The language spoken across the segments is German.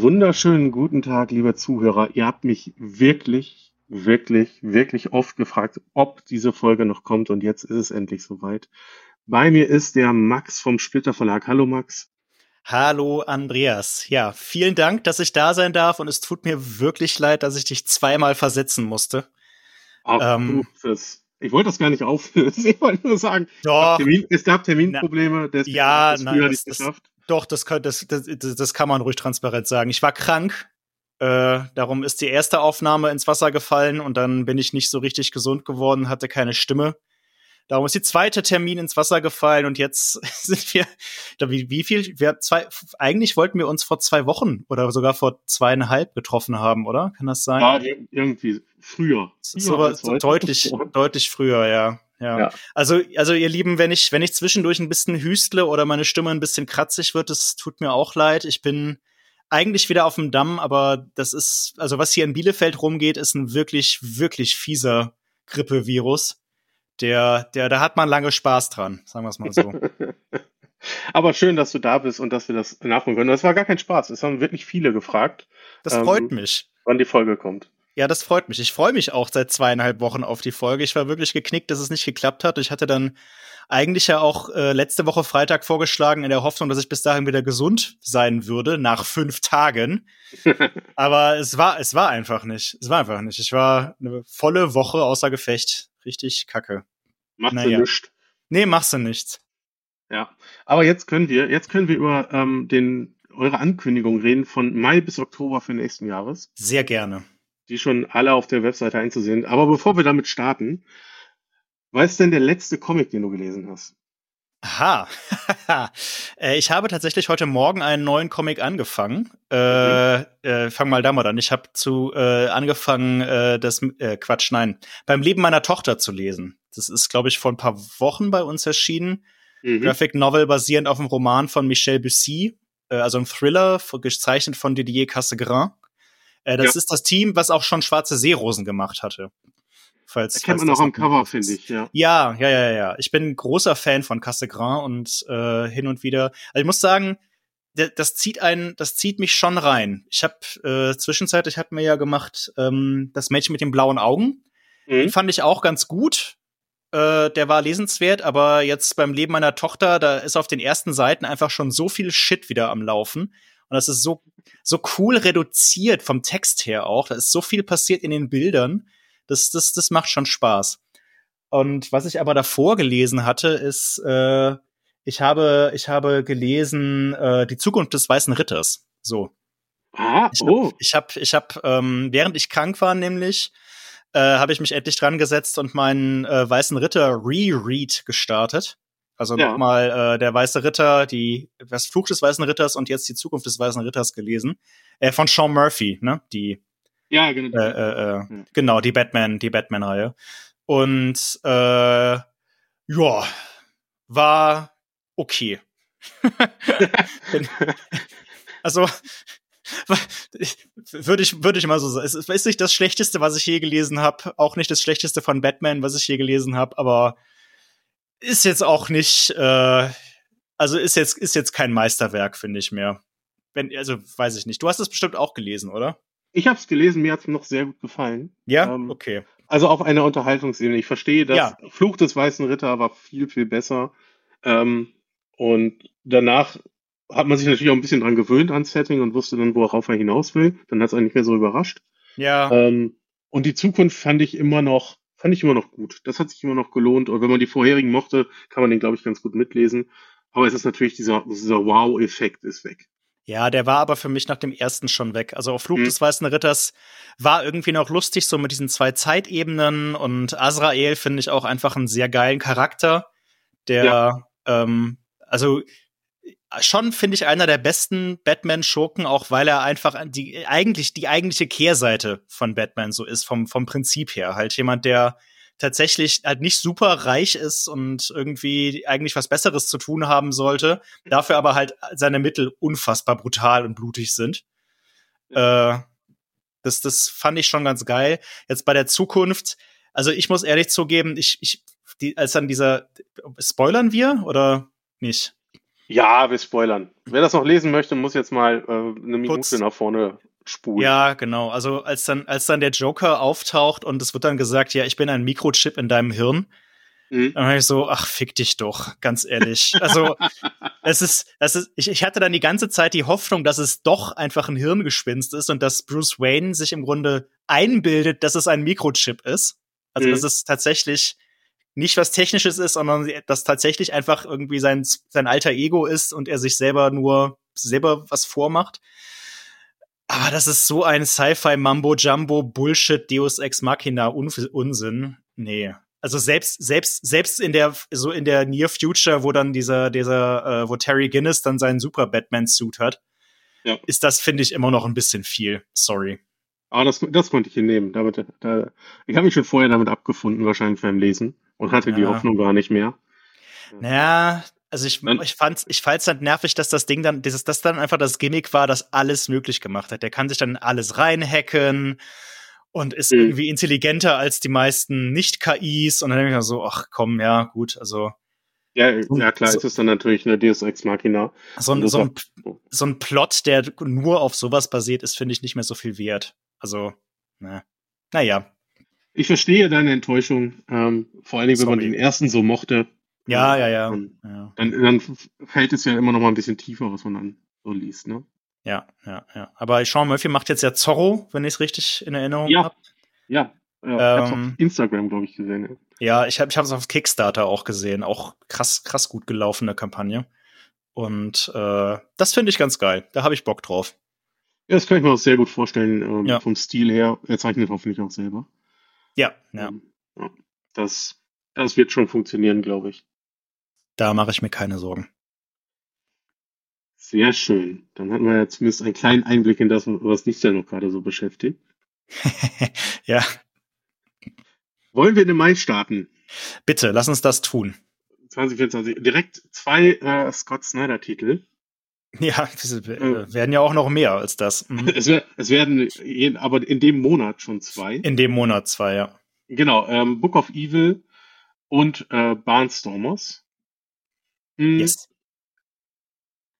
Einen wunderschönen guten Tag, lieber Zuhörer. Ihr habt mich wirklich, wirklich, wirklich oft gefragt, ob diese Folge noch kommt und jetzt ist es endlich soweit. Bei mir ist der Max vom Splitter Verlag. Hallo Max. Hallo Andreas. Ja, vielen Dank, dass ich da sein darf und es tut mir wirklich leid, dass ich dich zweimal versetzen musste. Ach, ähm, das, ich wollte das gar nicht auflösen. Ich wollte nur sagen, doch, es gab Terminprobleme, deswegen ja, das nein, das, nicht geschafft. Doch, das, das, das, das kann man ruhig transparent sagen. Ich war krank. Äh, darum ist die erste Aufnahme ins Wasser gefallen und dann bin ich nicht so richtig gesund geworden, hatte keine Stimme. Darum ist die zweite Termin ins Wasser gefallen und jetzt sind wir, wie, wie viel, wir zwei, eigentlich wollten wir uns vor zwei Wochen oder sogar vor zweieinhalb getroffen haben, oder? Kann das sein? Ja, irgendwie früher. früher so, so deutlich, deutlich früher, ja. Ja. ja. Also, also ihr Lieben, wenn ich, wenn ich zwischendurch ein bisschen hüstle oder meine Stimme ein bisschen kratzig wird, das tut mir auch leid. Ich bin eigentlich wieder auf dem Damm, aber das ist, also was hier in Bielefeld rumgeht, ist ein wirklich, wirklich fieser Grippevirus. Der, der, da hat man lange Spaß dran, sagen wir es mal so. aber schön, dass du da bist und dass wir das nachholen können. Das war gar kein Spaß. Es haben wirklich viele gefragt. Das freut ähm, mich. Wann die Folge kommt. Ja, das freut mich. Ich freue mich auch seit zweieinhalb Wochen auf die Folge. Ich war wirklich geknickt, dass es nicht geklappt hat. Ich hatte dann eigentlich ja auch äh, letzte Woche Freitag vorgeschlagen, in der Hoffnung, dass ich bis dahin wieder gesund sein würde, nach fünf Tagen. Aber es war, es war einfach nicht. Es war einfach nicht. Ich war eine volle Woche außer Gefecht. Richtig kacke. Machst naja. du nichts. Nee, machst du nichts. Ja. Aber jetzt können wir, jetzt können wir über ähm, den, eure Ankündigung reden von Mai bis Oktober für nächsten Jahres. Sehr gerne die schon alle auf der Webseite einzusehen. Aber bevor wir damit starten, was ist denn der letzte Comic, den du gelesen hast? Aha. Äh, ich habe tatsächlich heute Morgen einen neuen Comic angefangen. Äh, mhm. äh, fang mal da mal an. Ich habe zu äh, angefangen, äh, das äh, Quatsch, nein, beim Leben meiner Tochter zu lesen. Das ist, glaube ich, vor ein paar Wochen bei uns erschienen. Mhm. Graphic Novel basierend auf dem Roman von Michel Bussy, äh, also ein Thriller, gezeichnet von Didier Cassegrain. Äh, das ja. ist das Team, was auch schon Schwarze Seerosen gemacht hatte. Falls, das kennt man auch am Cover, finde ich, ja. Ja, ja, ja, ja. Ich bin großer Fan von Cassegrain und äh, hin und wieder. Also ich muss sagen, das zieht einen, das zieht mich schon rein. Ich habe äh, zwischenzeitlich hat mir ja gemacht ähm, das Mädchen mit den blauen Augen. Mhm. Den fand ich auch ganz gut. Äh, der war lesenswert, aber jetzt beim Leben meiner Tochter, da ist auf den ersten Seiten einfach schon so viel Shit wieder am Laufen. Und das ist so, so cool reduziert vom Text her auch. Da ist so viel passiert in den Bildern. Das, das, das macht schon Spaß. Und was ich aber davor gelesen hatte, ist, äh, ich habe, ich habe gelesen äh, die Zukunft des Weißen Ritters. So. Ah, ich hab, oh. Ich habe, ich hab, ähm, während ich krank war, nämlich, äh, habe ich mich endlich dran gesetzt und meinen äh, Weißen Ritter Reread gestartet. Also ja. nochmal äh, der Weiße Ritter, die das Fluch des Weißen Ritters und jetzt die Zukunft des Weißen Ritters gelesen. Äh, von Sean Murphy, ne? Die ja, genau. Äh, äh, äh, ja. Genau, die Batman, die Batman-Reihe. Und äh, ja, war okay. also würde ich würde ich mal so sagen. Es ist nicht das Schlechteste, was ich je gelesen habe, auch nicht das Schlechteste von Batman, was ich je gelesen habe, aber ist jetzt auch nicht, äh, also ist jetzt, ist jetzt kein Meisterwerk, finde ich mehr. Wenn, also weiß ich nicht. Du hast es bestimmt auch gelesen, oder? Ich habe es gelesen, mir hat es noch sehr gut gefallen. Ja, ähm, okay. Also auf einer Unterhaltungsebene. Ich verstehe, dass ja. Fluch des Weißen Ritter war viel, viel besser. Ähm, und danach hat man sich natürlich auch ein bisschen dran gewöhnt ans Setting und wusste dann, worauf er hinaus will. Dann hat es eigentlich nicht mehr so überrascht. Ja. Ähm, und die Zukunft fand ich immer noch fand ich immer noch gut. Das hat sich immer noch gelohnt. Und wenn man die vorherigen mochte, kann man den, glaube ich, ganz gut mitlesen. Aber es ist natürlich dieser, dieser Wow-Effekt ist weg. Ja, der war aber für mich nach dem ersten schon weg. Also auf Flug mhm. des Weißen Ritters war irgendwie noch lustig, so mit diesen zwei Zeitebenen. Und Azrael finde ich auch einfach einen sehr geilen Charakter, der, ja. ähm, also schon, finde ich, einer der besten Batman-Schurken, auch weil er einfach die, eigentlich, die eigentliche Kehrseite von Batman so ist, vom, vom Prinzip her. Halt jemand, der tatsächlich halt nicht super reich ist und irgendwie eigentlich was Besseres zu tun haben sollte, dafür aber halt seine Mittel unfassbar brutal und blutig sind. Äh, das, das fand ich schon ganz geil. Jetzt bei der Zukunft, also ich muss ehrlich zugeben, ich, ich, die, als dann dieser, spoilern wir oder nicht? Ja, wir spoilern. Wer das noch lesen möchte, muss jetzt mal äh, eine Minute Putz. nach vorne spulen. Ja, genau. Also als dann, als dann der Joker auftaucht und es wird dann gesagt, ja, ich bin ein Mikrochip in deinem Hirn, mhm. dann war ich so, ach, fick dich doch, ganz ehrlich. Also es ist, es ist, ich, ich hatte dann die ganze Zeit die Hoffnung, dass es doch einfach ein Hirngespinst ist und dass Bruce Wayne sich im Grunde einbildet, dass es ein Mikrochip ist. Also mhm. dass es tatsächlich nicht was Technisches ist, sondern dass tatsächlich einfach irgendwie sein, sein alter Ego ist und er sich selber nur selber was vormacht. Aber das ist so ein Sci-Fi Mambo Jumbo Bullshit Deus Ex Machina Unsinn. Nee. Also selbst selbst selbst in der so in der Near Future, wo dann dieser dieser äh, wo Terry Guinness dann seinen Super Batman Suit hat, ja. ist das finde ich immer noch ein bisschen viel. Sorry. Aber das das konnte ich hier nehmen. Damit da, ich habe mich schon vorher damit abgefunden wahrscheinlich beim Lesen und hatte ja. die Hoffnung gar nicht mehr. Naja, also ich, ich fand's, ich fand's halt nervig, dass das Ding dann, dass das dann einfach das Gimmick war, das alles möglich gemacht hat. Der kann sich dann alles reinhacken und ist mhm. irgendwie intelligenter als die meisten Nicht-KIs und dann denke ich mir so, ach komm, ja, gut, also. Ja, ja klar, so, ist es dann natürlich eine Deus Ex Machina. So ein, so, ein, so ein Plot, der nur auf sowas basiert, ist, finde ich, nicht mehr so viel wert. Also, ne. Naja. Ich verstehe deine Enttäuschung, ähm, vor allen Dingen, wenn man den ersten so mochte. Ja, ja, ja. Dann, ja. Dann, dann fällt es ja immer noch mal ein bisschen tiefer, was man dann so liest, ne? Ja, ja, ja. Aber Sean Murphy macht jetzt ja Zorro, wenn ich es richtig in Erinnerung ja. habe. Ja, ja. Ähm, auf Instagram, glaube ich, gesehen. Ja, ja ich habe ich es auf Kickstarter auch gesehen. Auch krass, krass gut gelaufene Kampagne. Und äh, das finde ich ganz geil. Da habe ich Bock drauf. Ja, das kann ich mir auch sehr gut vorstellen, ähm, ja. vom Stil her. Er zeichnet hoffentlich auch selber. Ja, ja. Ähm, ja. Das, das wird schon funktionieren, glaube ich. Da mache ich mir keine Sorgen. Sehr schön. Dann hatten wir ja zumindest einen kleinen Einblick in das, was dich ja noch gerade so beschäftigt. ja. Wollen wir in den Mai starten? Bitte, lass uns das tun. 2024. Direkt zwei äh, Scott Snyder-Titel. Ja, es äh, werden ja auch noch mehr als das. Mhm. Es, es, werden, aber in dem Monat schon zwei. In dem Monat zwei, ja. Genau, ähm, Book of Evil und äh, Barnstormers. Mhm. Yes.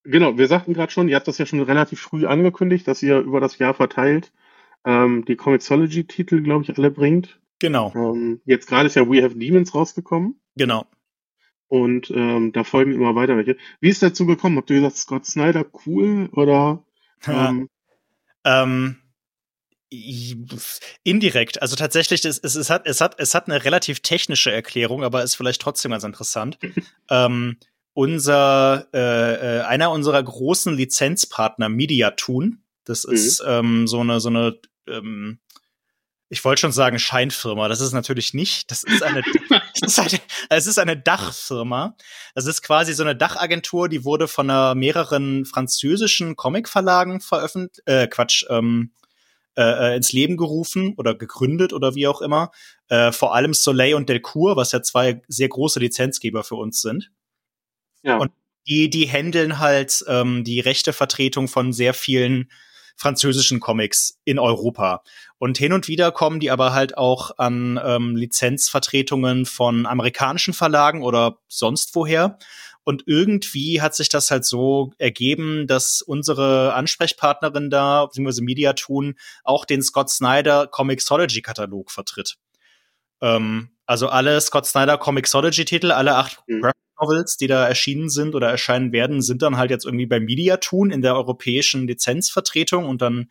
Genau, wir sagten gerade schon, ihr habt das ja schon relativ früh angekündigt, dass ihr über das Jahr verteilt ähm, die Comixology-Titel, glaube ich, alle bringt. Genau. Ähm, jetzt gerade ist ja We Have Demons rausgekommen. Genau. Und ähm, da folgen immer weiter welche. Wie ist dazu gekommen? Habt ihr gesagt, Scott Snyder cool oder? Ähm, ähm, Indirekt, also tatsächlich, es, es, es, hat, es, hat, es hat eine relativ technische Erklärung, aber ist vielleicht trotzdem ganz interessant. ähm, unser, äh, äh, einer unserer großen Lizenzpartner, Mediatoon, das mhm. ist ähm, so eine, so eine, ähm, ich wollte schon sagen Scheinfirma, das ist natürlich nicht, das ist eine, das ist eine, es ist eine Dachfirma. Das ist quasi so eine Dachagentur, die wurde von einer mehreren französischen Comicverlagen veröffentlicht, äh, Quatsch, ähm, äh, äh, ins Leben gerufen oder gegründet oder wie auch immer. Äh, vor allem Soleil und Delcourt, was ja zwei sehr große Lizenzgeber für uns sind. Ja. Und die, die handeln halt ähm, die rechte Vertretung von sehr vielen französischen Comics in Europa. Und hin und wieder kommen die aber halt auch an ähm, Lizenzvertretungen von amerikanischen Verlagen oder sonst woher. Und irgendwie hat sich das halt so ergeben, dass unsere Ansprechpartnerin da, beziehungsweise Mediatun, auch den Scott Snyder Comixology Katalog vertritt. Ähm, also alle Scott Snyder Comixology Titel, alle acht mhm. Novels, die da erschienen sind oder erscheinen werden, sind dann halt jetzt irgendwie bei Mediatun in der europäischen Lizenzvertretung und dann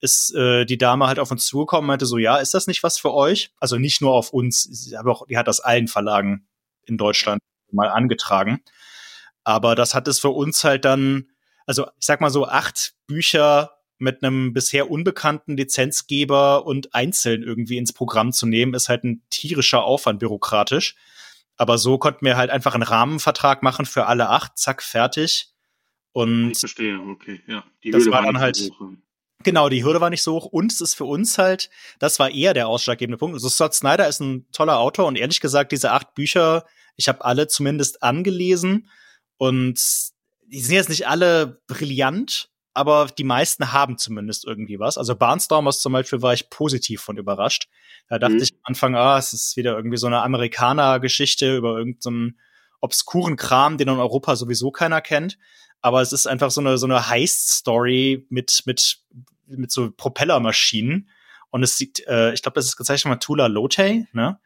ist äh, die Dame halt auf uns zugekommen und meinte so, ja, ist das nicht was für euch? Also nicht nur auf uns, aber auch, die hat das allen Verlagen in Deutschland mal angetragen. Aber das hat es für uns halt dann, also ich sag mal so, acht Bücher mit einem bisher unbekannten Lizenzgeber und einzeln irgendwie ins Programm zu nehmen, ist halt ein tierischer Aufwand bürokratisch. Aber so konnten wir halt einfach einen Rahmenvertrag machen für alle acht, zack, fertig. Und ich verstehe, okay, ja. Die das Hürde war dann halt. Genau, die Hürde war nicht so hoch. Und es ist für uns halt, das war eher der ausschlaggebende Punkt. Also Scott Snyder ist ein toller Autor und ehrlich gesagt, diese acht Bücher, ich habe alle zumindest angelesen und die sind jetzt nicht alle brillant, aber die meisten haben zumindest irgendwie was. Also Barnstormers zum Beispiel war ich positiv von überrascht. Da dachte mhm. ich am Anfang, ah, es ist wieder irgendwie so eine Amerikaner-Geschichte über irgendeinen obskuren Kram, den in Europa sowieso keiner kennt. Aber es ist einfach so eine, so eine Heist-Story mit, mit, mit so Propellermaschinen. Und es sieht, äh, ich glaube, das ist gezeichnet von Tula Lote, ne?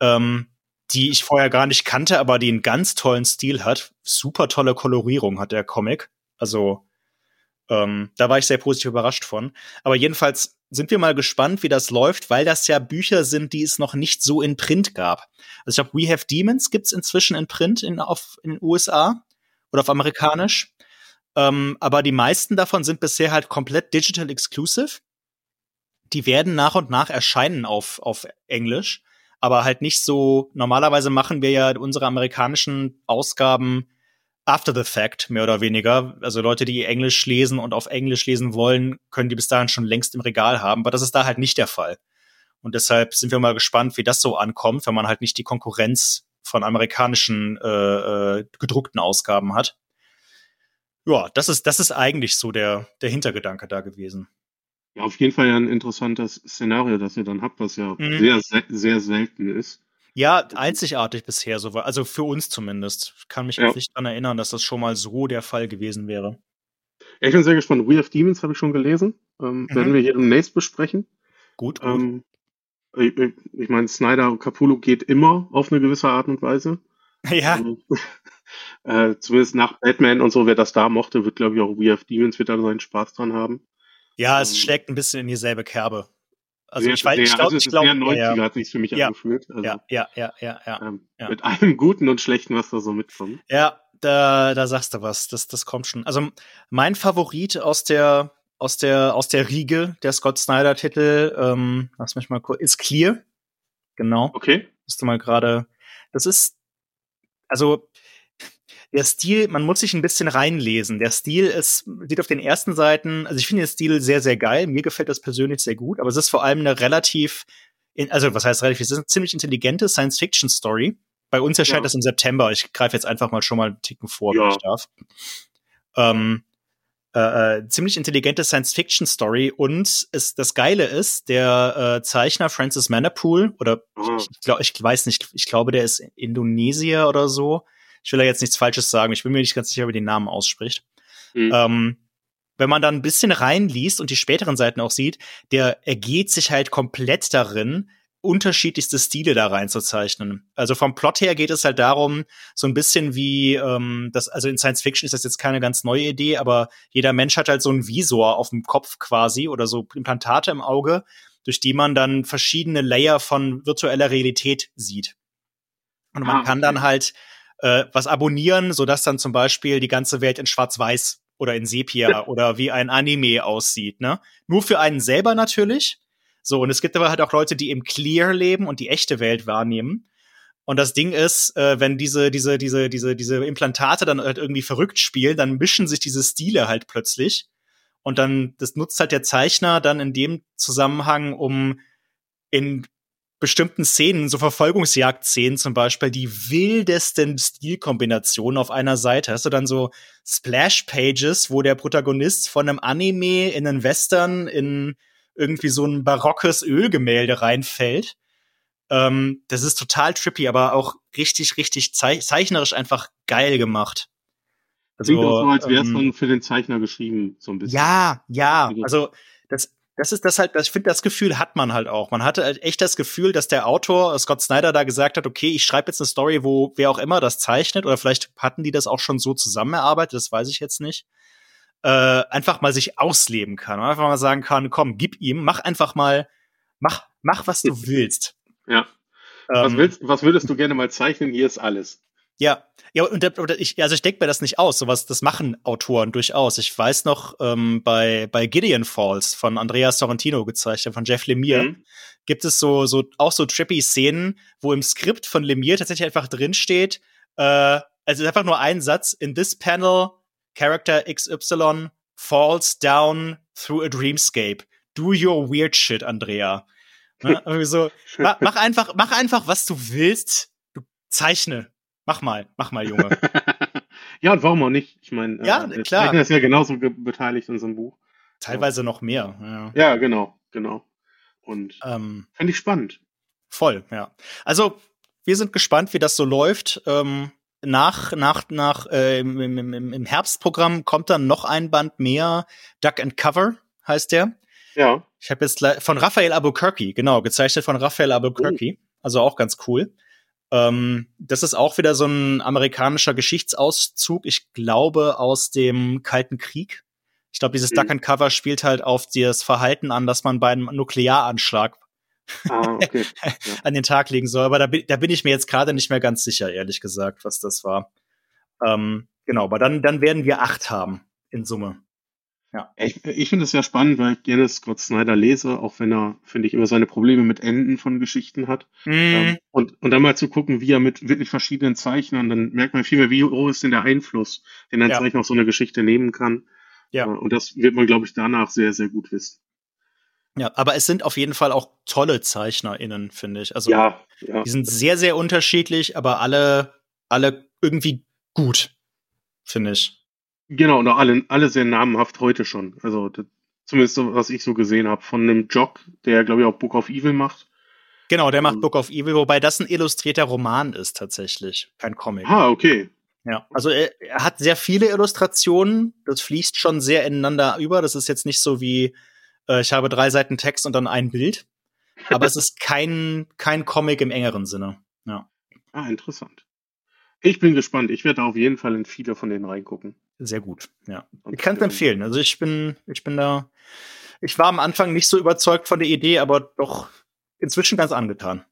Ähm, die ich vorher gar nicht kannte, aber die einen ganz tollen Stil hat. Super tolle Kolorierung hat der Comic. Also ähm, da war ich sehr positiv überrascht von. Aber jedenfalls sind wir mal gespannt, wie das läuft, weil das ja Bücher sind, die es noch nicht so in Print gab. Also ich glaube, We Have Demons gibt's inzwischen in Print in, auf, in den USA oder auf amerikanisch. Ähm, aber die meisten davon sind bisher halt komplett digital exclusive. Die werden nach und nach erscheinen auf, auf Englisch, aber halt nicht so. Normalerweise machen wir ja unsere amerikanischen Ausgaben after the fact, mehr oder weniger. Also Leute, die Englisch lesen und auf Englisch lesen wollen, können die bis dahin schon längst im Regal haben. Aber das ist da halt nicht der Fall. Und deshalb sind wir mal gespannt, wie das so ankommt, wenn man halt nicht die Konkurrenz von amerikanischen äh, äh, gedruckten Ausgaben hat. Ja, das ist, das ist eigentlich so der, der Hintergedanke da gewesen. Ja, auf jeden Fall ja ein interessantes Szenario, das ihr dann habt, was ja mhm. sehr, sehr selten ist. Ja, einzigartig bisher so war. Also für uns zumindest. Ich kann mich ja. nicht daran erinnern, dass das schon mal so der Fall gewesen wäre. ich bin sehr gespannt. We of Demons habe ich schon gelesen. Ähm, mhm. Werden wir hier demnächst besprechen. Gut, gut. Ähm, ich, ich meine, Snyder und Capullo geht immer auf eine gewisse Art und Weise. Ja. Also, äh, zumindest nach Batman und so, wer das da mochte, wird, glaube ich, auch We of Demons wird da seinen Spaß dran haben. Ja, es ähm, schlägt ein bisschen in dieselbe Kerbe. Also sehr, ich weiß, ich glaube, also ich glaube, 90er ja, hat sich für mich ja, angefühlt. Also, ja, ja, ja, ja, ja, ähm, ja, Mit allem Guten und Schlechten, was da so mitkommt. Ja, da, da sagst du was. Das, das kommt schon. Also mein Favorit aus der, aus der, aus der Riege der Scott Snyder Titel, ähm, lass mich mal kurz, ist Clear. Genau. Okay. Musst du mal gerade. Das ist, also der Stil, man muss sich ein bisschen reinlesen. Der Stil ist, sieht auf den ersten Seiten, also ich finde den Stil sehr, sehr geil. Mir gefällt das persönlich sehr gut, aber es ist vor allem eine relativ, also was heißt relativ, es ist eine ziemlich intelligente Science-Fiction-Story. Bei uns erscheint ja. das im September. Ich greife jetzt einfach mal schon mal einen Ticken vor, ja. wenn ich darf. Ähm, äh, äh, ziemlich intelligente Science-Fiction-Story und es, das Geile ist, der äh, Zeichner Francis Manapool, oder ich, ich, glaub, ich weiß nicht, ich glaube, der ist Indonesier oder so, ich will da jetzt nichts Falsches sagen. Ich bin mir nicht ganz sicher, wie den Namen ausspricht. Mhm. Ähm, wenn man dann ein bisschen reinliest und die späteren Seiten auch sieht, der ergeht sich halt komplett darin, unterschiedlichste Stile da reinzuzeichnen. Also vom Plot her geht es halt darum, so ein bisschen wie ähm, das, also in Science Fiction ist das jetzt keine ganz neue Idee, aber jeder Mensch hat halt so einen Visor auf dem Kopf quasi oder so Implantate im Auge, durch die man dann verschiedene Layer von virtueller Realität sieht. Und man ah, okay. kann dann halt äh, was abonnieren, sodass dann zum Beispiel die ganze Welt in Schwarz-Weiß oder in Sepia oder wie ein Anime aussieht, ne? Nur für einen selber natürlich. So, und es gibt aber halt auch Leute, die im Clear leben und die echte Welt wahrnehmen. Und das Ding ist, äh, wenn diese, diese, diese, diese, diese Implantate dann halt irgendwie verrückt spielen, dann mischen sich diese Stile halt plötzlich. Und dann, das nutzt halt der Zeichner dann in dem Zusammenhang, um in bestimmten Szenen, so Verfolgungsjagd-Szenen zum Beispiel, die wildesten Stilkombinationen auf einer Seite. Hast du dann so Splash-Pages, wo der Protagonist von einem Anime in einen Western in irgendwie so ein barockes Ölgemälde reinfällt. Ähm, das ist total trippy, aber auch richtig, richtig zeichnerisch einfach geil gemacht. Also, Klingt auch so, als wäre es ähm, für den Zeichner geschrieben, so ein bisschen. Ja, ja. Also das, das ist das halt, ich finde, das Gefühl hat man halt auch. Man hatte halt echt das Gefühl, dass der Autor, Scott Snyder, da gesagt hat, okay, ich schreibe jetzt eine Story, wo wer auch immer das zeichnet, oder vielleicht hatten die das auch schon so zusammengearbeitet, das weiß ich jetzt nicht, äh, einfach mal sich ausleben kann. Und einfach mal sagen kann, komm, gib ihm, mach einfach mal, mach, mach, was du willst. Ja. Ähm, was, willst, was würdest du gerne mal zeichnen? Hier ist alles. Ja, ja, und ich, also ich denke mir das nicht aus. Sowas, das machen Autoren durchaus. Ich weiß noch, ähm, bei, bei Gideon Falls von Andreas Sorrentino gezeichnet, von Jeff Lemire, mhm. gibt es so, so, auch so trippy Szenen, wo im Skript von Lemire tatsächlich einfach drin steht, äh, also einfach nur ein Satz, in this panel, Character XY falls down through a dreamscape. Do your weird shit, Andrea. Ne? so, mach, mach einfach, mach einfach, was du willst. Du zeichne. Mach mal, mach mal, Junge. ja, und warum auch nicht? Ich meine, ja, äh, klar. Zeichner ist ja genauso beteiligt in so einem Buch. Teilweise noch mehr. Ja, ja genau, genau. Und ähm, fände ich spannend. Voll, ja. Also, wir sind gespannt, wie das so läuft. Ähm, nach, nach, nach, äh, im, im, im Herbstprogramm kommt dann noch ein Band mehr. Duck and Cover heißt der. Ja. Ich habe jetzt von Raphael Albuquerque, genau, gezeichnet von Raphael Albuquerque. Oh. Also auch ganz cool. Ähm, das ist auch wieder so ein amerikanischer Geschichtsauszug, ich glaube, aus dem Kalten Krieg. Ich glaube, dieses mhm. Duck and Cover spielt halt auf das Verhalten an, dass man bei einem Nuklearanschlag ah, okay. ja. an den Tag legen soll. Aber da, da bin ich mir jetzt gerade nicht mehr ganz sicher, ehrlich gesagt, was das war. Ähm, genau, aber dann, dann werden wir acht haben in Summe. Ja. Ich, ich finde es sehr spannend, weil ich gerne Scott Snyder lese, auch wenn er, finde ich, immer seine Probleme mit Enden von Geschichten hat. Mm. Ähm, und, und dann mal zu gucken, wie er mit wirklich verschiedenen Zeichnern, dann merkt man viel mehr, wie hoch ist denn der Einfluss, den ein ja. Zeichner auf so eine Geschichte nehmen kann. Ja. Äh, und das wird man, glaube ich, danach sehr, sehr gut wissen. Ja, aber es sind auf jeden Fall auch tolle ZeichnerInnen, finde ich. Also, ja, ja. die sind sehr, sehr unterschiedlich, aber alle, alle irgendwie gut, finde ich. Genau, und alle, alle sehr namenhaft heute schon. Also, das, zumindest was ich so gesehen habe, von einem Jock, der, glaube ich, auch Book of Evil macht. Genau, der macht ähm. Book of Evil, wobei das ein illustrierter Roman ist tatsächlich, kein Comic. Ah, okay. Ja, also er, er, hat sehr viele Illustrationen. Das fließt schon sehr ineinander über. Das ist jetzt nicht so wie, äh, ich habe drei Seiten Text und dann ein Bild. Aber es ist kein, kein Comic im engeren Sinne. Ja. Ah, interessant. Ich bin gespannt. Ich werde auf jeden Fall in viele von denen reingucken. Sehr gut, ja. Und ich kann es empfehlen. Also ich bin, ich bin da, ich war am Anfang nicht so überzeugt von der Idee, aber doch inzwischen ganz angetan.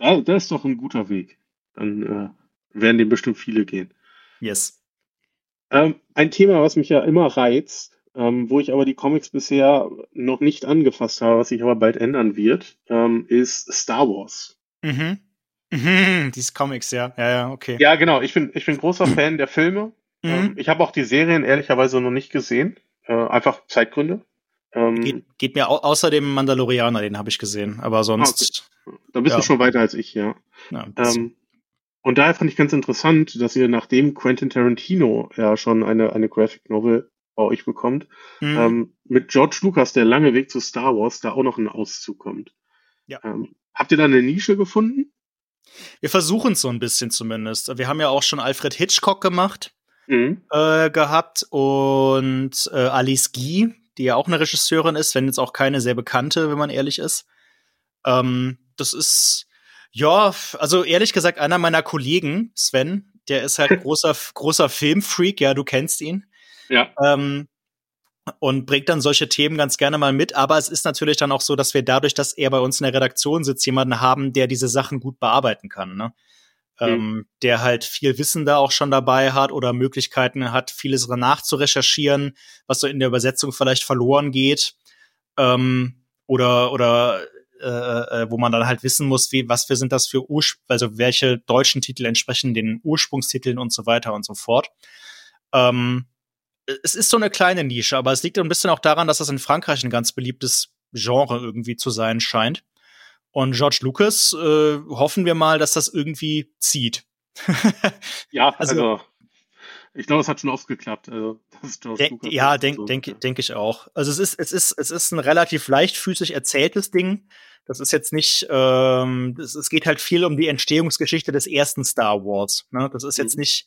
Ja, das ist doch ein guter Weg. Dann äh, werden dem bestimmt viele gehen. Yes. Ähm, ein Thema, was mich ja immer reizt, ähm, wo ich aber die Comics bisher noch nicht angefasst habe, was sich aber bald ändern wird, ähm, ist Star Wars. Mhm. Mhm, diese Comics, ja. Ja, ja, okay. Ja, genau. Ich bin, ich bin großer Fan der Filme. Mhm. Ähm, ich habe auch die Serien ehrlicherweise noch nicht gesehen. Äh, einfach Zeitgründe. Ähm, geht, geht, mir au außer dem Mandalorianer, den habe ich gesehen. Aber sonst. Ah, okay. Da bist ja. du schon weiter als ich, ja. ja ähm, und daher fand ich ganz interessant, dass ihr nachdem Quentin Tarantino ja schon eine, eine Graphic Novel bei euch bekommt, mhm. ähm, mit George Lucas, der lange Weg zu Star Wars, da auch noch ein Auszug kommt. Ja. Ähm, habt ihr da eine Nische gefunden? Wir versuchen es so ein bisschen zumindest. Wir haben ja auch schon Alfred Hitchcock gemacht, mhm. äh, gehabt und äh, Alice Guy, die ja auch eine Regisseurin ist, wenn jetzt auch keine sehr bekannte, wenn man ehrlich ist. Ähm, das ist ja, also ehrlich gesagt, einer meiner Kollegen, Sven, der ist halt großer, großer Filmfreak, ja, du kennst ihn. Ja. Ähm, und bringt dann solche Themen ganz gerne mal mit. Aber es ist natürlich dann auch so, dass wir dadurch, dass er bei uns in der Redaktion sitzt, jemanden haben, der diese Sachen gut bearbeiten kann. Ne? Mhm. Ähm, der halt viel Wissen da auch schon dabei hat oder Möglichkeiten hat, vieles nachzurecherchieren, was so in der Übersetzung vielleicht verloren geht. Ähm, oder, oder äh, äh, wo man dann halt wissen muss, wie, was für sind das für Urspr also welche deutschen Titel entsprechen den Ursprungstiteln und so weiter und so fort. Ähm, es ist so eine kleine Nische, aber es liegt ein bisschen auch daran, dass das in Frankreich ein ganz beliebtes Genre irgendwie zu sein scheint. Und George Lucas äh, hoffen wir mal, dass das irgendwie zieht. ja, also, also ich glaube, es hat schon oft geklappt. Also, das de ja, denke so. denk, denk ich auch. Also es ist, es ist, es ist ein relativ leichtfüßig erzähltes Ding. Das ist jetzt nicht, ähm, das, es geht halt viel um die Entstehungsgeschichte des ersten Star Wars. Ne? Das ist jetzt mhm. nicht,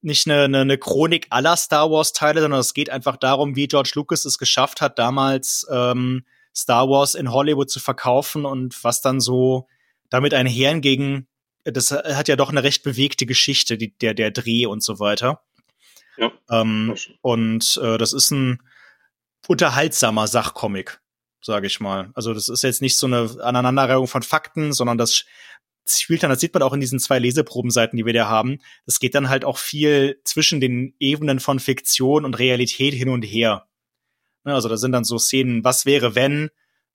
nicht eine, eine, eine Chronik aller Star Wars-Teile, sondern es geht einfach darum, wie George Lucas es geschafft hat, damals ähm, Star Wars in Hollywood zu verkaufen und was dann so damit einherging. Das hat ja doch eine recht bewegte Geschichte, die, der, der Dreh und so weiter. Ja. Ähm, und äh, das ist ein unterhaltsamer Sachcomic, sage ich mal. Also das ist jetzt nicht so eine Aneinanderreihung von Fakten, sondern das spielt dann, das sieht man auch in diesen zwei Leseprobenseiten, die wir da haben. Das geht dann halt auch viel zwischen den Ebenen von Fiktion und Realität hin und her. Ne, also da sind dann so Szenen, was wäre, wenn,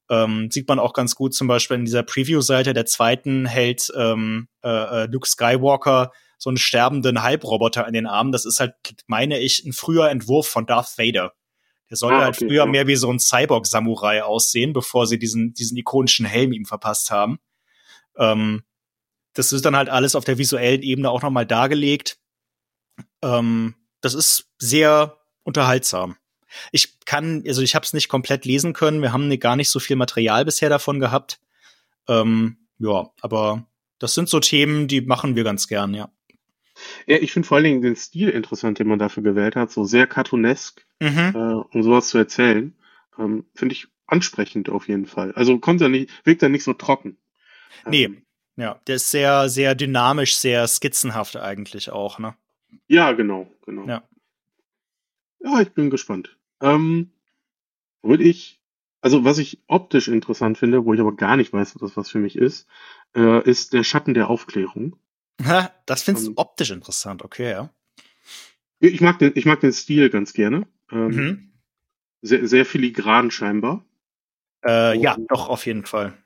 ähm, sieht man auch ganz gut zum Beispiel in dieser Preview-Seite der zweiten hält ähm, äh, äh Luke Skywalker so einen sterbenden Halbroboter in den Armen. Das ist halt, meine ich, ein früher Entwurf von Darth Vader. Der sollte ah, halt okay, halt früher ja. mehr wie so ein Cyborg-Samurai aussehen, bevor sie diesen, diesen ikonischen Helm ihm verpasst haben. Ähm, das ist dann halt alles auf der visuellen Ebene auch nochmal dargelegt. Ähm, das ist sehr unterhaltsam. Ich kann, also ich habe es nicht komplett lesen können. Wir haben gar nicht so viel Material bisher davon gehabt. Ähm, ja, aber das sind so Themen, die machen wir ganz gern, ja. Ja, ich finde vor allen Dingen den Stil interessant, den man dafür gewählt hat, so sehr cartoonesk, mhm. äh, um sowas zu erzählen. Ähm, finde ich ansprechend auf jeden Fall. Also kommt ja nicht, wirkt ja nicht so trocken. Nee, ähm, ja, der ist sehr, sehr dynamisch, sehr skizzenhaft eigentlich auch, ne? Ja, genau, genau. Ja, ja ich bin gespannt. Ähm, würde ich, also was ich optisch interessant finde, wo ich aber gar nicht weiß, ob das was für mich ist, äh, ist der Schatten der Aufklärung. das findest du ähm, optisch interessant, okay, ja. Ich mag den, ich mag den Stil ganz gerne. Ähm, mhm. sehr, sehr filigran scheinbar. Äh, ja, doch, auf jeden Fall.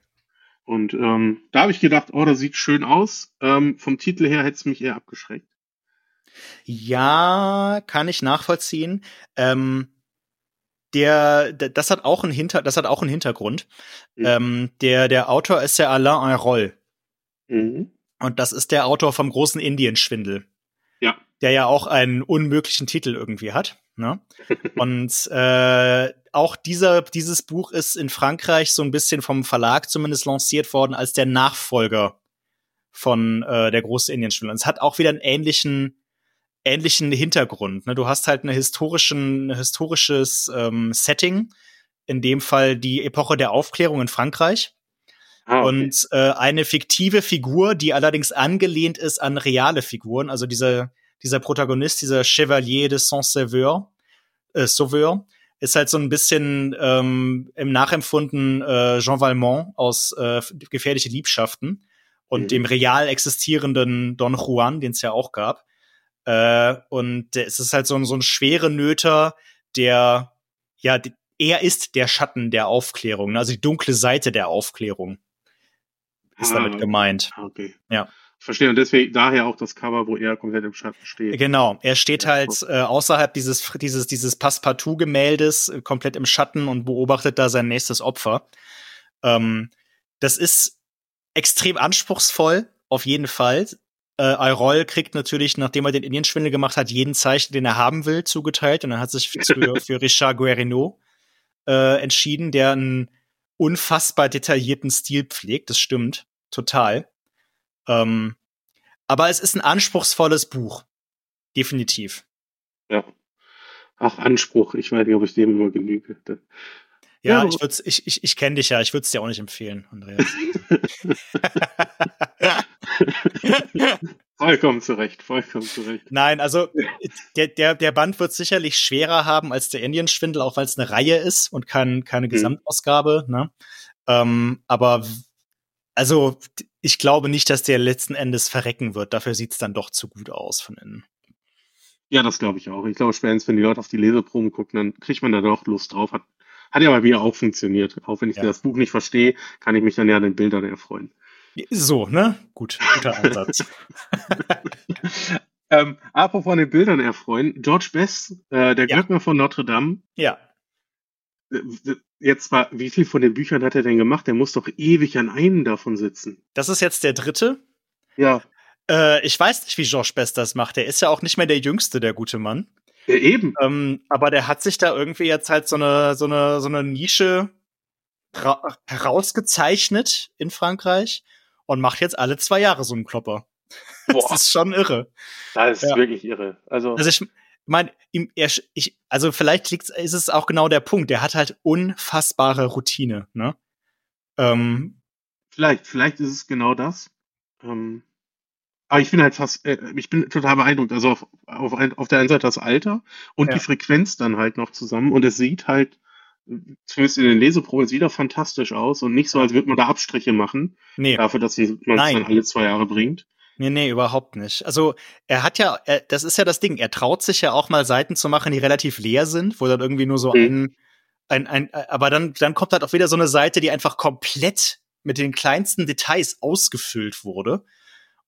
Und ähm, da habe ich gedacht, oh, das sieht schön aus. Ähm, vom Titel her hätte es mich eher abgeschreckt. Ja, kann ich nachvollziehen. Ähm, der, das hat auch einen Hinter, das hat auch einen Hintergrund. Mhm. Ähm, der, der Autor ist der Alain Ayroll. Mhm. Und das ist der Autor vom großen Indienschwindel. Ja. Der ja auch einen unmöglichen Titel irgendwie hat. Ne? Und äh, auch dieser, dieses Buch ist in Frankreich so ein bisschen vom Verlag zumindest lanciert worden als der Nachfolger von äh, der große Indienschwindel. Und es hat auch wieder einen ähnlichen ähnlichen Hintergrund. Ne? Du hast halt eine historischen, ein historisches ähm, Setting, in dem Fall die Epoche der Aufklärung in Frankreich. Ah, okay. Und äh, eine fiktive Figur, die allerdings angelehnt ist an reale Figuren. Also dieser, dieser Protagonist, dieser Chevalier de Saint-Sauveur, äh, Sauveur, ist halt so ein bisschen ähm, im Nachempfunden äh, Jean Valmont aus äh, Gefährliche Liebschaften und mhm. dem real existierenden Don Juan, den es ja auch gab. Äh, und es ist halt so ein, so ein schwere Nöter, der, ja, er ist der Schatten der Aufklärung, ne? also die dunkle Seite der Aufklärung ist ah, damit gemeint. Okay. Ja. Verstehe. Und deswegen daher auch das Cover, wo er komplett im Schatten steht. Genau. Er steht halt äh, außerhalb dieses, dieses, dieses Passepartout-Gemäldes äh, komplett im Schatten und beobachtet da sein nächstes Opfer. Ähm, das ist extrem anspruchsvoll, auf jeden Fall. Äh, Ayrol kriegt natürlich, nachdem er den Indienschwindel gemacht hat, jeden Zeichen, den er haben will, zugeteilt. Und er hat sich für, für Richard Guerino äh, entschieden, der einen unfassbar detaillierten Stil pflegt. Das stimmt. Total. Ähm, aber es ist ein anspruchsvolles Buch. Definitiv. Ja. Ach, Anspruch. Ich weiß nicht, ob ich dem immer genüge. Ja, ja, ich würde ich, ich, ich kenne dich ja, ich würde es dir auch nicht empfehlen, Andreas. vollkommen zurecht, vollkommen zurecht. Nein, also der, der, der Band wird sicherlich schwerer haben als der Indienschwindel, auch weil es eine Reihe ist und kein, keine hm. Gesamtausgabe. Ne? Ähm, aber also ich glaube nicht, dass der letzten Endes verrecken wird. Dafür sieht es dann doch zu gut aus von innen. Ja, das glaube ich auch. Ich glaube, spätestens, wenn die Leute auf die Leseproben gucken, dann kriegt man da doch Lust drauf. Hat hat ja bei mir auch funktioniert. Auch wenn ich ja. das Buch nicht verstehe, kann ich mich dann ja an den Bildern erfreuen. So, ne? Gut, guter Ansatz. ähm, apropos an den Bildern erfreuen, George Best, äh, der ja. Glöckner von Notre Dame. Ja. Äh, jetzt war, wie viel von den Büchern hat er denn gemacht? Der muss doch ewig an einem davon sitzen. Das ist jetzt der dritte. Ja. Äh, ich weiß nicht, wie George Best das macht. Der ist ja auch nicht mehr der Jüngste, der gute Mann. Ja, eben. Ähm, aber der hat sich da irgendwie jetzt halt so eine, so eine, so eine Nische herausgezeichnet in Frankreich und macht jetzt alle zwei Jahre so einen Klopper. Boah. Das ist schon irre. Das ist ja. wirklich irre. Also, also ich meine, ich, also vielleicht liegt, ist es auch genau der Punkt. Der hat halt unfassbare Routine, ne? Ähm, vielleicht, vielleicht ist es genau das. Ähm, aber ich bin halt fast, äh, ich bin total beeindruckt. Also auf, auf, ein, auf der einen Seite das Alter und ja. die Frequenz dann halt noch zusammen. Und es sieht halt, zumindest in den Leseproben, es wieder fantastisch aus und nicht so, als würde man da Abstriche machen. Nee. Dafür, dass man es dann alle zwei Jahre bringt. Nee, nee, überhaupt nicht. Also er hat ja, er, das ist ja das Ding, er traut sich ja auch mal Seiten zu machen, die relativ leer sind, wo dann irgendwie nur so mhm. ein, ein, ein, aber dann, dann kommt halt auch wieder so eine Seite, die einfach komplett mit den kleinsten Details ausgefüllt wurde.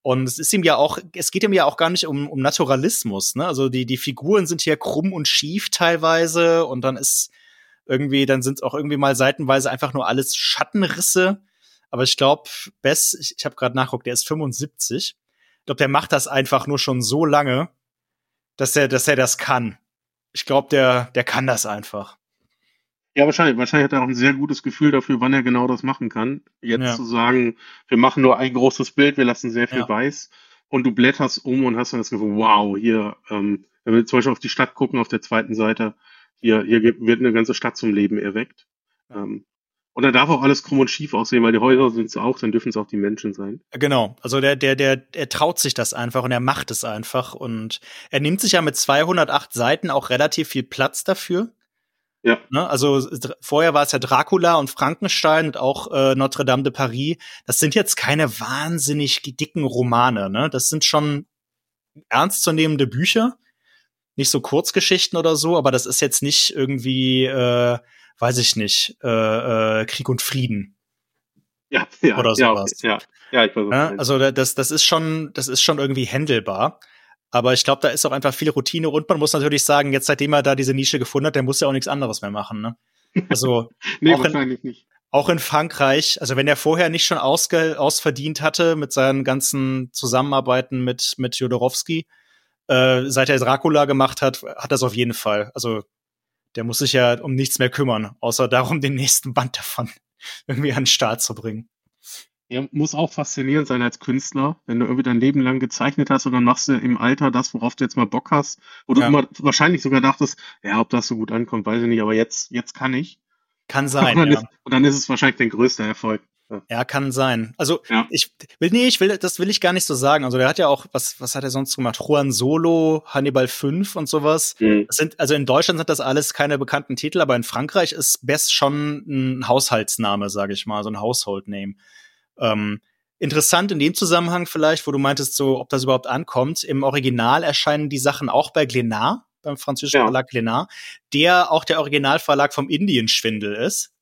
Und es ist ihm ja auch, es geht ihm ja auch gar nicht um, um Naturalismus, ne? Also die, die Figuren sind hier krumm und schief teilweise und dann ist irgendwie, dann sind es auch irgendwie mal seitenweise einfach nur alles Schattenrisse. Aber ich glaube, Bess, ich, ich habe gerade nachguckt, der ist 75. Ich glaube, der macht das einfach nur schon so lange, dass er, dass er das kann. Ich glaube, der, der kann das einfach. Ja, wahrscheinlich. Wahrscheinlich hat er auch ein sehr gutes Gefühl dafür, wann er genau das machen kann. Jetzt ja. zu sagen, wir machen nur ein großes Bild, wir lassen sehr viel ja. weiß und du blätterst um und hast dann das Gefühl, wow, hier, ähm, wenn wir zum Beispiel auf die Stadt gucken, auf der zweiten Seite, hier, hier wird eine ganze Stadt zum Leben erweckt. Ähm, und da darf auch alles krumm und schief aussehen, weil die Häuser sind es auch, dann dürfen es auch die Menschen sein. Genau, also der, der, der, er traut sich das einfach und er macht es einfach und er nimmt sich ja mit 208 Seiten auch relativ viel Platz dafür. Ja. Ne? Also vorher war es ja Dracula und Frankenstein und auch äh, Notre Dame de Paris. Das sind jetzt keine wahnsinnig dicken Romane. Ne? Das sind schon ernstzunehmende Bücher. Nicht so Kurzgeschichten oder so, aber das ist jetzt nicht irgendwie, äh, weiß ich nicht, äh, äh, Krieg und Frieden. Ja, ja, oder sowas. Ja, okay, ja, ja, ich weiß, ja, Also das, das ist schon, das ist schon irgendwie händelbar. Aber ich glaube, da ist auch einfach viel Routine und man muss natürlich sagen, jetzt seitdem er da diese Nische gefunden hat, der muss ja auch nichts anderes mehr machen. Ne? Also nee, auch wahrscheinlich in, nicht. Auch in Frankreich, also wenn er vorher nicht schon ausge, ausverdient hatte mit seinen ganzen Zusammenarbeiten mit mit Jodorowsky, äh, seit er Dracula gemacht hat, hat das auf jeden Fall. Also der muss sich ja um nichts mehr kümmern, außer darum, den nächsten Band davon irgendwie an den Start zu bringen. Ja, muss auch faszinierend sein als Künstler, wenn du irgendwie dein Leben lang gezeichnet hast und dann machst du im Alter das, worauf du jetzt mal Bock hast, wo du ja. immer wahrscheinlich sogar dachtest, ja, ob das so gut ankommt, weiß ich nicht, aber jetzt, jetzt kann ich. Kann sein. Und dann, ja. ist, und dann ist es wahrscheinlich der größte Erfolg. Ja, kann sein. Also ja. ich will nee, ich will das will ich gar nicht so sagen. Also der hat ja auch was was hat er sonst gemacht? Juan Solo, Hannibal 5 und sowas. Mhm. Das sind also in Deutschland sind das alles keine bekannten Titel, aber in Frankreich ist Best schon ein Haushaltsname, sage ich mal, so ein Household Name. Ähm, interessant in dem Zusammenhang vielleicht, wo du meintest, so, ob das überhaupt ankommt. Im Original erscheinen die Sachen auch bei Glenard, beim französischen ja. Verlag Glenard, der auch der Originalverlag vom Indienschwindel ist.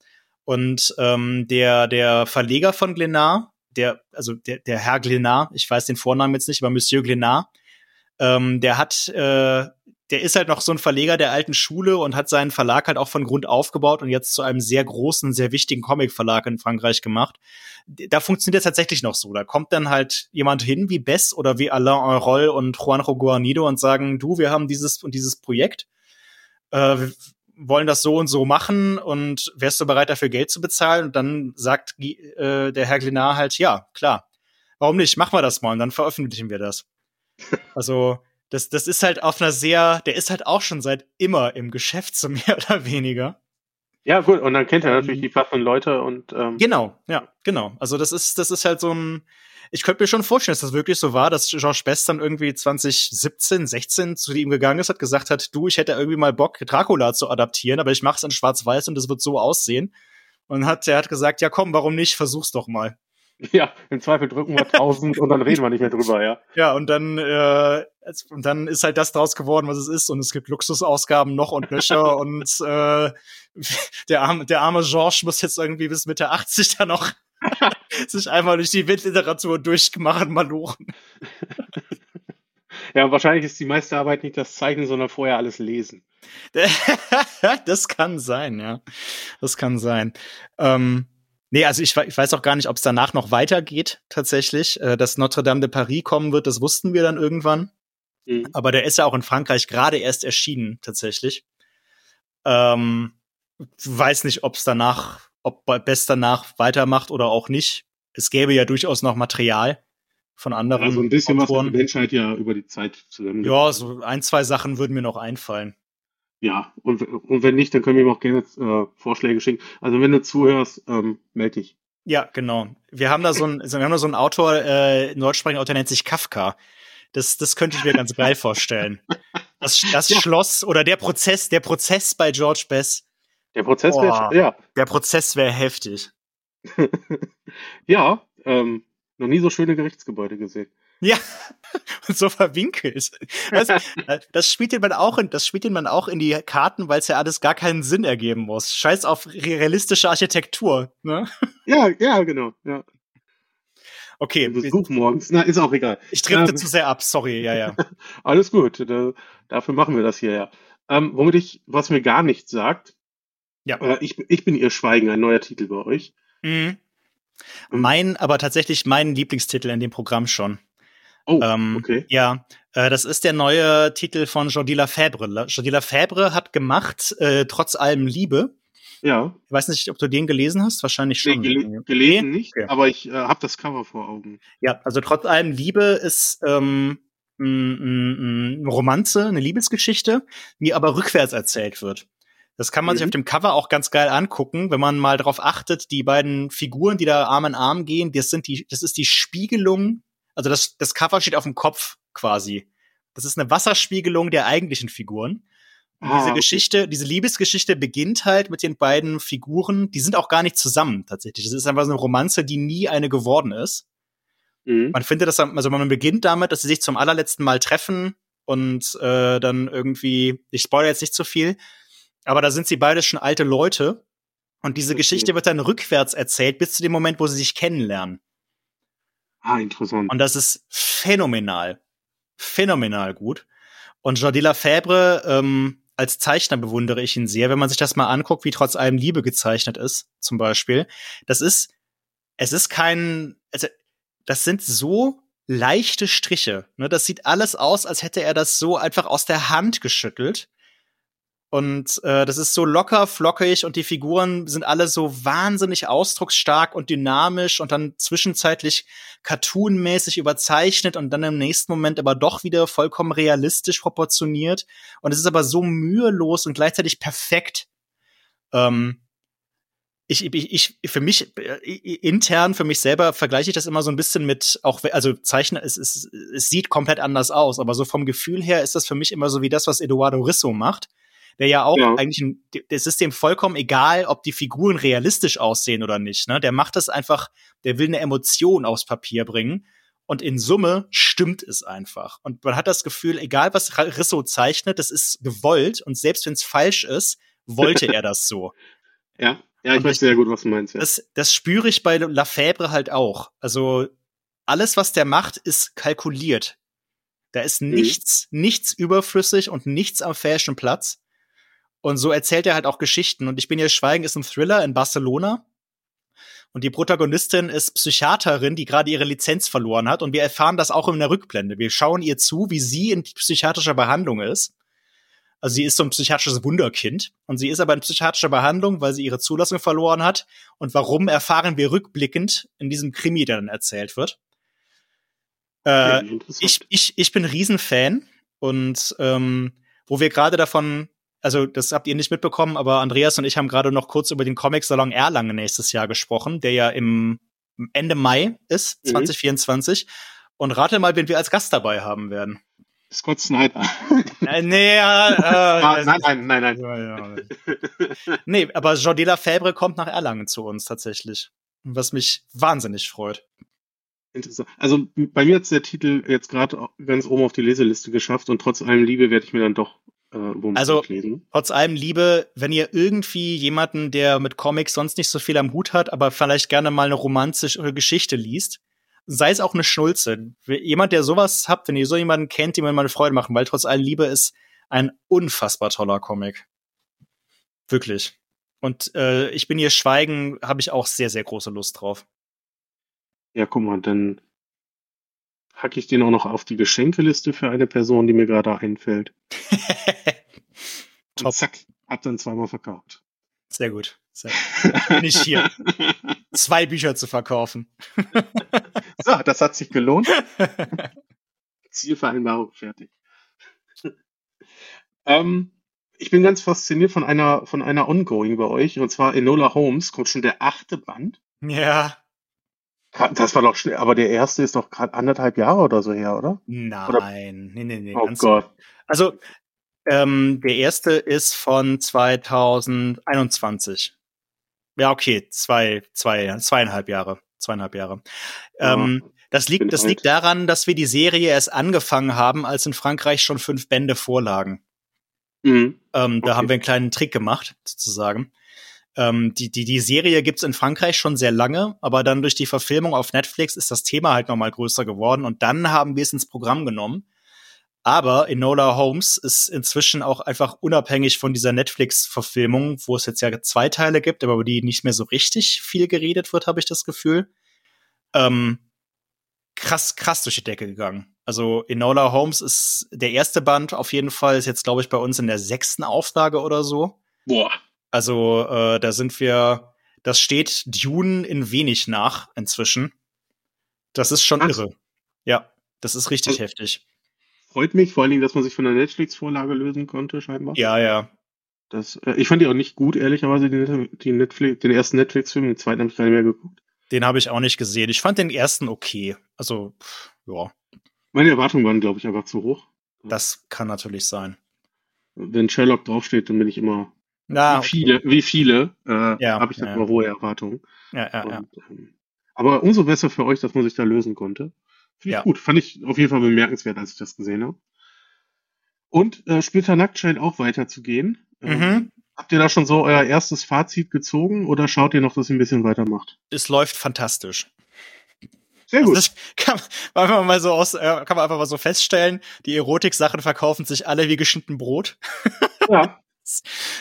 Und ähm, der, der Verleger von Glenard, der, also der, der Herr Glenard, ich weiß den Vornamen jetzt nicht, aber Monsieur Glenard, ähm, der hat äh, der ist halt noch so ein Verleger der alten Schule und hat seinen Verlag halt auch von Grund aufgebaut und jetzt zu einem sehr großen, sehr wichtigen Comic-Verlag in Frankreich gemacht. Da funktioniert es tatsächlich noch so. Da kommt dann halt jemand hin wie Bess oder wie Alain Enroll und Juanjo Guarnido und sagen, du, wir haben dieses und dieses Projekt. Äh, wollen das so und so machen und wärst du bereit, dafür Geld zu bezahlen? Und dann sagt äh, der Herr Glenard halt, ja, klar. Warum nicht? Machen wir das mal und dann veröffentlichen wir das. Also das, das ist halt auf einer sehr, der ist halt auch schon seit immer im Geschäft, so mehr oder weniger. Ja, gut, und dann kennt er natürlich ähm, die passenden Leute und ähm Genau, ja, genau. Also das ist, das ist halt so ein. Ich könnte mir schon vorstellen, dass das wirklich so war, dass George Best dann irgendwie 2017, 16 zu ihm gegangen ist, hat gesagt hat, du, ich hätte irgendwie mal Bock, Dracula zu adaptieren, aber ich mach's in Schwarz-Weiß und es wird so aussehen. Und hat, er hat gesagt, ja komm, warum nicht? Versuch's doch mal. Ja, im Zweifel drücken wir 1000 und dann reden wir nicht mehr drüber, ja. Ja, und dann, äh, und dann ist halt das draus geworden, was es ist. Und es gibt Luxusausgaben noch und nöcher. und äh, der, arme, der arme George muss jetzt irgendwie bis Mitte 80 da noch sich einmal durch die Wildliteratur durchgemacht malochen. Ja, wahrscheinlich ist die meiste Arbeit nicht das Zeichnen, sondern vorher alles lesen. das kann sein, ja. Das kann sein. Ähm, Nee, also ich, ich weiß auch gar nicht, ob es danach noch weitergeht, tatsächlich. Äh, dass Notre Dame de Paris kommen wird, das wussten wir dann irgendwann. Mhm. Aber der ist ja auch in Frankreich gerade erst erschienen, tatsächlich. Ähm, weiß nicht, ob es danach, ob Best danach weitermacht oder auch nicht. Es gäbe ja durchaus noch Material von anderen. Also ein bisschen Autoren. was die Menschheit ja über die Zeit zusammen. Ja, so ein, zwei Sachen würden mir noch einfallen. Ja, und, und wenn nicht, dann können wir ihm auch gerne äh, Vorschläge schicken. Also wenn du zuhörst, ähm, melde dich. Ja, genau. Wir haben da so einen, wir haben da so einen Autor, äh, deutschsprachigen Autor nennt sich Kafka. Das, das könnte ich mir ganz geil vorstellen. Das, das ja. Schloss oder der Prozess, der Prozess bei George Bess. Der Prozess wäre, ja. Der Prozess wäre heftig. ja, ähm, noch nie so schöne Gerichtsgebäude gesehen. Ja, und so verwinkelt. Das, das spielt man auch in, das spielt man auch in die Karten, weil es ja alles gar keinen Sinn ergeben muss. Scheiß auf realistische Architektur, ne? Ja, ja, genau, ja. Okay. Besuch morgens. Na, ist auch egal. Ich drifte ähm, zu sehr ab, sorry, ja, ja. alles gut, da, dafür machen wir das hier, ja. Ähm, womit ich, was mir gar nichts sagt, ja. Äh, ich, ich bin ihr Schweigen, ein neuer Titel bei euch. Mhm. Mein, aber tatsächlich mein Lieblingstitel in dem Programm schon. Oh, ähm, okay. Ja, äh, das ist der neue Titel von Jordi Lafèvre. Jordi Lafèvre hat gemacht, äh, trotz allem Liebe. Ja. Ich weiß nicht, ob du den gelesen hast, wahrscheinlich schon. Nee, gele gelesen nee? nicht, okay. aber ich äh, habe das Cover vor Augen. Ja, also trotz allem Liebe ist ähm, eine Romanze, eine Liebesgeschichte, die aber rückwärts erzählt wird. Das kann man mhm. sich auf dem Cover auch ganz geil angucken, wenn man mal darauf achtet, die beiden Figuren, die da Arm in Arm gehen, das sind die, das ist die Spiegelung, also das, das Cover steht auf dem Kopf quasi. Das ist eine Wasserspiegelung der eigentlichen Figuren. Und ah, diese Geschichte, diese Liebesgeschichte beginnt halt mit den beiden Figuren, die sind auch gar nicht zusammen tatsächlich. Das ist einfach so eine Romanze, die nie eine geworden ist. Mhm. Man findet das, also man beginnt damit, dass sie sich zum allerletzten Mal treffen und äh, dann irgendwie, ich spoilere jetzt nicht zu viel, aber da sind sie beide schon alte Leute und diese okay. Geschichte wird dann rückwärts erzählt bis zu dem Moment, wo sie sich kennenlernen. Ah, interessant. Und das ist phänomenal. Phänomenal gut. Und Jordi Lafèvre, ähm, als Zeichner bewundere ich ihn sehr, wenn man sich das mal anguckt, wie trotz allem Liebe gezeichnet ist, zum Beispiel. Das ist, es ist kein, also das sind so leichte Striche. Ne? Das sieht alles aus, als hätte er das so einfach aus der Hand geschüttelt. Und äh, das ist so locker, flockig und die Figuren sind alle so wahnsinnig ausdrucksstark und dynamisch und dann zwischenzeitlich cartoonmäßig überzeichnet und dann im nächsten Moment aber doch wieder vollkommen realistisch proportioniert. Und es ist aber so mühelos und gleichzeitig perfekt. Ähm, ich, ich, ich, für mich äh, intern, für mich selber vergleiche ich das immer so ein bisschen mit, auch, also Zeichner, es, es, es sieht komplett anders aus, aber so vom Gefühl her ist das für mich immer so wie das, was Eduardo Risso macht, der ja auch ja. eigentlich, ein, das ist dem vollkommen egal, ob die Figuren realistisch aussehen oder nicht, ne? Der macht das einfach, der will eine Emotion aufs Papier bringen und in Summe stimmt es einfach. Und man hat das Gefühl, egal was Risso zeichnet, das ist gewollt und selbst wenn es falsch ist, wollte er das so. Ja. Ja, ich weiß sehr gut, was du meinst. Ja. Das, das spüre ich bei Lafèvre halt auch. Also alles, was der macht, ist kalkuliert. Da ist mhm. nichts, nichts überflüssig und nichts am falschen Platz. Und so erzählt er halt auch Geschichten. Und ich bin hier Schweigen ist ein Thriller in Barcelona. Und die Protagonistin ist Psychiaterin, die gerade ihre Lizenz verloren hat. Und wir erfahren das auch in der Rückblende. Wir schauen ihr zu, wie sie in psychiatrischer Behandlung ist. Also sie ist so ein psychiatrisches Wunderkind und sie ist aber in psychiatrischer Behandlung, weil sie ihre Zulassung verloren hat. Und warum erfahren wir rückblickend in diesem Krimi, der dann erzählt wird. Äh, ich, ich, ich bin Riesenfan und ähm, wo wir gerade davon, also das habt ihr nicht mitbekommen, aber Andreas und ich haben gerade noch kurz über den Comic-Salon Erlangen nächstes Jahr gesprochen, der ja im Ende Mai ist, 2024. Mhm. Und rate mal, wen wir als Gast dabei haben werden. Scott Snyder. Äh, nee, ja, äh, nein, nein, nein, nein. Ja, ja. nee, aber Jordi Lafèvre kommt nach Erlangen zu uns tatsächlich. Was mich wahnsinnig freut. Interessant. Also bei mir hat der Titel jetzt gerade ganz oben auf die Leseliste geschafft und trotz allem Liebe werde ich mir dann doch äh, also, lesen. Trotz allem Liebe, wenn ihr irgendwie jemanden, der mit Comics sonst nicht so viel am Hut hat, aber vielleicht gerne mal eine romantische Geschichte liest, sei es auch eine Schnulze. Jemand, der sowas habt, wenn ihr so jemanden kennt, dem man mal eine Freude machen, weil trotz allem Liebe ist ein unfassbar toller Comic. Wirklich. Und äh, ich bin hier Schweigen, habe ich auch sehr, sehr große Lust drauf. Ja, guck mal, dann hacke ich den auch noch auf die Geschenkeliste für eine Person, die mir gerade einfällt. Und zack, hab dann zweimal verkauft. Sehr gut. Sehr gut. Bin ich hier. Zwei Bücher zu verkaufen. so, das hat sich gelohnt. Zielvereinbarung fertig. ähm, ich bin ganz fasziniert von einer, von einer Ongoing bei euch, und zwar Enola Holmes, kommt schon der achte Band. Ja. Das war doch schnell, aber der erste ist doch gerade anderthalb Jahre oder so her, oder? Nein, oder? nee, nee, nee. Oh Gott. Also, ähm, der erste ist von 2021. Ja, okay, zwei, zwei, zweieinhalb Jahre. Zweieinhalb Jahre. Ja, ähm, das liegt, das alt. liegt daran, dass wir die Serie erst angefangen haben, als in Frankreich schon fünf Bände vorlagen. Mhm. Ähm, okay. Da haben wir einen kleinen Trick gemacht, sozusagen. Ähm, die, die, die Serie gibt's in Frankreich schon sehr lange, aber dann durch die Verfilmung auf Netflix ist das Thema halt nochmal größer geworden und dann haben wir es ins Programm genommen. Aber Enola Holmes ist inzwischen auch einfach unabhängig von dieser Netflix-Verfilmung, wo es jetzt ja zwei Teile gibt, aber über die nicht mehr so richtig viel geredet wird, habe ich das Gefühl. Ähm, krass, krass durch die Decke gegangen. Also Enola Holmes ist der erste Band auf jeden Fall, ist jetzt, glaube ich, bei uns in der sechsten Auflage oder so. Boah. Also äh, da sind wir, das steht Dune in wenig nach inzwischen. Das ist schon Ach. irre. Ja, das ist richtig also, heftig. Freut mich vor allen Dingen, dass man sich von der Netflix-Vorlage lösen konnte, scheinbar. Ja, ja. Das, äh, ich fand die auch nicht gut, ehrlicherweise, die, die Netflix, den ersten Netflix-Film, den zweiten habe ich gar nicht mehr geguckt. Den habe ich auch nicht gesehen. Ich fand den ersten okay. Also, pff, ja. Meine Erwartungen waren, glaube ich, einfach zu hoch. Das kann natürlich sein. Wenn Sherlock draufsteht, dann bin ich immer Na, wie viele, okay. wie viele äh, ja, habe ich dann ja, immer hohe Erwartungen. Ja, ja, Und, ja. Ähm, aber umso besser für euch, dass man sich da lösen konnte. Finde ich ja. gut. Fand ich auf jeden Fall bemerkenswert, als ich das gesehen habe. Und äh, Splitter Nackt scheint auch weiterzugehen. Ähm, mhm. Habt ihr da schon so euer erstes Fazit gezogen oder schaut ihr noch, dass ihr ein bisschen weitermacht? Es läuft fantastisch. Sehr gut. Also kann, man mal so aus, äh, kann man einfach mal so feststellen, die Erotik-Sachen verkaufen sich alle wie geschnitten Brot. Ja.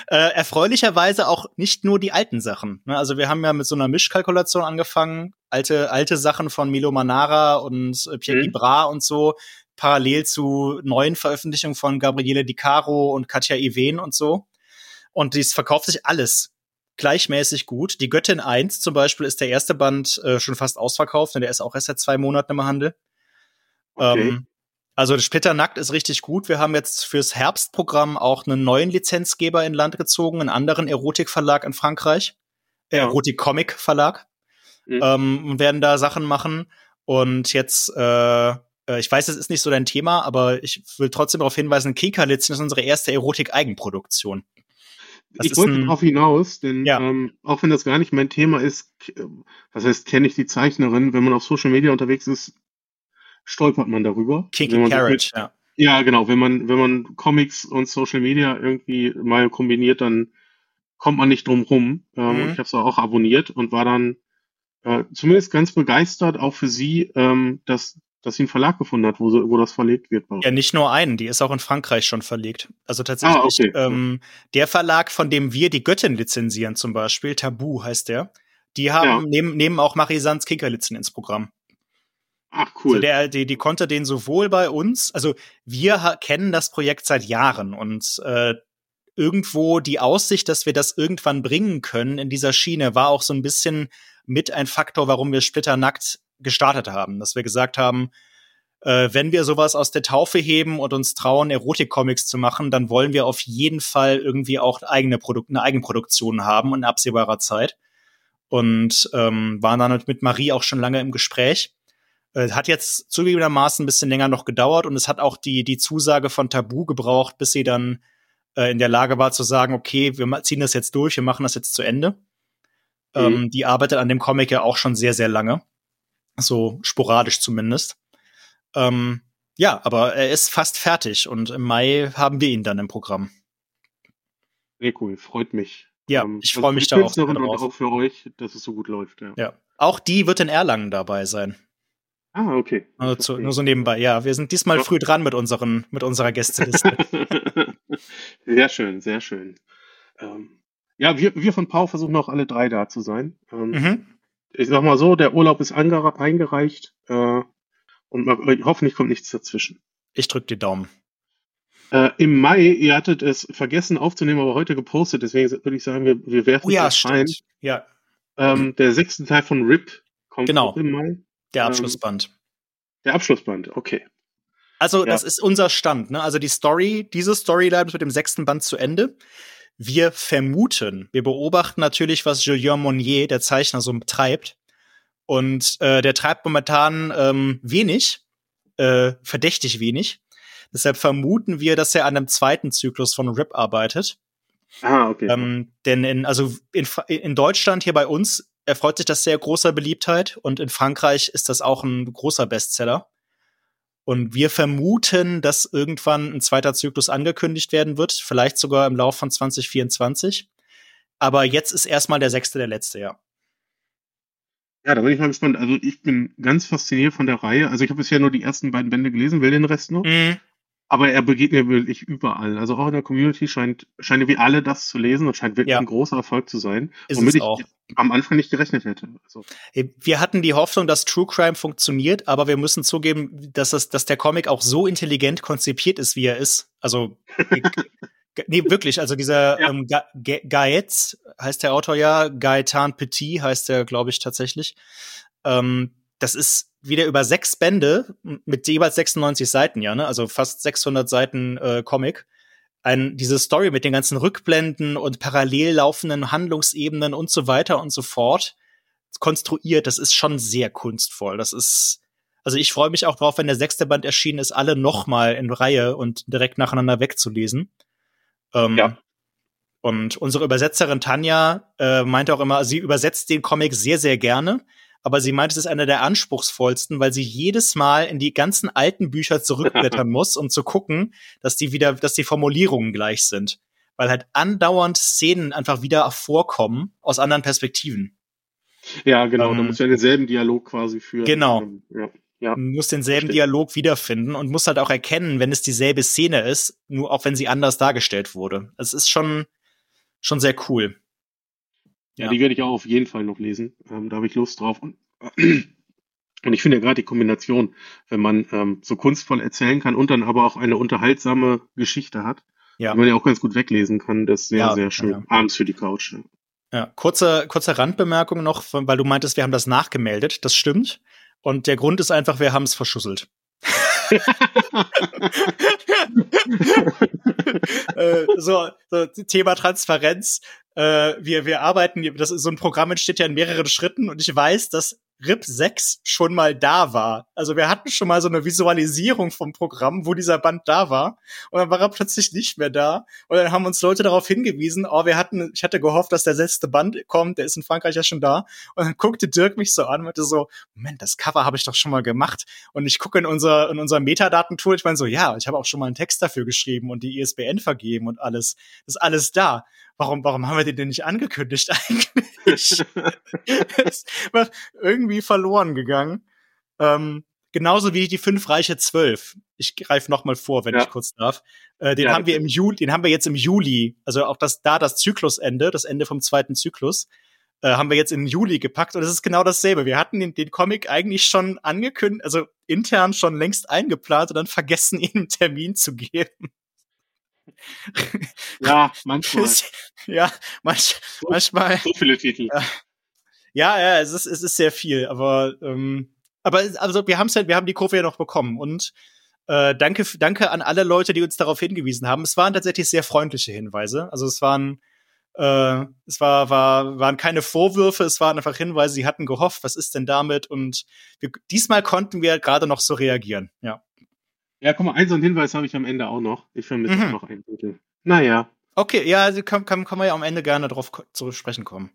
äh, erfreulicherweise auch nicht nur die alten Sachen. Ne? Also wir haben ja mit so einer Mischkalkulation angefangen, alte alte Sachen von Milo Manara und äh, Pierre mhm. Bra und so, parallel zu neuen Veröffentlichungen von Gabriele Di Caro und Katja Iwen und so. Und dies verkauft sich alles gleichmäßig gut. Die Göttin 1 zum Beispiel ist der erste Band äh, schon fast ausverkauft, denn der ist auch erst seit zwei Monaten im Handel. Okay. Ähm, also Splitternackt ist richtig gut. Wir haben jetzt fürs Herbstprogramm auch einen neuen Lizenzgeber in Land gezogen, einen anderen Erotikverlag in Frankreich, äh, ja. Erotik-Comic-Verlag, mhm. ähm, und werden da Sachen machen. Und jetzt, äh, äh, ich weiß, es ist nicht so dein Thema, aber ich will trotzdem darauf hinweisen, Kika-Litzen ist unsere erste Erotik-Eigenproduktion. Das ich wollte darauf hinaus, denn ja. ähm, auch wenn das gar nicht mein Thema ist, was heißt, kenne ich die Zeichnerin, wenn man auf Social Media unterwegs ist, stolpert man darüber. Kinky Carrot, ja. Ja, genau. Wenn man, wenn man Comics und Social Media irgendwie mal kombiniert, dann kommt man nicht drum rum. Ähm, mhm. Ich habe es auch abonniert und war dann äh, zumindest ganz begeistert, auch für sie, ähm, dass dass sie einen Verlag gefunden hat, wo, so, wo das verlegt wird. Ja, nicht nur einen, die ist auch in Frankreich schon verlegt. Also tatsächlich, ah, okay. ähm, der Verlag, von dem wir die Göttin lizenzieren zum Beispiel, Tabu heißt der, die haben, ja. nehmen, nehmen auch Marie-Sans Kinkerlitzen ins Programm. Ach, cool. Also der, die, die konnte den sowohl bei uns, also wir kennen das Projekt seit Jahren und äh, irgendwo die Aussicht, dass wir das irgendwann bringen können in dieser Schiene, war auch so ein bisschen mit ein Faktor, warum wir Splitternackt gestartet haben, dass wir gesagt haben, äh, wenn wir sowas aus der Taufe heben und uns trauen, Erotik-Comics zu machen, dann wollen wir auf jeden Fall irgendwie auch eigene Produk eine Eigenproduktion haben in absehbarer Zeit. Und ähm, waren dann mit Marie auch schon lange im Gespräch. Äh, hat jetzt zugegebenermaßen ein bisschen länger noch gedauert und es hat auch die, die Zusage von Tabu gebraucht, bis sie dann äh, in der Lage war zu sagen, okay, wir ziehen das jetzt durch, wir machen das jetzt zu Ende. Mhm. Ähm, die arbeitet an dem Comic ja auch schon sehr, sehr lange. So sporadisch zumindest. Ähm, ja, aber er ist fast fertig und im Mai haben wir ihn dann im Programm. Sehr cool, freut mich. Ja, ähm, ich freue mich da auch, und auch für euch, dass es so gut läuft. Ja. ja. Auch die wird in Erlangen dabei sein. Ah, okay. Also zu, nur so nebenbei. Ja, wir sind diesmal früh dran mit unseren, mit unserer Gästeliste. sehr schön, sehr schön. Ähm, ja, wir, wir von Pau versuchen auch alle drei da zu sein. Ähm, mhm ich sag mal so, der Urlaub ist eingereicht äh, und man, hoffentlich kommt nichts dazwischen. Ich drück die Daumen. Äh, Im Mai, ihr hattet es vergessen aufzunehmen, aber heute gepostet, deswegen würde ich sagen, wir, wir werfen oh, ja, es rein. Ja. Ähm, der sechste Teil von RIP kommt genau. im Mai. Der ähm, Abschlussband. Ähm, der Abschlussband, okay. Also, ja. das ist unser Stand, ne? Also die Story, diese Storyline ist mit dem sechsten Band zu Ende. Wir vermuten, wir beobachten natürlich, was Julien Monnier, der Zeichner, so treibt. Und äh, der treibt momentan ähm, wenig, äh, verdächtig wenig. Deshalb vermuten wir, dass er an einem zweiten Zyklus von RIP arbeitet. Ah, okay. Ähm, denn in, also in, in Deutschland hier bei uns erfreut sich das sehr großer Beliebtheit und in Frankreich ist das auch ein großer Bestseller. Und wir vermuten, dass irgendwann ein zweiter Zyklus angekündigt werden wird, vielleicht sogar im Lauf von 2024. Aber jetzt ist erstmal der sechste der letzte, ja. Ja, da bin ich mal gespannt. Also ich bin ganz fasziniert von der Reihe. Also ich habe bisher nur die ersten beiden Bände gelesen, will den Rest noch. Mhm. Aber er begegnet wirklich überall. Also auch in der Community scheint, scheinen wie alle das zu lesen und scheint wirklich ja. ein großer Erfolg zu sein. Ist womit ich auch. am Anfang nicht gerechnet hätte. Also. Wir hatten die Hoffnung, dass True Crime funktioniert, aber wir müssen zugeben, dass, das, dass der Comic auch so intelligent konzipiert ist, wie er ist. Also Nee, wirklich, also dieser ja. ähm, Gaetz heißt der Autor ja, Gaetan Petit heißt der, glaube ich, tatsächlich. Ähm, das ist wieder über sechs Bände mit jeweils 96 Seiten, ja, ne? Also fast 600 Seiten äh, Comic. Ein, diese Story mit den ganzen Rückblenden und parallel laufenden Handlungsebenen und so weiter und so fort konstruiert, das ist schon sehr kunstvoll. Das ist, also ich freue mich auch drauf, wenn der sechste Band erschienen ist, alle nochmal in Reihe und direkt nacheinander wegzulesen. Ähm, ja. Und unsere Übersetzerin Tanja äh, meinte auch immer, sie übersetzt den Comic sehr, sehr gerne. Aber sie meint, es ist einer der anspruchsvollsten, weil sie jedes Mal in die ganzen alten Bücher zurückblättern muss, um zu gucken, dass die wieder, dass die Formulierungen gleich sind. Weil halt andauernd Szenen einfach wieder vorkommen aus anderen Perspektiven. Ja, genau. Ähm, da muss ja denselben Dialog quasi führen. Genau. Ähm, ja. Ja, man muss denselben Verstehe. Dialog wiederfinden und muss halt auch erkennen, wenn es dieselbe Szene ist, nur auch wenn sie anders dargestellt wurde. Es ist schon, schon sehr cool. Ja, ja. die werde ich auch auf jeden Fall noch lesen. Ähm, da habe ich Lust drauf. Und, und ich finde ja gerade die Kombination, wenn man ähm, so kunstvoll erzählen kann und dann aber auch eine unterhaltsame Geschichte hat, ja. die man ja auch ganz gut weglesen kann, das ist sehr, ja, sehr schön. Abends für die Couch. Ja, kurze, kurze Randbemerkung noch, weil du meintest, wir haben das nachgemeldet. Das stimmt. Und der Grund ist einfach, wir haben es verschusselt. äh, so, so, Thema Transparenz. Äh, wir, wir arbeiten, das so ein Programm entsteht ja in mehreren Schritten und ich weiß, dass RIP 6 schon mal da war. Also wir hatten schon mal so eine Visualisierung vom Programm, wo dieser Band da war. Und dann war er plötzlich nicht mehr da. Und dann haben uns Leute darauf hingewiesen, oh, wir hatten, ich hatte gehofft, dass der letzte Band kommt, der ist in Frankreich ja schon da. Und dann guckte Dirk mich so an und meinte so, Moment, das Cover habe ich doch schon mal gemacht. Und ich gucke in unser, in unser Metadatentool, ich meine so, ja, ich habe auch schon mal einen Text dafür geschrieben und die ISBN vergeben und alles. Ist alles da warum, warum haben wir den denn nicht angekündigt eigentlich? ist irgendwie verloren gegangen. Ähm, genauso wie die fünf Reiche zwölf. Ich greife noch mal vor, wenn ja. ich kurz darf. Äh, den ja, haben wir im Juli, den haben wir jetzt im Juli, also auch das da das Zyklusende, das Ende vom zweiten Zyklus, äh, haben wir jetzt im Juli gepackt und es ist genau dasselbe. Wir hatten den, den Comic eigentlich schon angekündigt, also intern schon längst eingeplant und dann vergessen, ihm einen Termin zu geben. Ja, manchmal. ja, manch, so, manchmal. So viele Titel. Ja, ja, es ist, es ist sehr viel, aber, ähm, aber also wir haben es ja, wir haben die Kurve ja noch bekommen und äh, danke, danke an alle Leute, die uns darauf hingewiesen haben. Es waren tatsächlich sehr freundliche Hinweise. Also es waren, äh, es war, war, waren keine Vorwürfe, es waren einfach Hinweise, sie hatten gehofft, was ist denn damit? Und wir, diesmal konnten wir gerade noch so reagieren, ja. Ja, guck mal, einen so einen Hinweis habe ich am Ende auch noch. Ich vermisse mhm. noch ein Titel. Naja. Okay, ja, also kann, kann, kann man ja am Ende gerne darauf zu sprechen kommen.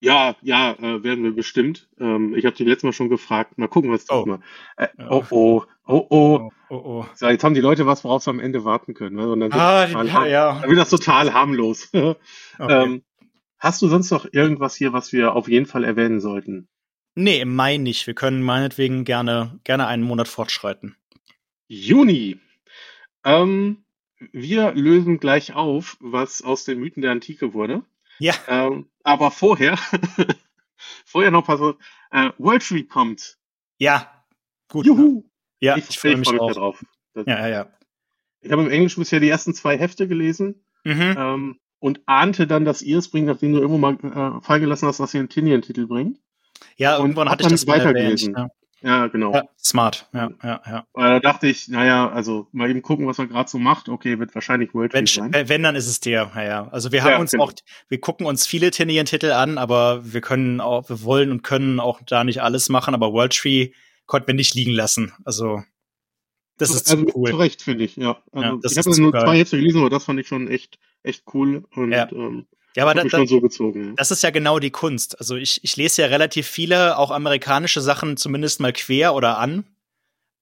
Ja, ja, äh, werden wir bestimmt. Ähm, ich habe die letztes Mal schon gefragt. Mal gucken, was oh. Mal. Äh, oh, oh, oh, oh, oh, oh. So, jetzt haben die Leute was, worauf sie am Ende warten können. Ne? Und dann, ah, ja, ja. dann wird das total harmlos. okay. ähm, hast du sonst noch irgendwas hier, was wir auf jeden Fall erwähnen sollten? Nee, im Mai nicht. Wir können meinetwegen gerne, gerne einen Monat fortschreiten. Juni. Ähm, wir lösen gleich auf, was aus den Mythen der Antike wurde. Ja. Ähm, aber vorher, vorher noch mal so, äh, World Tree kommt. Ja. Gut. Juhu. Ja, ich, ich freue mich, freu mich darauf. Das, ja, ja, ja. Ich habe im Englischen bisher die ersten zwei Hefte gelesen mhm. ähm, und ahnte dann, dass ihr es bringt, nachdem du irgendwo mal äh, freigelassen hast, dass ihr einen Tinian-Titel bringt. Ja, irgendwann hatte ich das weitergelesen. Ja. Ja, genau. Ja, smart, ja, ja, ja. Da dachte ich, naja, also mal eben gucken, was er gerade so macht. Okay, wird wahrscheinlich World wenn, sein. Wenn, dann ist es der, naja. Also wir haben ja, uns genau. auch, wir gucken uns viele Tinian-Titel an, aber wir können auch, wir wollen und können auch da nicht alles machen, aber World Tree konnten wir nicht liegen lassen. Also das ist also, zu cool. Zu Recht, finde ich, ja. Also, ja ich habe nur geil. zwei Hefte gelesen, aber das fand ich schon echt, echt cool. Und ja. ähm, ja, aber da, da, so das ist ja genau die Kunst. Also ich, ich lese ja relativ viele, auch amerikanische Sachen zumindest mal quer oder an,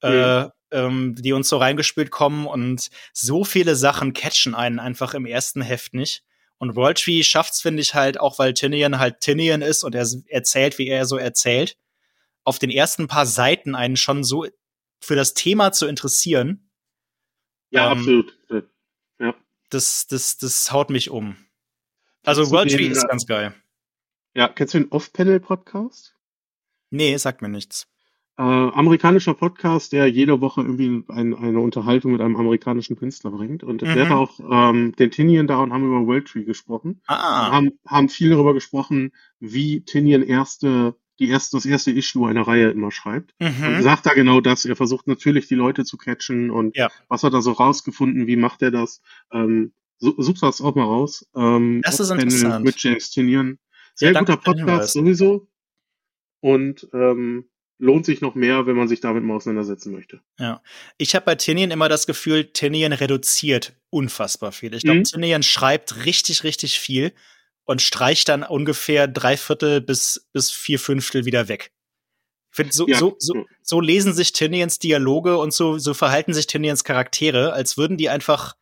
mhm. äh, ähm, die uns so reingespült kommen und so viele Sachen catchen einen einfach im ersten Heft nicht. Und World Tree schafft's, finde ich, halt, auch weil Tinian halt Tinian ist und er erzählt, wie er so erzählt, auf den ersten paar Seiten einen schon so für das Thema zu interessieren. Ja, ähm, absolut. Ja. Das, das, das haut mich um. Also World Tree ist ganz geil. Ja, kennst du den Off-Panel-Podcast? Nee, sagt mir nichts. äh, amerikanischer Podcast, der jede Woche irgendwie ein, eine Unterhaltung mit einem amerikanischen Künstler bringt. Und mhm. der hat auch ähm, den Tinian da und haben über World Tree gesprochen. Ah. Haben, haben viel darüber gesprochen, wie Tinian erste die erste, das erste Issue einer Reihe immer schreibt. Mhm. Und sagt da genau das. Er versucht natürlich die Leute zu catchen und ja. was hat er so rausgefunden, wie macht er das? Ähm, such das auch mal raus. Ähm, das ist interessant. Mit James Tinian. Sehr ja, guter Podcast sowieso. Und ähm, lohnt sich noch mehr, wenn man sich damit mal auseinandersetzen möchte. Ja. Ich habe bei Tinian immer das Gefühl, Tinian reduziert unfassbar viel. Ich glaube, mhm. Tinian schreibt richtig, richtig viel und streicht dann ungefähr drei Viertel bis, bis vier Fünftel wieder weg. Ich finde, so, ja. so, so, so lesen sich Tinians Dialoge und so, so verhalten sich Tinians Charaktere, als würden die einfach,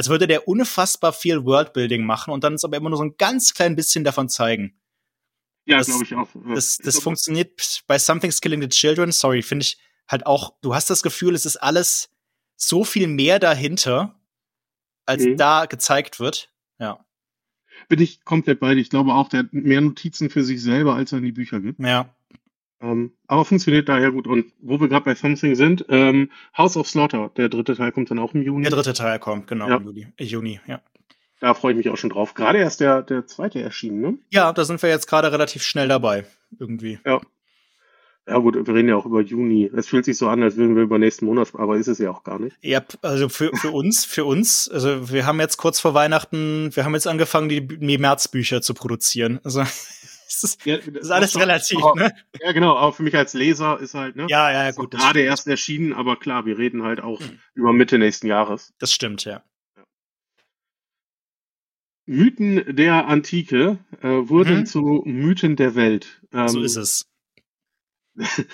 als würde der unfassbar viel Worldbuilding machen und dann ist aber immer nur so ein ganz klein bisschen davon zeigen. Ja, glaube ich auch. Das, das funktioniert bei Something's Killing the Children, sorry, finde ich halt auch, du hast das Gefühl, es ist alles so viel mehr dahinter, als mhm. da gezeigt wird. Ja bin ich komplett bei dir. Ich glaube auch, der hat mehr Notizen für sich selber, als er in die Bücher gibt. Ja. Ähm, aber funktioniert daher gut. Und wo wir gerade bei Something sind, ähm, House of Slaughter, der dritte Teil kommt dann auch im Juni. Der dritte Teil kommt, genau, ja. im Juli, äh, Juni, ja. Da freue ich mich auch schon drauf. Gerade erst der, der zweite erschienen, ne? Ja, da sind wir jetzt gerade relativ schnell dabei, irgendwie. Ja. Ja gut, wir reden ja auch über Juni. Es fühlt sich so an, als würden wir über nächsten Monat, aber ist es ja auch gar nicht. Ja, also für, für uns, für uns, also wir haben jetzt kurz vor Weihnachten, wir haben jetzt angefangen, die, die Märzbücher zu produzieren. Also das ist, ja, das ist alles relativ, aber, ne? Ja, genau, aber für mich als Leser ist halt, ne? Ja, ja, ja gut. Gerade erst erschienen, aber klar, wir reden halt auch mhm. über Mitte nächsten Jahres. Das stimmt, ja. Mythen der Antike äh, wurden mhm. zu Mythen der Welt. Ähm, so ist es.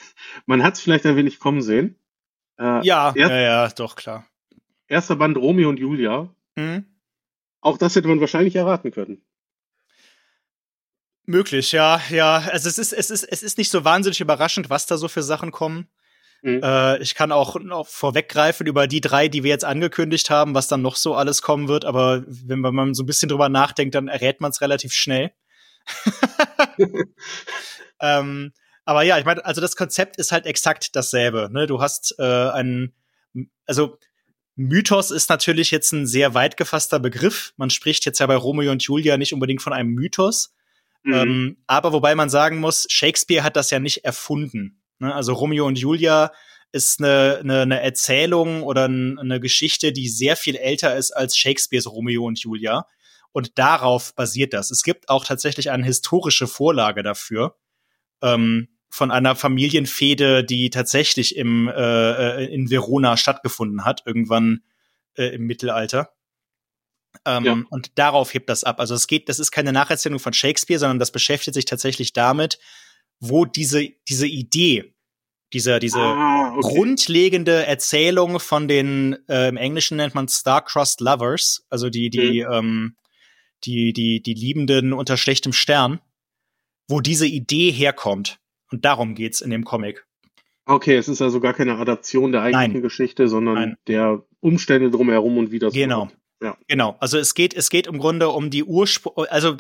man hat es vielleicht ein wenig kommen sehen. Äh, ja, erst, ja, ja, doch, klar. Erster Band Romeo und Julia. Mhm. Auch das hätte man wahrscheinlich erraten können. Möglich, ja, ja. Also es ist, es ist, es ist nicht so wahnsinnig überraschend, was da so für Sachen kommen. Mhm. Äh, ich kann auch noch vorweggreifen über die drei, die wir jetzt angekündigt haben, was dann noch so alles kommen wird. Aber wenn man so ein bisschen drüber nachdenkt, dann errät man es relativ schnell. ähm, aber ja, ich meine, also das Konzept ist halt exakt dasselbe. Ne? Du hast äh, einen, also Mythos ist natürlich jetzt ein sehr weit gefasster Begriff. Man spricht jetzt ja bei Romeo und Julia nicht unbedingt von einem Mythos. Mhm. Ähm, aber wobei man sagen muss, Shakespeare hat das ja nicht erfunden. Ne? Also Romeo und Julia ist eine, eine, eine Erzählung oder eine Geschichte, die sehr viel älter ist als Shakespeares Romeo und Julia. Und darauf basiert das. Es gibt auch tatsächlich eine historische Vorlage dafür. Ähm, von einer Familienfehde, die tatsächlich im, äh, äh, in Verona stattgefunden hat, irgendwann äh, im Mittelalter. Ähm, ja. Und darauf hebt das ab. Also es geht, das ist keine Nacherzählung von Shakespeare, sondern das beschäftigt sich tatsächlich damit, wo diese, diese Idee, diese, diese ah, okay. grundlegende Erzählung von den, äh, im Englischen nennt man Star-Crossed Lovers, also die, die, mhm. ähm, die, die, die Liebenden unter schlechtem Stern, wo diese Idee herkommt. Und darum geht's in dem Comic. Okay, es ist also gar keine Adaption der eigentlichen Nein. Geschichte, sondern Nein. der Umstände drumherum und wie das Genau. Ja. Genau. Also es geht, es geht im Grunde um die Ursprung, also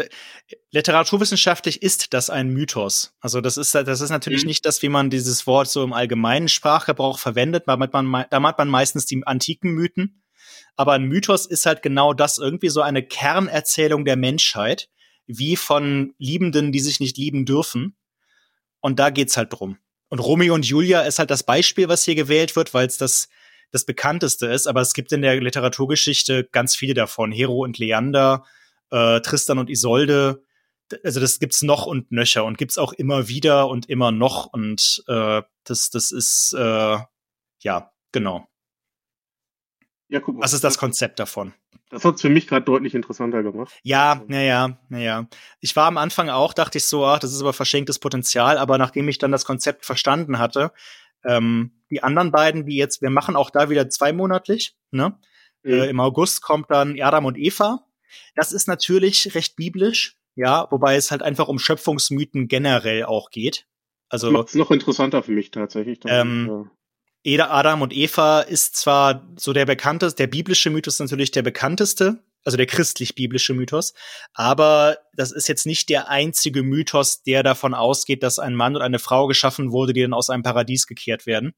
literaturwissenschaftlich ist das ein Mythos. Also das ist, das ist natürlich mhm. nicht das, wie man dieses Wort so im allgemeinen Sprachgebrauch verwendet. Damit man, da meint man meistens die antiken Mythen. Aber ein Mythos ist halt genau das, irgendwie so eine Kernerzählung der Menschheit, wie von Liebenden, die sich nicht lieben dürfen. Und da geht's halt drum. Und Romeo und Julia ist halt das Beispiel, was hier gewählt wird, weil es das, das bekannteste ist. Aber es gibt in der Literaturgeschichte ganz viele davon. Hero und Leander, äh, Tristan und Isolde. Also das gibt's noch und nöcher und gibt's auch immer wieder und immer noch. Und äh, das, das ist äh, ja genau. Ja, guck mal. Was ist das Konzept davon? Das hat's für mich gerade deutlich interessanter gemacht. Ja, naja, naja. Ich war am Anfang auch, dachte ich so, ach, das ist aber verschenktes Potenzial, aber nachdem ich dann das Konzept verstanden hatte, ähm, die anderen beiden, die jetzt, wir machen auch da wieder zweimonatlich, ne? Mhm. Äh, Im August kommt dann Adam und Eva. Das ist natürlich recht biblisch, ja, wobei es halt einfach um Schöpfungsmythen generell auch geht. Also macht's noch interessanter für mich tatsächlich. Ähm, ja. Adam und Eva ist zwar so der bekannteste, der biblische Mythos natürlich der bekannteste, also der christlich-biblische Mythos. Aber das ist jetzt nicht der einzige Mythos, der davon ausgeht, dass ein Mann und eine Frau geschaffen wurde, die dann aus einem Paradies gekehrt werden.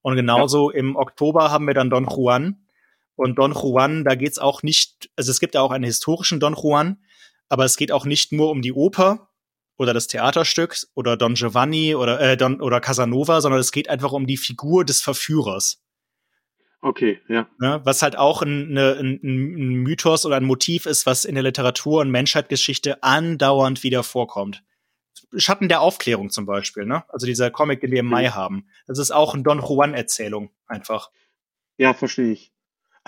Und genauso ja. im Oktober haben wir dann Don Juan. Und Don Juan, da geht's auch nicht, also es gibt ja auch einen historischen Don Juan, aber es geht auch nicht nur um die Oper oder das Theaterstück oder Don Giovanni oder äh, Don oder Casanova, sondern es geht einfach um die Figur des Verführers. Okay, ja. Ne, was halt auch ein, ne, ein, ein Mythos oder ein Motiv ist, was in der Literatur und Menschheitsgeschichte andauernd wieder vorkommt. Schatten der Aufklärung zum Beispiel, ne? Also dieser Comic, den wir im mhm. Mai haben. Das ist auch ein Don Juan-Erzählung, einfach. Ja, verstehe ich.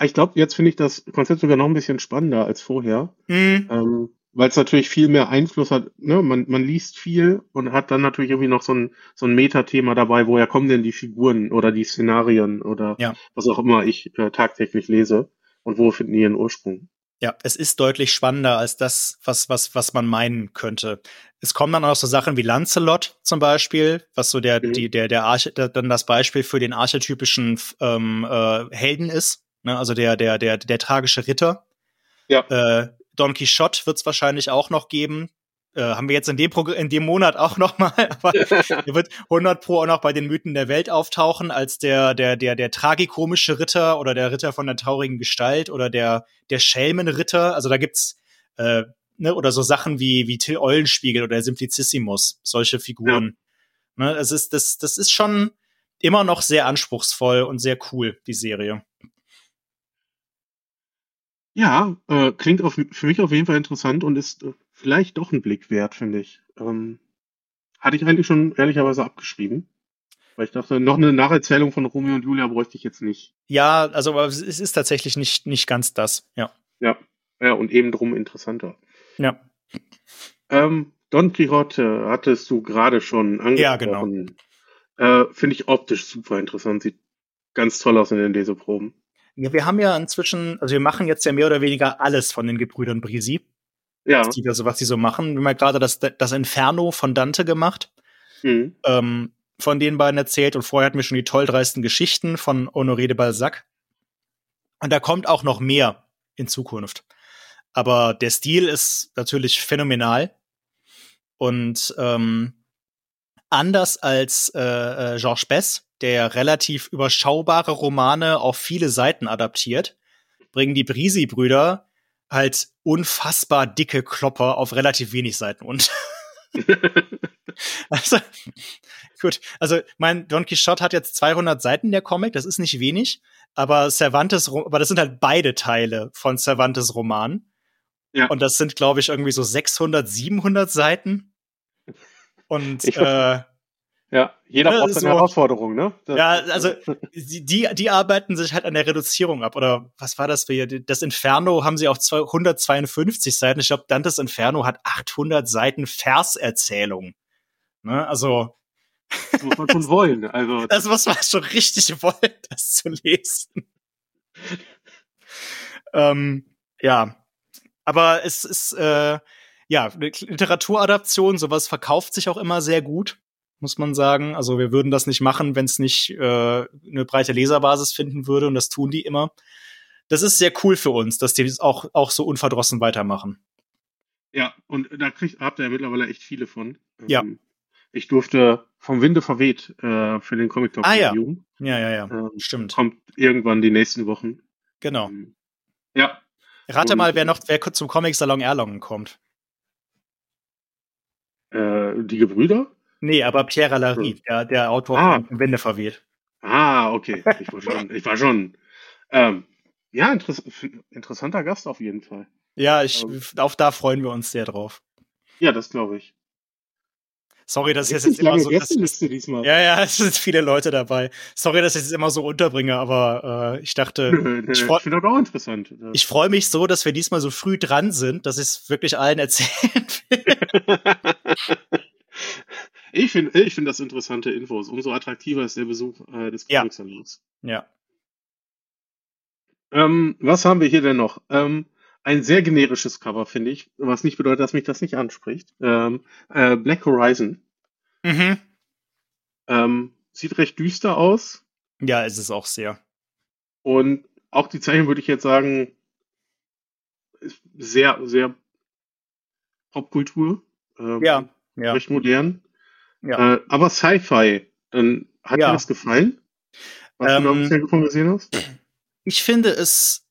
Ich glaube, jetzt finde ich das Konzept sogar noch ein bisschen spannender als vorher. Mhm. Ähm, weil es natürlich viel mehr Einfluss hat. Ne? Man, man liest viel und hat dann natürlich irgendwie noch so ein, so ein Metathema dabei, woher kommen denn die Figuren oder die Szenarien oder ja. was auch immer ich äh, tagtäglich lese und wo finden die ihren Ursprung. Ja, es ist deutlich spannender als das, was, was, was man meinen könnte. Es kommen dann auch so Sachen wie Lancelot zum Beispiel, was so der, mhm. die, der, der Arche, der, dann das Beispiel für den archetypischen ähm, äh, Helden ist. Ne? Also der, der, der, der tragische Ritter. Ja. Äh, Don Quixote wird es wahrscheinlich auch noch geben. Äh, haben wir jetzt in dem, Progr in dem Monat auch noch mal, aber er wird 100 pro auch noch bei den Mythen der Welt auftauchen als der der der der tragikomische Ritter oder der Ritter von der traurigen Gestalt oder der der Schelmenritter. Also da gibt's äh, ne, oder so Sachen wie wie Till Eulenspiegel oder Simplicissimus, solche Figuren. Ja. Ne, es ist das das ist schon immer noch sehr anspruchsvoll und sehr cool die Serie. Ja, äh, klingt auf, für mich auf jeden Fall interessant und ist äh, vielleicht doch ein Blick wert, finde ich. Ähm, hatte ich eigentlich schon ehrlicherweise abgeschrieben. Weil ich dachte, noch eine Nacherzählung von Romeo und Julia bräuchte ich jetzt nicht. Ja, also aber es ist tatsächlich nicht, nicht ganz das, ja. Ja, ja, und eben drum interessanter. Ja. Ähm, Don Quixote hattest du gerade schon angesprochen. Ja, genau. Äh, Finde ich optisch super interessant. Sieht ganz toll aus in den Leseproben. Ja, wir haben ja inzwischen, also wir machen jetzt ja mehr oder weniger alles von den Gebrüdern Brisi. Ja. Die, also was die so machen. Wir haben ja gerade das, das Inferno von Dante gemacht. Mhm. Ähm, von den beiden erzählt und vorher hatten wir schon die toll dreisten Geschichten von Honoré de Balzac. Und da kommt auch noch mehr in Zukunft. Aber der Stil ist natürlich phänomenal. Und ähm, anders als äh, äh, Georges Bess, der relativ überschaubare Romane auf viele Seiten adaptiert, bringen die Brisi-Brüder halt unfassbar dicke Klopper auf relativ wenig Seiten und also, gut, also mein Don Quixote hat jetzt 200 Seiten der Comic, das ist nicht wenig, aber Cervantes, aber das sind halt beide Teile von Cervantes Roman. Ja. Und das sind, glaube ich, irgendwie so 600, 700 Seiten. Und ich, äh, ja, jeder braucht seine so, Herausforderung, ne? Das, ja, also die, die arbeiten sich halt an der Reduzierung ab. Oder was war das für Das Inferno haben sie auf 152 Seiten. Ich glaube, Dantes Inferno hat 800 Seiten Verserzählung. Ne? Also das muss man schon wollen. Also das muss man schon richtig wollen, das zu lesen. ähm, ja, aber es ist äh, ja Literaturadaption. Sowas verkauft sich auch immer sehr gut muss man sagen. Also wir würden das nicht machen, wenn es nicht äh, eine breite Leserbasis finden würde und das tun die immer. Das ist sehr cool für uns, dass die auch, auch so unverdrossen weitermachen. Ja, und da kriegt, habt ihr ja mittlerweile echt viele von. Ja. Ähm, ich durfte vom Winde verweht äh, für den Comic Talk ah, ja. ja, ja, ja, ähm, stimmt. Kommt irgendwann die nächsten Wochen. Genau. Ähm, ja. Rate und, mal, wer noch, wer zum Comic Salon Erlangen kommt. Äh, die Gebrüder? Nee, aber Pierre hm. der, der Autor ah. von Wände verweht. Ah, okay. Ich war schon, ich war schon ähm, ja, interess interessanter Gast auf jeden Fall. Ja, ich, ähm, auf da freuen wir uns sehr drauf. Ja, das glaube ich. Sorry, dass ich jetzt, jetzt immer so. Das, diesmal. Ja, ja, es sind viele Leute dabei. Sorry, dass ich es immer so unterbringe, aber äh, ich dachte. Nö, nö, ich, ich finde das auch interessant. Ich freue mich so, dass wir diesmal so früh dran sind, dass ich es wirklich allen erzählen will. Ich finde ich find das interessante Infos. Umso attraktiver ist der Besuch äh, des Comic-Salons. Ja. ja. Ähm, was haben wir hier denn noch? Ähm, ein sehr generisches Cover, finde ich, was nicht bedeutet, dass mich das nicht anspricht. Ähm, äh, Black Horizon. Mhm. Ähm, sieht recht düster aus. Ja, ist es auch sehr. Und auch die Zeichen würde ich jetzt sagen, sehr, sehr Popkultur. Ähm, ja, ja. Recht modern. Ja. Äh, aber Sci-Fi, dann hat ja. dir das gefallen? Was ähm, du da ähm, bisher davon gesehen hast? Ich finde es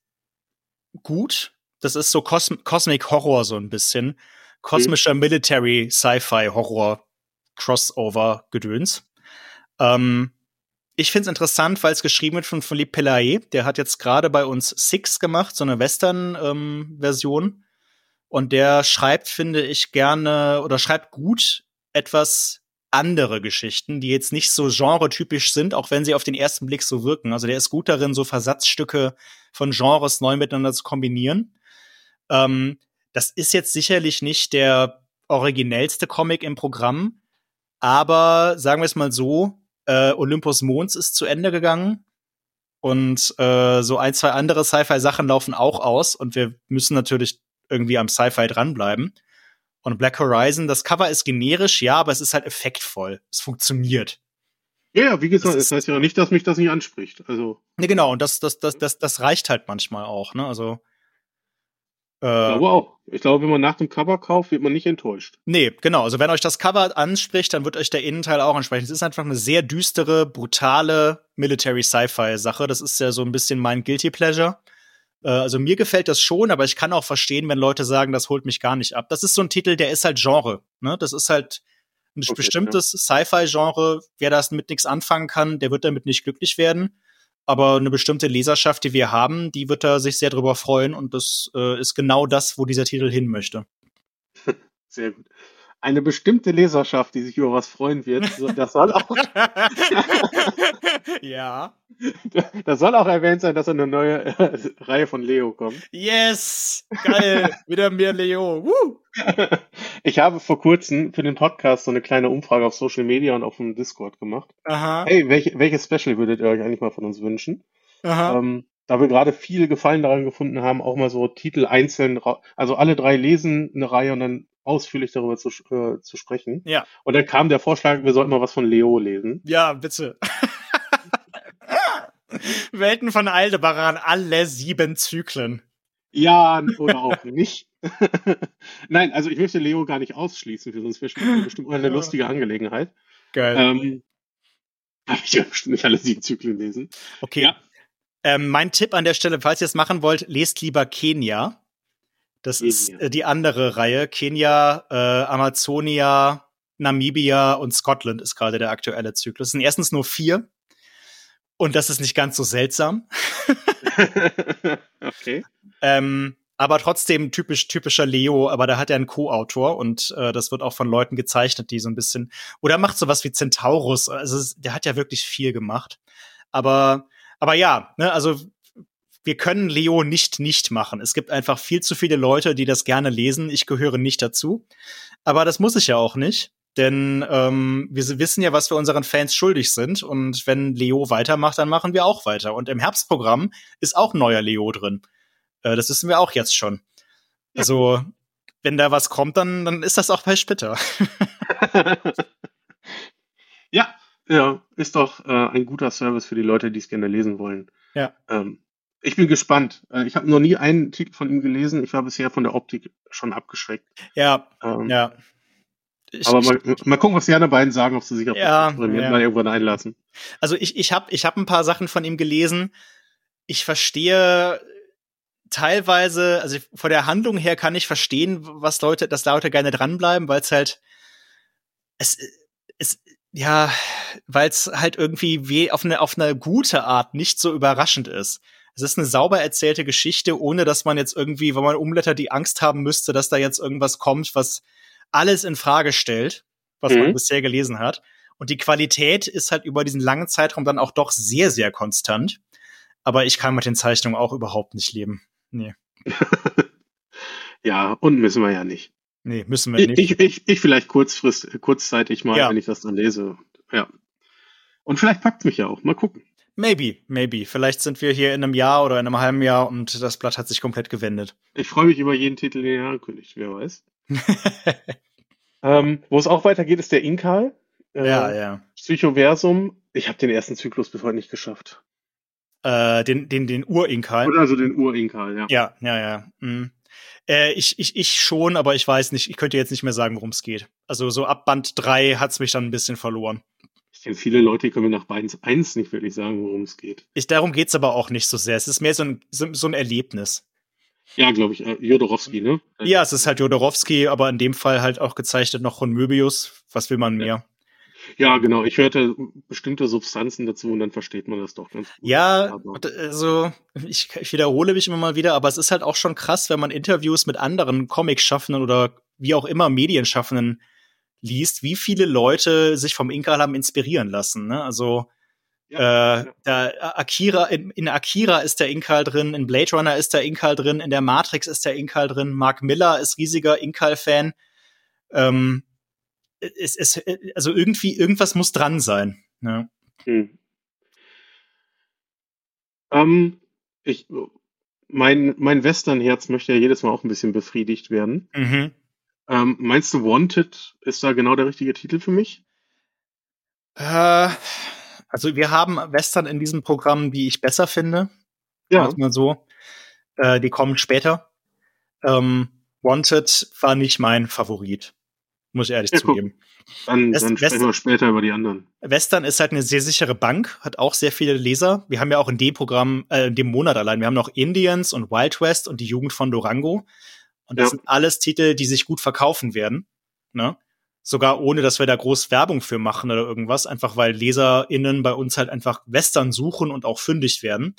gut. Das ist so Cos Cosmic Horror so ein bisschen. Kosmischer okay. Military Sci-Fi Horror Crossover Gedöns. Ähm, ich finde es interessant, weil es geschrieben wird von Philippe Pelaye. Der hat jetzt gerade bei uns Six gemacht, so eine Western-Version. Ähm, und der schreibt, finde ich, gerne oder schreibt gut etwas andere Geschichten, die jetzt nicht so genretypisch sind, auch wenn sie auf den ersten Blick so wirken. Also der ist gut darin, so Versatzstücke von Genres neu miteinander zu kombinieren. Ähm, das ist jetzt sicherlich nicht der originellste Comic im Programm, aber sagen wir es mal so, äh, Olympus Mons ist zu Ende gegangen und äh, so ein, zwei andere Sci-Fi-Sachen laufen auch aus und wir müssen natürlich irgendwie am Sci-Fi dranbleiben. Und Black Horizon, das Cover ist generisch, ja, aber es ist halt effektvoll. Es funktioniert. Ja, wie gesagt, das, das heißt ja nicht, dass mich das nicht anspricht. Also. Ne, genau, und das, das, das, das, das reicht halt manchmal auch, ne? Also. Äh, ich glaube auch. Ich glaube, wenn man nach dem Cover kauft, wird man nicht enttäuscht. Nee, genau. Also wenn euch das Cover anspricht, dann wird euch der Innenteil auch ansprechen. Es ist einfach eine sehr düstere, brutale Military-Sci-Fi-Sache. Das ist ja so ein bisschen mein Guilty Pleasure. Äh, also mir gefällt das schon, aber ich kann auch verstehen, wenn Leute sagen, das holt mich gar nicht ab. Das ist so ein Titel, der ist halt Genre. Ne? Das ist halt ein okay, bestimmtes ja. Sci-Fi-Genre. Wer das mit nichts anfangen kann, der wird damit nicht glücklich werden. Aber eine bestimmte Leserschaft, die wir haben, die wird da sich sehr drüber freuen und das äh, ist genau das, wo dieser Titel hin möchte. Sehr gut eine bestimmte Leserschaft, die sich über was freuen wird. Das soll auch. ja. Das soll auch erwähnt sein, dass eine neue äh, Reihe von Leo kommt. Yes! Geil! Wieder mehr Leo. Woo! Ich habe vor kurzem für den Podcast so eine kleine Umfrage auf Social Media und auf dem Discord gemacht. Aha. Hey, welche, welches Special würdet ihr euch eigentlich mal von uns wünschen? Aha. Ähm, da wir gerade viel Gefallen daran gefunden haben, auch mal so Titel einzeln, also alle drei lesen eine Reihe und dann ausführlich darüber zu, äh, zu sprechen. Ja. Und dann kam der Vorschlag, wir sollten mal was von Leo lesen. Ja, bitte. Welten von Aldebaran, alle sieben Zyklen. Ja, oder auch nicht. Nein, also ich möchte Leo gar nicht ausschließen, sonst wäre bestimmt eine lustige Angelegenheit. Geil. Ähm, aber ich werde bestimmt nicht alle sieben Zyklen lesen. Okay. Ja. Ähm, mein Tipp an der Stelle, falls ihr es machen wollt, lest lieber Kenia. Das Kenia. ist äh, die andere Reihe. Kenia, äh, Amazonia, Namibia und Scotland ist gerade der aktuelle Zyklus. Es sind erstens nur vier. Und das ist nicht ganz so seltsam. okay. Ähm, aber trotzdem typisch typischer Leo, aber da hat er einen Co-Autor und äh, das wird auch von Leuten gezeichnet, die so ein bisschen oder macht sowas wie Centaurus. Also der hat ja wirklich viel gemacht. Aber aber ja, ne, also wir können Leo nicht nicht machen. Es gibt einfach viel zu viele Leute, die das gerne lesen. Ich gehöre nicht dazu. Aber das muss ich ja auch nicht. Denn ähm, wir wissen ja, was wir unseren Fans schuldig sind. Und wenn Leo weitermacht, dann machen wir auch weiter. Und im Herbstprogramm ist auch neuer Leo drin. Äh, das wissen wir auch jetzt schon. Also, wenn da was kommt, dann, dann ist das auch bei Splitter. ja, ja, ist doch äh, ein guter Service für die Leute, die es gerne lesen wollen. Ja. Ähm, ich bin gespannt. Äh, ich habe noch nie einen Titel von ihm gelesen. Ich war bisher von der Optik schon abgeschreckt. Ja, ähm, ja. Ich, aber mal, mal gucken, was die anderen beiden sagen, ob sie sich auf ja, das ja. mal irgendwann einlassen. Also ich, ich habe ich hab ein paar Sachen von ihm gelesen. Ich verstehe teilweise, also von der Handlung her kann ich verstehen, was Leute, dass Leute gerne dranbleiben, weil es halt es, es ja, weil es halt irgendwie wie auf eine auf eine gute Art nicht so überraschend ist. Es ist eine sauber erzählte Geschichte, ohne dass man jetzt irgendwie, wenn man umblättert, die Angst haben müsste, dass da jetzt irgendwas kommt, was alles in Frage stellt, was mhm. man bisher gelesen hat. Und die Qualität ist halt über diesen langen Zeitraum dann auch doch sehr, sehr konstant. Aber ich kann mit den Zeichnungen auch überhaupt nicht leben. Nee. ja, und müssen wir ja nicht. Nee, müssen wir nicht. Ich, ich, ich vielleicht kurzfrist, kurzzeitig mal, ja. wenn ich das dann lese. Ja. Und vielleicht packt mich ja auch. Mal gucken. Maybe, maybe. Vielleicht sind wir hier in einem Jahr oder in einem halben Jahr und das Blatt hat sich komplett gewendet. Ich freue mich über jeden Titel, den er ankündigt, wer weiß. ähm, wo es auch weitergeht, ist der Inkal. Äh, ja, ja. Psychoversum. Ich habe den ersten Zyklus bis heute nicht geschafft. Äh, den den, den Urinkal. Oder also den Urinkal, ja. Ja, ja, ja. Mhm. Äh, ich, ich, ich schon, aber ich weiß nicht, ich könnte jetzt nicht mehr sagen, worum es geht. Also so ab Band 3 hat's mich dann ein bisschen verloren. Ich kenne viele Leute, die können mir nach Band 1 nicht wirklich sagen, worum es geht. Ich, darum geht's aber auch nicht so sehr. Es ist mehr so ein, so, so ein Erlebnis. Ja, glaube ich, äh, Jodorowski, ne? Ja, es ist halt Jodorowski, aber in dem Fall halt auch gezeichnet noch von Möbius. Was will man mehr? Ja. Ja, genau. Ich hörte bestimmte Substanzen dazu und dann versteht man das doch ganz gut. Ja, also ich, ich wiederhole mich immer mal wieder, aber es ist halt auch schon krass, wenn man Interviews mit anderen Comic-Schaffenden oder wie auch immer Medienschaffenden liest, wie viele Leute sich vom Inkal haben inspirieren lassen. Ne? Also ja, äh, ja. Der Akira, in, in, Akira ist der Inkal drin, in Blade Runner ist der Inkal drin, in der Matrix ist der Inkal drin, Mark Miller ist riesiger Inkal-Fan. Ähm, es, es, also irgendwie, irgendwas muss dran sein. Ne? Hm. Ähm, ich, mein, mein Westernherz möchte ja jedes Mal auch ein bisschen befriedigt werden. Mhm. Ähm, meinst du, Wanted ist da genau der richtige Titel für mich? Äh, also wir haben Western in diesem Programm, die ich besser finde. Ja. Mal so. Äh, die kommen später. Ähm, Wanted war nicht mein Favorit. Muss ich ehrlich ja, zugeben. Dann, West dann sprechen Western, wir später über die anderen. Western ist halt eine sehr sichere Bank, hat auch sehr viele Leser. Wir haben ja auch in dem Programm, äh, in dem Monat allein, wir haben noch Indians und Wild West und die Jugend von Durango. Und das ja. sind alles Titel, die sich gut verkaufen werden. Ne? Sogar ohne, dass wir da groß Werbung für machen oder irgendwas. Einfach weil LeserInnen bei uns halt einfach Western suchen und auch fündig werden.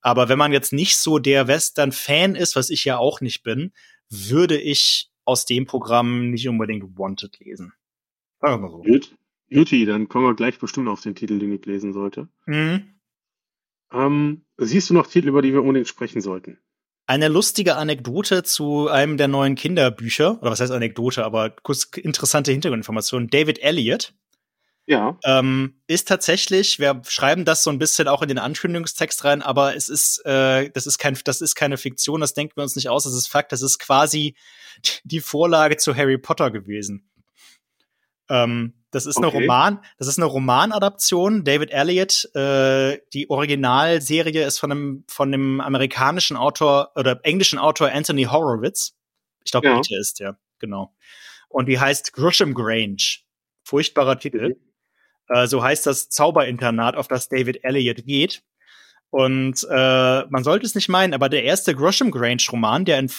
Aber wenn man jetzt nicht so der Western-Fan ist, was ich ja auch nicht bin, würde ich aus dem Programm nicht unbedingt Wanted lesen. Sagen wir mal so. Gut. Juti, dann kommen wir gleich bestimmt auf den Titel, den ich lesen sollte. Mhm. Ähm, siehst du noch Titel, über die wir unbedingt sprechen sollten? Eine lustige Anekdote zu einem der neuen Kinderbücher, oder was heißt Anekdote, aber kurz interessante Hintergrundinformationen. David Elliott ja. ähm, ist tatsächlich, wir schreiben das so ein bisschen auch in den Ankündigungstext rein, aber es ist, äh, das ist kein, das ist keine Fiktion, das denken wir uns nicht aus, das ist Fakt, das ist quasi die Vorlage zu Harry Potter gewesen. Ähm, das ist okay. eine Roman, das ist eine Romanadaption. David Elliott, äh, die Originalserie ist von einem von dem amerikanischen Autor oder englischen Autor Anthony Horowitz. Ich glaube, ja. Brite ist der, genau. Und die heißt Grisham Grange. Furchtbarer Titel. Mhm. Äh, so heißt das Zauberinternat, auf das David Elliott geht. Und äh, man sollte es nicht meinen, aber der erste Gresham Grange Roman, der in,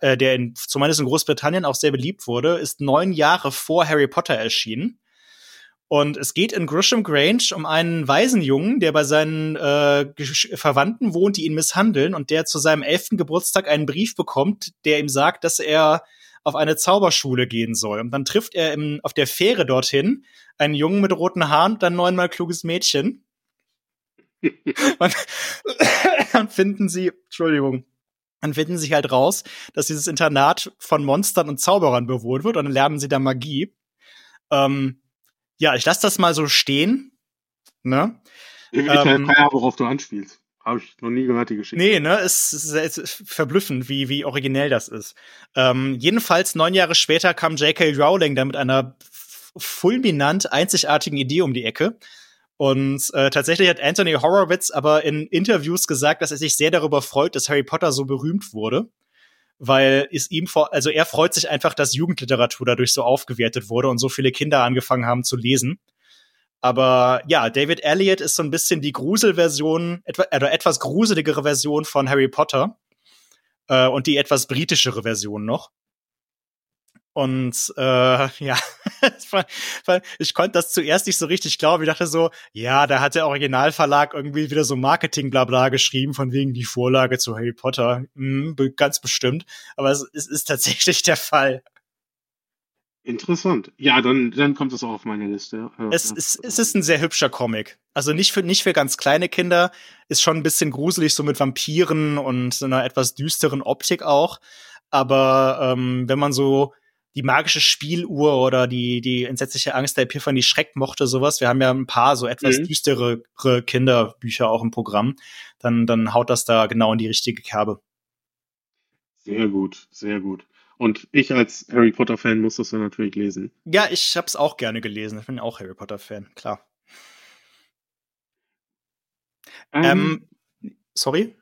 äh, der in, zumindest in Großbritannien auch sehr beliebt wurde, ist neun Jahre vor Harry Potter erschienen. Und es geht in Grisham Grange um einen Waisenjungen, der bei seinen äh, Verwandten wohnt, die ihn misshandeln und der zu seinem elften Geburtstag einen Brief bekommt, der ihm sagt, dass er auf eine Zauberschule gehen soll. Und dann trifft er im, auf der Fähre dorthin einen Jungen mit roten Haaren und ein neunmal kluges Mädchen. und dann finden sie, Entschuldigung, dann finden sie halt raus, dass dieses Internat von Monstern und Zauberern bewohnt wird und dann lernen sie da Magie. Ähm, ja, ich lasse das mal so stehen. Ne? Ich ähm, keine Ahnung, worauf du anspielst. Habe ich noch nie gehört, die Geschichte. Nee, ne, es ist, es ist verblüffend, wie, wie originell das ist. Ähm, jedenfalls neun Jahre später kam J.K. Rowling da mit einer fulminant einzigartigen Idee um die Ecke. Und äh, tatsächlich hat Anthony Horowitz aber in Interviews gesagt, dass er sich sehr darüber freut, dass Harry Potter so berühmt wurde. Weil es ihm vor, also er freut sich einfach, dass Jugendliteratur dadurch so aufgewertet wurde und so viele Kinder angefangen haben zu lesen. Aber ja, David Elliott ist so ein bisschen die Gruselversion, etwa, oder etwas gruseligere Version von Harry Potter. Äh, und die etwas britischere Version noch. Und äh, ja, ich konnte das zuerst nicht so richtig glauben. Ich dachte so, ja, da hat der Originalverlag irgendwie wieder so Marketing-Blabla geschrieben, von wegen die Vorlage zu Harry Potter. Hm, ganz bestimmt. Aber es, es ist tatsächlich der Fall. Interessant. Ja, dann, dann kommt es auch auf meine Liste. Es, ja. Ist, es ist ein sehr hübscher Comic. Also nicht für, nicht für ganz kleine Kinder. Ist schon ein bisschen gruselig, so mit Vampiren und einer etwas düsteren Optik auch. Aber ähm, wenn man so die magische Spieluhr oder die, die entsetzliche Angst der Epiphanie Schreck mochte, sowas. Wir haben ja ein paar so etwas mhm. düstere Kinderbücher auch im Programm. Dann, dann haut das da genau in die richtige Kerbe. Sehr gut, sehr gut. Und ich als Harry Potter-Fan muss das dann natürlich lesen. Ja, ich hab's auch gerne gelesen. Ich bin auch Harry Potter-Fan, klar. Ähm, ähm sorry?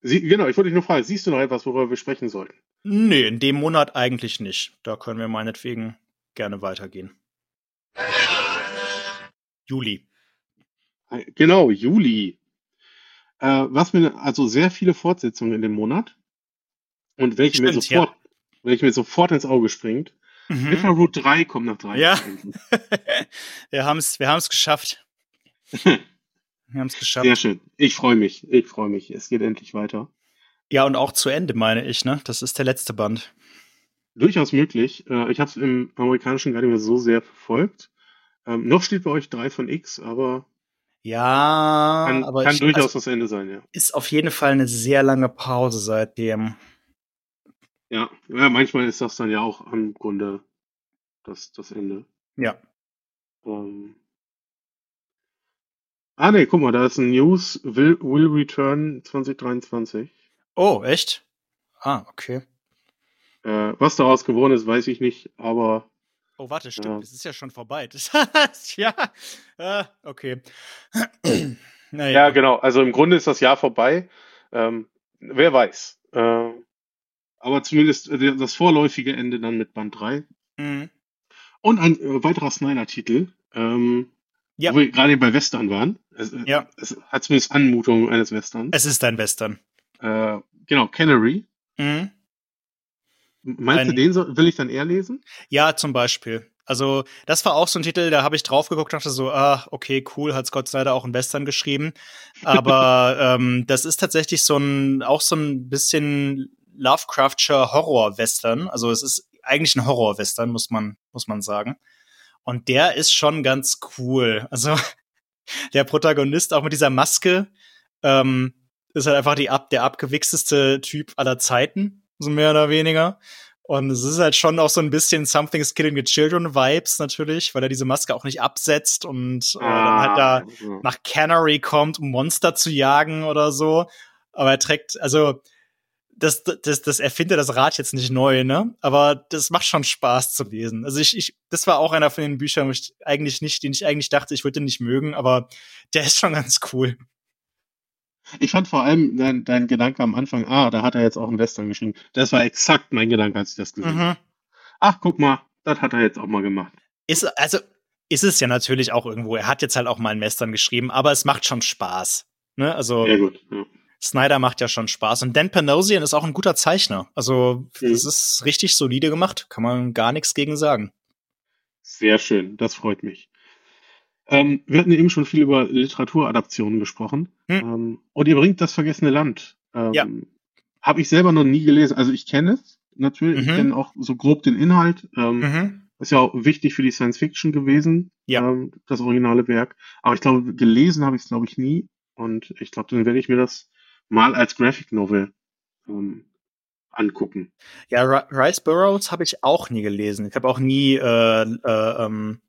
Sie, genau, ich wollte dich nur fragen, siehst du noch etwas, worüber wir sprechen sollten? Nee, in dem Monat eigentlich nicht. Da können wir meinetwegen gerne weitergehen. Juli. Genau, Juli. Äh, was mir, also sehr viele Fortsetzungen in dem Monat. Und welche Stimmt, mir sofort, ja. welche mir sofort ins Auge springt. Mhm. Bitterroot 3 kommt nach drei Ja. wir haben es wir haben's geschafft. wir haben es geschafft. Sehr schön. Ich freue mich. Ich freue mich. Es geht endlich weiter. Ja, und auch zu Ende, meine ich, ne? Das ist der letzte Band. Durchaus möglich. Äh, ich habe es im amerikanischen gar nicht mehr so sehr verfolgt. Ähm, noch steht bei euch 3 von X, aber ja, kann, aber kann ich, durchaus also, das Ende sein, ja. Ist auf jeden Fall eine sehr lange Pause seitdem. Ja, ja manchmal ist das dann ja auch am Grunde das, das Ende. Ja. Ähm, ah, nee, guck mal, da ist ein News, will, will return 2023. Oh, echt? Ah, okay. Äh, was daraus geworden ist, weiß ich nicht, aber. Oh, warte, stimmt, ja. es ist ja schon vorbei. Das, ja, äh, okay. naja. Ja, genau. Also im Grunde ist das Jahr vorbei. Ähm, wer weiß. Äh, aber zumindest äh, das vorläufige Ende dann mit Band 3. Mhm. Und ein äh, weiterer Snyder-Titel, ähm, ja. wo wir gerade bei Western waren. Es, äh, ja. es hat zumindest Anmutung eines Western. Es ist ein Western. Äh, genau, Canary. Mhm. Meinst ein, du, den so, will ich dann eher lesen? Ja, zum Beispiel. Also, das war auch so ein Titel, da habe ich drauf geguckt, dachte so, ah, okay, cool, hat Scott Snyder auch in Western geschrieben. Aber ähm, das ist tatsächlich so ein, auch so ein bisschen Lovecraftscher Horror-Western. Also, es ist eigentlich ein Horror-Western, muss man, muss man sagen. Und der ist schon ganz cool. Also, der Protagonist auch mit dieser Maske, ähm, ist halt einfach die ab, der abgewichsteste Typ aller Zeiten, so mehr oder weniger. Und es ist halt schon auch so ein bisschen Something's Killing the Children Vibes natürlich, weil er diese Maske auch nicht absetzt und äh, dann halt da ah, nach Canary kommt, um Monster zu jagen oder so. Aber er trägt, also das, das, das erfindet das Rad jetzt nicht neu, ne? Aber das macht schon Spaß zu lesen. Also ich, ich, das war auch einer von den Büchern, wo ich eigentlich nicht, den ich eigentlich dachte, ich würde den nicht mögen, aber der ist schon ganz cool. Ich fand vor allem dein, dein Gedanke am Anfang, ah, da hat er jetzt auch einen Western geschrieben. Das war exakt mein Gedanke, als ich das gesehen mhm. habe. Ach, guck mal, das hat er jetzt auch mal gemacht. Ist, also, ist es ja natürlich auch irgendwo. Er hat jetzt halt auch mal einen Western geschrieben, aber es macht schon Spaß. Ne? Also, Sehr gut, ja. Snyder macht ja schon Spaß. Und Dan Panosian ist auch ein guter Zeichner. Also, mhm. das ist richtig solide gemacht. Kann man gar nichts gegen sagen. Sehr schön, das freut mich. Ähm, wir hatten eben schon viel über Literaturadaptionen gesprochen. Hm. Ähm, und ihr bringt das vergessene Land. Ähm, ja. Habe ich selber noch nie gelesen. Also ich kenne es natürlich. Mhm. Ich kenne auch so grob den Inhalt. Ähm, mhm. Ist ja auch wichtig für die Science Fiction gewesen, ja. ähm, das originale Werk. Aber ich glaube, gelesen habe ich es, glaube ich, nie. Und ich glaube, dann werde ich mir das mal als Graphic Novel ähm, angucken. Ja, Rice Burroughs habe ich auch nie gelesen. Ich habe auch nie äh, äh, ähm,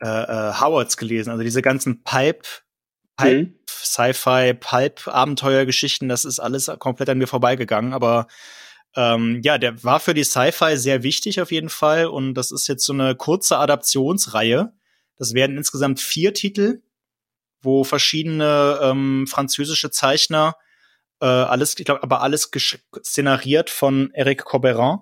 äh, äh, Howards gelesen. Also diese ganzen Pipe, Pipe, mhm. Sci-Fi, Pipe-Abenteuergeschichten, das ist alles komplett an mir vorbeigegangen. Aber ähm, ja, der war für die Sci-Fi sehr wichtig auf jeden Fall. Und das ist jetzt so eine kurze Adaptionsreihe. Das werden insgesamt vier Titel, wo verschiedene ähm, französische Zeichner äh, alles, ich glaube, aber alles szenariert von Eric Corberan.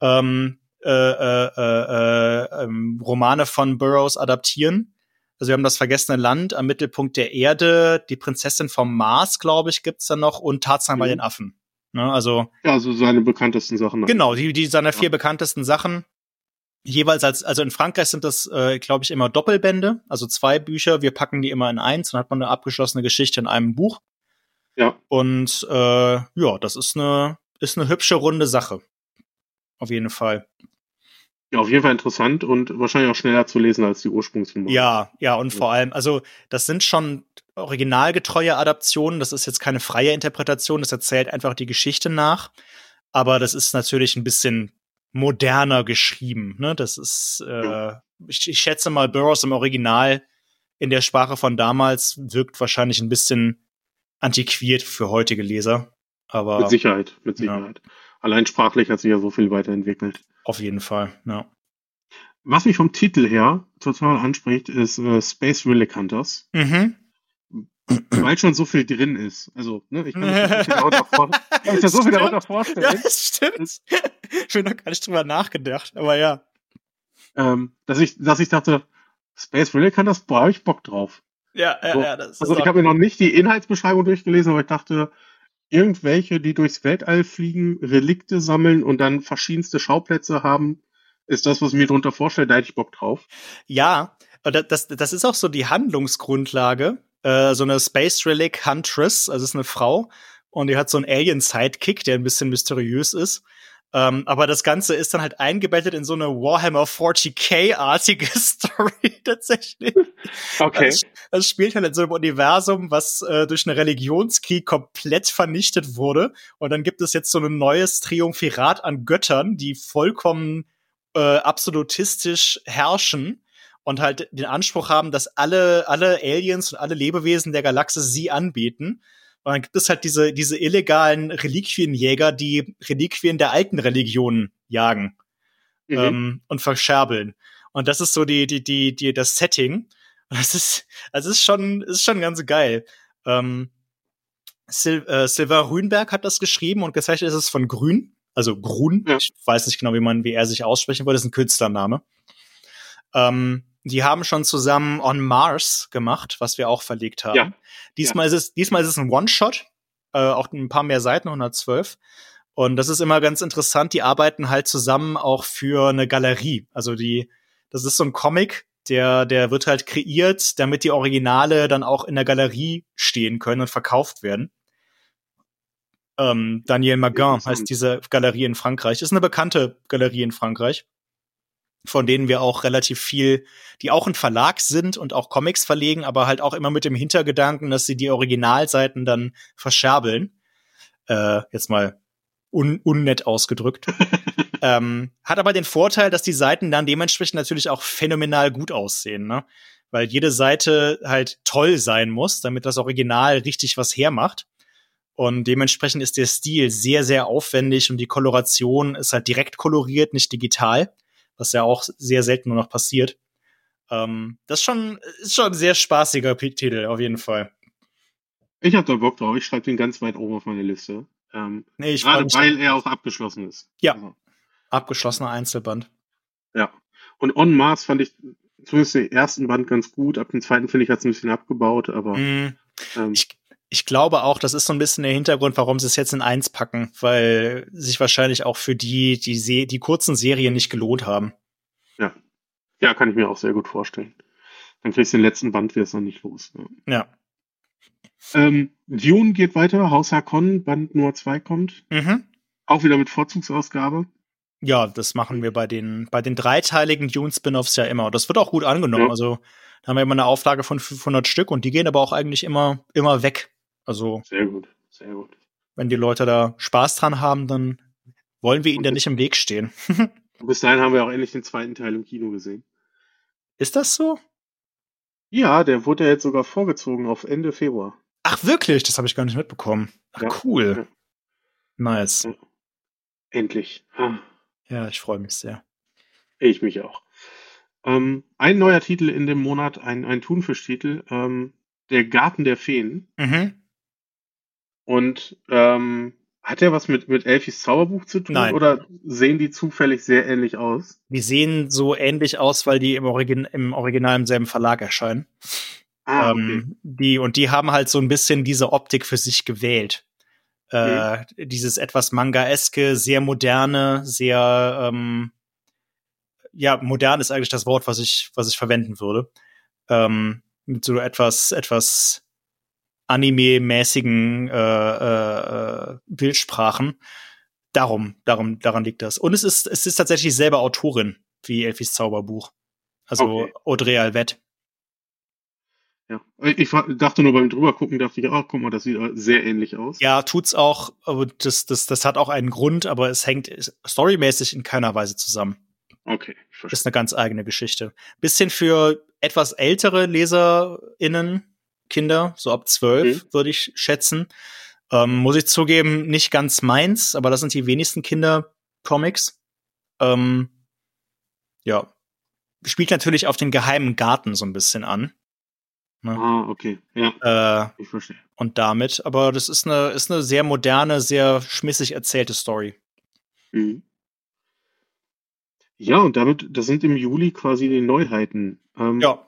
Ähm, äh, äh, äh, ähm, Romane von Burroughs adaptieren. Also wir haben das Vergessene Land am Mittelpunkt der Erde, die Prinzessin vom Mars, glaube ich, gibt's da noch und Tarzan mhm. bei den Affen. Ne, also ja, also seine bekanntesten Sachen. Genau, die, die seine ja. vier bekanntesten Sachen. Jeweils als, also in Frankreich sind das, äh, glaube ich, immer Doppelbände, also zwei Bücher. Wir packen die immer in eins, dann hat man eine abgeschlossene Geschichte in einem Buch. Ja. Und äh, ja, das ist eine, ist eine hübsche runde Sache. Auf jeden Fall. Ja, auf jeden Fall interessant und wahrscheinlich auch schneller zu lesen als die Ursprungsfilme. Ja, ja, und vor allem, also das sind schon originalgetreue Adaptionen, das ist jetzt keine freie Interpretation, das erzählt einfach die Geschichte nach, aber das ist natürlich ein bisschen moderner geschrieben, ne? Das ist, äh, ja. ich, ich schätze mal, Burroughs im Original in der Sprache von damals wirkt wahrscheinlich ein bisschen antiquiert für heutige Leser. Aber mit Sicherheit, mit Sicherheit. Ja. Allein sprachlich hat sich ja so viel weiterentwickelt. Auf jeden Fall, ja. Was mich vom Titel her total anspricht, ist äh, Space Relic Hunters. Mhm. weil schon so viel drin ist. Also, ne, ich kann darunter, vor da so viel darunter vorstellen. Ja, das stimmt. Ich bin noch gar nicht drüber nachgedacht, aber ja. Ähm, dass ich, dass ich dachte, Space Relic das, boah, hab ich Bock drauf. Ja, ja, so, ja. Das also ich habe mir noch nicht die Inhaltsbeschreibung durchgelesen, aber ich dachte, irgendwelche, die durchs Weltall fliegen, Relikte sammeln und dann verschiedenste Schauplätze haben, ist das, was ich mir darunter vorstelle, da hätte ich Bock drauf. Ja, das, das ist auch so die Handlungsgrundlage. Äh, so eine Space Relic Huntress, also ist eine Frau, und die hat so einen Alien-Sidekick, der ein bisschen mysteriös ist. Ähm, aber das Ganze ist dann halt eingebettet in so eine Warhammer 40k-artige Story tatsächlich. Okay. Es, es spielt halt in so einem Universum, was äh, durch einen Religionskrieg komplett vernichtet wurde. Und dann gibt es jetzt so ein neues Triumphirat an Göttern, die vollkommen äh, absolutistisch herrschen und halt den Anspruch haben, dass alle, alle Aliens und alle Lebewesen der Galaxis sie anbeten. Und dann gibt es halt diese, diese illegalen Reliquienjäger, die Reliquien der alten Religionen jagen mhm. ähm, und verscherbeln. Und das ist so die, die, die, die, das Setting. Und das ist, also ist schon, ist schon ganz geil. Ähm, Sil äh, Silver Rühnberg hat das geschrieben und gezeichnet ist es von Grün, also Grun. Ja. Ich weiß nicht genau, wie man, wie er sich aussprechen würde. Das ist ein Künstlername. Ähm, die haben schon zusammen On Mars gemacht, was wir auch verlegt haben. Ja. Diesmal, ja. Ist es, diesmal ist es ein One-Shot, äh, auch ein paar mehr Seiten, 112. Und das ist immer ganz interessant. Die arbeiten halt zusammen auch für eine Galerie. Also die, das ist so ein Comic, der, der wird halt kreiert, damit die Originale dann auch in der Galerie stehen können und verkauft werden. Ähm, Daniel Magin heißt diese Galerie in Frankreich. Ist eine bekannte Galerie in Frankreich von denen wir auch relativ viel, die auch ein Verlag sind und auch Comics verlegen, aber halt auch immer mit dem Hintergedanken, dass sie die Originalseiten dann verscherbeln. Äh, jetzt mal un unnett ausgedrückt. ähm, hat aber den Vorteil, dass die Seiten dann dementsprechend natürlich auch phänomenal gut aussehen, ne? Weil jede Seite halt toll sein muss, damit das Original richtig was hermacht. Und dementsprechend ist der Stil sehr, sehr aufwendig und die Koloration ist halt direkt koloriert, nicht digital was ja auch sehr selten nur noch passiert. Ähm, das ist schon, ist schon ein sehr spaßiger Titel, auf jeden Fall. Ich hab da Bock drauf. Ich schreibe den ganz weit oben auf meine Liste. Ähm, nee, ich gerade weil er auch abgeschlossen ist. Ja. Also. Abgeschlossener Einzelband. Ja. Und On Mars fand ich zumindest den ersten Band ganz gut. Ab dem zweiten finde ich hat es ein bisschen abgebaut, aber. Mm, ähm, ich, ich glaube auch, das ist so ein bisschen der Hintergrund, warum sie es jetzt in eins packen, weil sich wahrscheinlich auch für die, die, Se die kurzen Serien nicht gelohnt haben. Ja. Ja, kann ich mir auch sehr gut vorstellen. Dann kriegst du den letzten Band, wäre es noch nicht los. Ja. ja. Ähm, Dune geht weiter, Haus Hakon, Band Nummer 2 kommt. Mhm. Auch wieder mit Vorzugsausgabe. Ja, das machen wir bei den, bei den dreiteiligen Dune-Spin-Offs ja immer. Das wird auch gut angenommen. Ja. Also, da haben wir immer eine Auflage von 500 Stück und die gehen aber auch eigentlich immer, immer weg. Also. Sehr gut, sehr gut. Wenn die Leute da Spaß dran haben, dann wollen wir ihnen da nicht im Weg stehen. bis dahin haben wir auch endlich den zweiten Teil im Kino gesehen. Ist das so? Ja, der wurde ja jetzt sogar vorgezogen auf Ende Februar. Ach, wirklich? Das habe ich gar nicht mitbekommen. Ach, ja, cool. Ja. Nice. Ja. Endlich. Ja, ich freue mich sehr. Ich mich auch. Ähm, ein neuer Titel in dem Monat, ein, ein Thunfisch-Titel, ähm, Der Garten der Feen. Mhm. Und ähm, hat er was mit, mit Elfis Zauberbuch zu tun? Nein. Oder sehen die zufällig sehr ähnlich aus? Die sehen so ähnlich aus, weil die im, Origin im Original im selben Verlag erscheinen. Ah, okay. ähm, die, und die haben halt so ein bisschen diese Optik für sich gewählt. Äh, mhm. Dieses etwas Manga-eske, sehr moderne, sehr, ähm, ja, modern ist eigentlich das Wort, was ich, was ich verwenden würde. Ähm, mit so etwas, etwas anime-mäßigen äh, äh, Bildsprachen. Darum, darum, daran liegt das. Und es ist, es ist tatsächlich selber Autorin wie Elfis Zauberbuch. Also okay. Audrey Alvet. Ja, ich dachte nur beim drübergucken, dachte ich, ach, guck mal, das sieht sehr ähnlich aus. Ja, tut's auch, aber das, das, das hat auch einen Grund, aber es hängt storymäßig in keiner Weise zusammen. Okay, ich verstehe. Ist eine ganz eigene Geschichte. Bisschen für etwas ältere LeserInnen Kinder, so ab zwölf, mhm. würde ich schätzen. Ähm, muss ich zugeben, nicht ganz meins, aber das sind die wenigsten Kinder-Comics. Ähm, ja. Spielt natürlich auf den geheimen Garten so ein bisschen an. Ne? Ah, okay. Ja. Äh, ich verstehe. Und damit, aber das ist eine, ist eine sehr moderne, sehr schmissig erzählte Story. Mhm. Ja, und damit, das sind im Juli quasi die Neuheiten. Ähm, ja.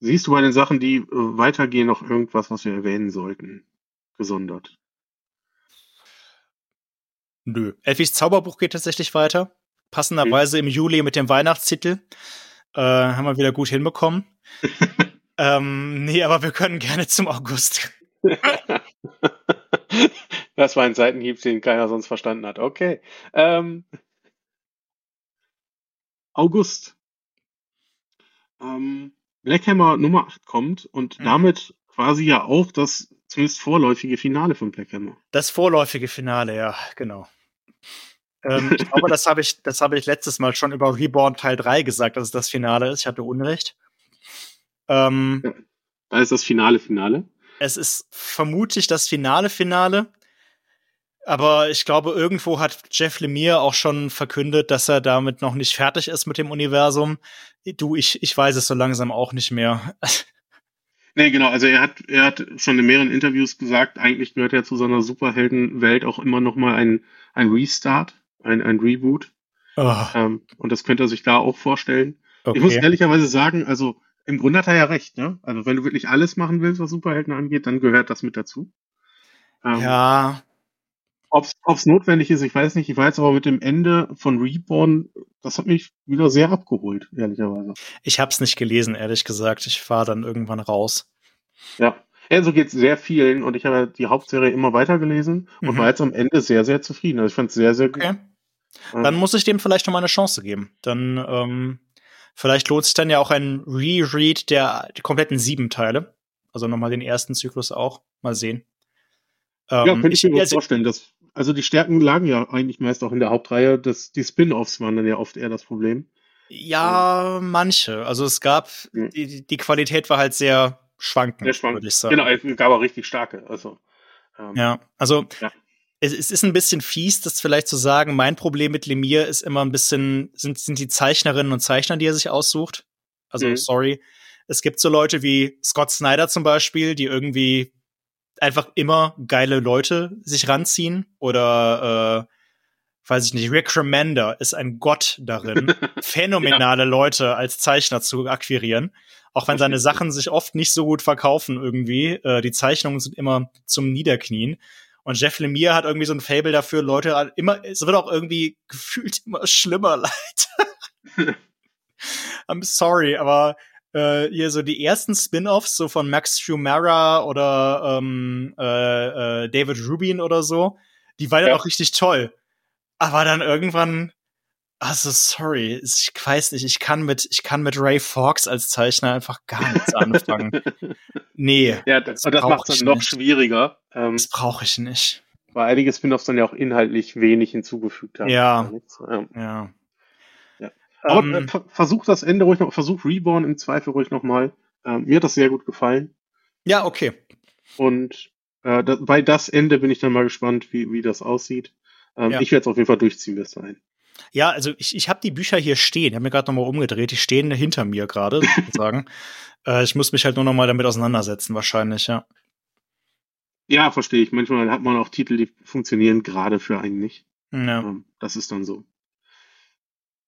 Siehst du bei den Sachen, die äh, weitergehen, noch irgendwas, was wir erwähnen sollten? Gesondert. Nö. Elfis Zauberbuch geht tatsächlich weiter. Passenderweise mhm. im Juli mit dem Weihnachtstitel. Äh, haben wir wieder gut hinbekommen. ähm, nee, aber wir können gerne zum August. das war ein Seitenhieb, den keiner sonst verstanden hat. Okay. Ähm, August. Ähm, Blackhammer Nummer 8 kommt und mhm. damit quasi ja auch das zumindest vorläufige Finale von Blackhammer. Das vorläufige Finale, ja, genau. ähm, ich glaube, das habe ich, das habe ich letztes Mal schon über Reborn Teil 3 gesagt, dass es das Finale ist. Ich hatte Unrecht. Ähm, da ist das Finale Finale. Es ist vermutlich das Finale Finale. Aber ich glaube, irgendwo hat Jeff Lemire auch schon verkündet, dass er damit noch nicht fertig ist mit dem Universum. Du, ich, ich weiß es so langsam auch nicht mehr. nee, genau. Also er hat, er hat schon in mehreren Interviews gesagt, eigentlich gehört ja zu seiner Superheldenwelt auch immer noch mal ein, ein Restart, ein, ein Reboot. Oh. Ähm, und das könnte er sich da auch vorstellen. Okay. Ich muss ehrlicherweise sagen, also im Grunde hat er ja recht, ne? Also wenn du wirklich alles machen willst, was Superhelden angeht, dann gehört das mit dazu. Ähm, ja, ob es notwendig ist, ich weiß nicht. Ich weiß aber mit dem Ende von Reborn, das hat mich wieder sehr abgeholt, ehrlicherweise. Ich habe es nicht gelesen, ehrlich gesagt. Ich war dann irgendwann raus. Ja. Ja, so geht es sehr vielen und ich habe die Hauptserie immer weiter gelesen und mhm. war jetzt am Ende sehr, sehr zufrieden. Also ich fand es sehr, sehr gut. Okay. Dann muss ich dem vielleicht noch mal eine Chance geben. Dann ähm, vielleicht lohnt sich dann ja auch ein Reread der die kompletten sieben Teile. Also nochmal den ersten Zyklus auch. Mal sehen. Ähm, ja, könnte ich, ich mir also, vorstellen. Das also die Stärken lagen ja eigentlich meist auch in der Hauptreihe. Das, die Spin-offs waren dann ja oft eher das Problem. Ja, manche. Also es gab, mhm. die, die Qualität war halt sehr schwankend, sehr schwankend. würde ich sagen. Genau, es gab auch richtig starke. Also, ähm, ja, also ja. Es, es, ist ein bisschen fies, das vielleicht zu sagen. Mein Problem mit Lemire ist immer ein bisschen, sind, sind die Zeichnerinnen und Zeichner, die er sich aussucht. Also, mhm. sorry. Es gibt so Leute wie Scott Snyder zum Beispiel, die irgendwie einfach immer geile Leute sich ranziehen oder äh, weiß ich nicht, Rick Remender ist ein Gott darin, phänomenale ja. Leute als Zeichner zu akquirieren. Auch wenn seine Sachen sich oft nicht so gut verkaufen irgendwie. Äh, die Zeichnungen sind immer zum Niederknien. Und Jeff Lemire hat irgendwie so ein Fable dafür, Leute immer, es wird auch irgendwie gefühlt immer schlimmer leid. I'm sorry, aber äh, hier so die ersten Spin-offs, so von Max Schumara oder ähm, äh, äh, David Rubin oder so, die waren ja auch richtig toll. Aber dann irgendwann, also sorry, ich weiß nicht, ich kann mit, ich kann mit Ray Fawkes als Zeichner einfach gar nichts anfangen. nee. Ja, das, das, das macht es dann noch nicht. schwieriger. Ähm, das brauche ich nicht. Weil einige Spin-offs dann ja auch inhaltlich wenig hinzugefügt haben. Ja. ja. ja. Aber ähm, äh, versuch das Ende ruhig noch, versuch Reborn im Zweifel ruhig nochmal. Ähm, mir hat das sehr gut gefallen. Ja, okay. Und äh, da, bei das Ende bin ich dann mal gespannt, wie, wie das aussieht. Ähm, ja. Ich werde es auf jeden Fall durchziehen bis dahin. Ja, also ich, ich habe die Bücher hier stehen. Ich habe mir gerade nochmal umgedreht. Die stehen hinter mir gerade, sozusagen. äh, ich muss mich halt nur nochmal damit auseinandersetzen, wahrscheinlich, ja. Ja, verstehe ich. Manchmal hat man auch Titel, die funktionieren gerade für einen nicht. Ja. Ähm, das ist dann so.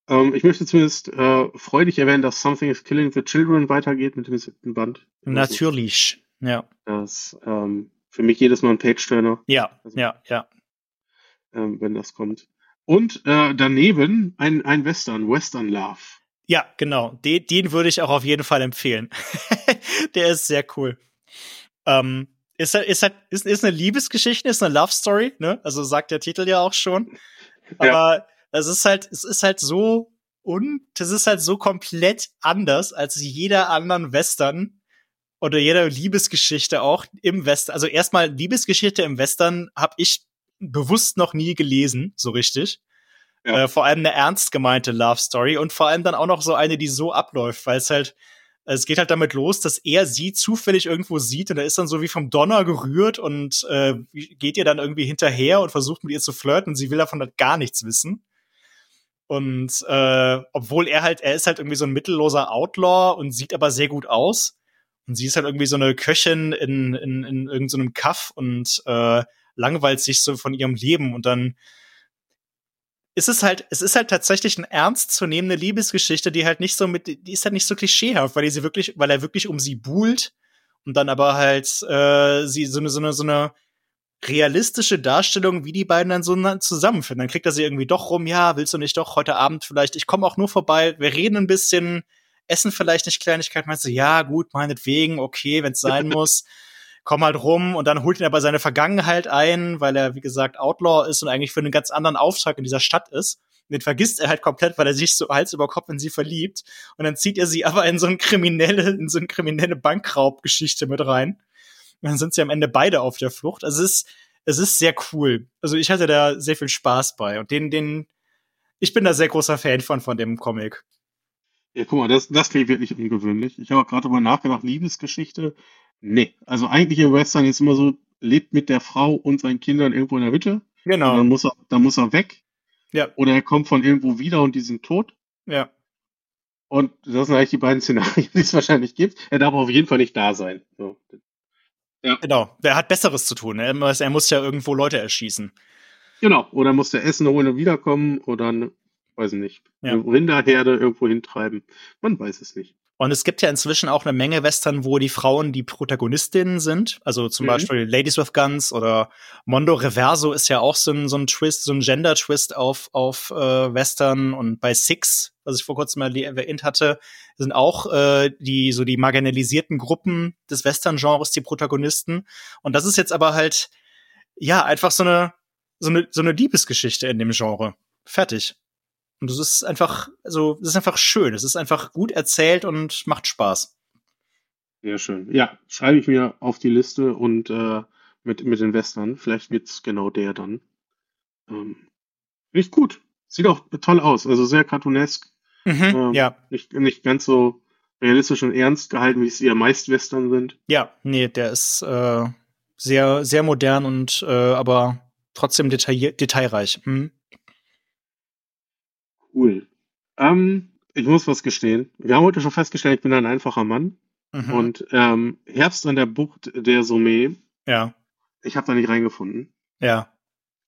Ähm, ich möchte zumindest äh, freudig erwähnen, dass Something is Killing the Children weitergeht mit dem siebten Band. Natürlich, ja. Das ähm, für mich jedes Mal ein Page-Turner. Ja, also, ja, ja. Ähm, wenn das kommt. Und äh, daneben ein, ein Western, Western Love. Ja, genau. Den, den würde ich auch auf jeden Fall empfehlen. Der ist sehr cool. Ähm, ist, ist, ist, ist eine Liebesgeschichte, ist eine Love Story, ne? Also sagt der Titel ja auch schon. Aber ja es ist halt, es ist halt so und das ist halt so komplett anders als jeder anderen Western oder jeder Liebesgeschichte auch im Western. Also erstmal Liebesgeschichte im Western habe ich bewusst noch nie gelesen, so richtig. Ja. Äh, vor allem eine ernst gemeinte Love Story und vor allem dann auch noch so eine, die so abläuft, weil es halt es geht halt damit los, dass er sie zufällig irgendwo sieht und er ist dann so wie vom Donner gerührt und äh, geht ihr dann irgendwie hinterher und versucht mit ihr zu flirten und sie will davon halt gar nichts wissen. Und äh, obwohl er halt, er ist halt irgendwie so ein mittelloser Outlaw und sieht aber sehr gut aus. Und sie ist halt irgendwie so eine Köchin in, in, in irgendeinem so Kaff und äh, langweilt sich so von ihrem Leben und dann ist es halt, es ist halt tatsächlich eine ernstzunehmende Liebesgeschichte, die halt nicht so mit, die ist halt nicht so klischeehaft, weil die sie wirklich, weil er wirklich um sie buhlt und dann aber halt äh, sie so eine, so eine, so eine realistische Darstellung, wie die beiden dann so zusammenfinden. Dann kriegt er sie irgendwie doch rum, ja, willst du nicht doch heute Abend vielleicht, ich komme auch nur vorbei, wir reden ein bisschen, essen vielleicht nicht Kleinigkeit, meinst du, ja, gut, meinetwegen, okay, wenn es sein muss, komm halt rum und dann holt ihn aber seine Vergangenheit ein, weil er, wie gesagt, Outlaw ist und eigentlich für einen ganz anderen Auftrag in dieser Stadt ist. Den vergisst er halt komplett, weil er sich so Hals über Kopf in sie verliebt. Und dann zieht er sie aber in so eine kriminelle, in so eine kriminelle Bankraubgeschichte mit rein. Und dann sind sie am Ende beide auf der Flucht. Also es ist, es ist sehr cool. Also ich hatte da sehr viel Spaß bei. Und den, den, ich bin da sehr großer Fan von, von dem Comic. Ja, guck mal, das, das klingt wirklich ungewöhnlich. Ich habe gerade darüber nachgedacht, Liebesgeschichte. Nee, also eigentlich im Western ist immer so, lebt mit der Frau und seinen Kindern irgendwo in der Hütte. Genau. dann muss er, dann muss er weg. Ja. Oder er kommt von irgendwo wieder und die sind tot. Ja. Und das sind eigentlich die beiden Szenarien, die es wahrscheinlich gibt. Er darf auf jeden Fall nicht da sein. So. Ja. Genau. Wer hat Besseres zu tun? Er muss, er muss ja irgendwo Leute erschießen. Genau. Oder muss der Essen holen und wiederkommen oder, weiß ich nicht, Ja. eine Rinderherde irgendwo hintreiben. Man weiß es nicht. Und es gibt ja inzwischen auch eine Menge Western, wo die Frauen die Protagonistinnen sind. Also zum Mhm. Beispiel Ladies with Guns oder Mondo Reverso ist ja auch so ein, so ein Twist, so ein Gender-Twist auf, auf äh, Western. Und bei Six, was ich vor kurzem mal erwähnt hatte, sind auch äh, die so die marginalisierten Gruppen des Western-Genres die Protagonisten. Und das ist jetzt aber halt ja einfach so eine so eine so eine Liebesgeschichte in dem Genre. Fertig. Und das ist einfach, also, das ist einfach schön. Es ist einfach gut erzählt und macht Spaß. Sehr schön. Ja, schreibe ich mir auf die Liste und äh, mit, mit den Western. Vielleicht wird's genau der dann. Ähm, ich gut. Sieht auch toll aus. Also sehr cartoonesk. Ähm, Ja, Nicht, nicht ganz so realistisch und ernst gehalten, wie es eher meist Western sind. ja, nee, der ist äh, sehr, sehr modern und äh, aber trotzdem detaillier detailreich. Mhm. Cool. Ähm, ich muss was gestehen. Wir haben heute schon festgestellt, ich bin ein einfacher Mann. Mhm. Und ähm, Herbst an der Bucht der Sommet, ja, ich habe da nicht reingefunden. ja,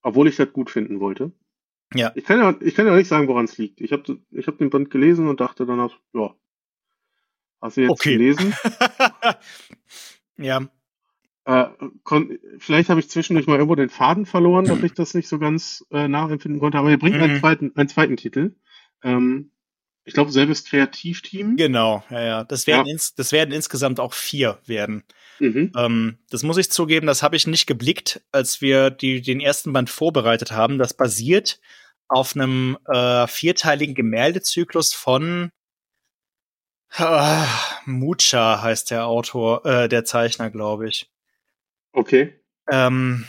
Obwohl ich das gut finden wollte. ja. Ich kann ja, ich kann ja nicht sagen, woran es liegt. Ich habe ich hab den Band gelesen und dachte danach, ja, hast du jetzt Okay. gelesen? ja, Äh, vielleicht habe ich zwischendurch mal irgendwo den Faden verloren, dass ich das nicht so ganz äh, nachempfinden konnte. Aber ihr bringt einen, Mhm. zweiten, einen zweiten Titel. Ähm, ich glaube, selbes Kreativteam. genau, ja, ja. Das werden, Ja. ins, das werden insgesamt auch vier werden. Mhm. Ähm, das muss ich zugeben, das habe ich nicht geblickt, als wir die, den ersten Band vorbereitet haben. Das basiert auf einem äh, vierteiligen Gemäldezyklus von äh, Mucha heißt der Autor, äh, der Zeichner, glaube ich. Okay. Ähm,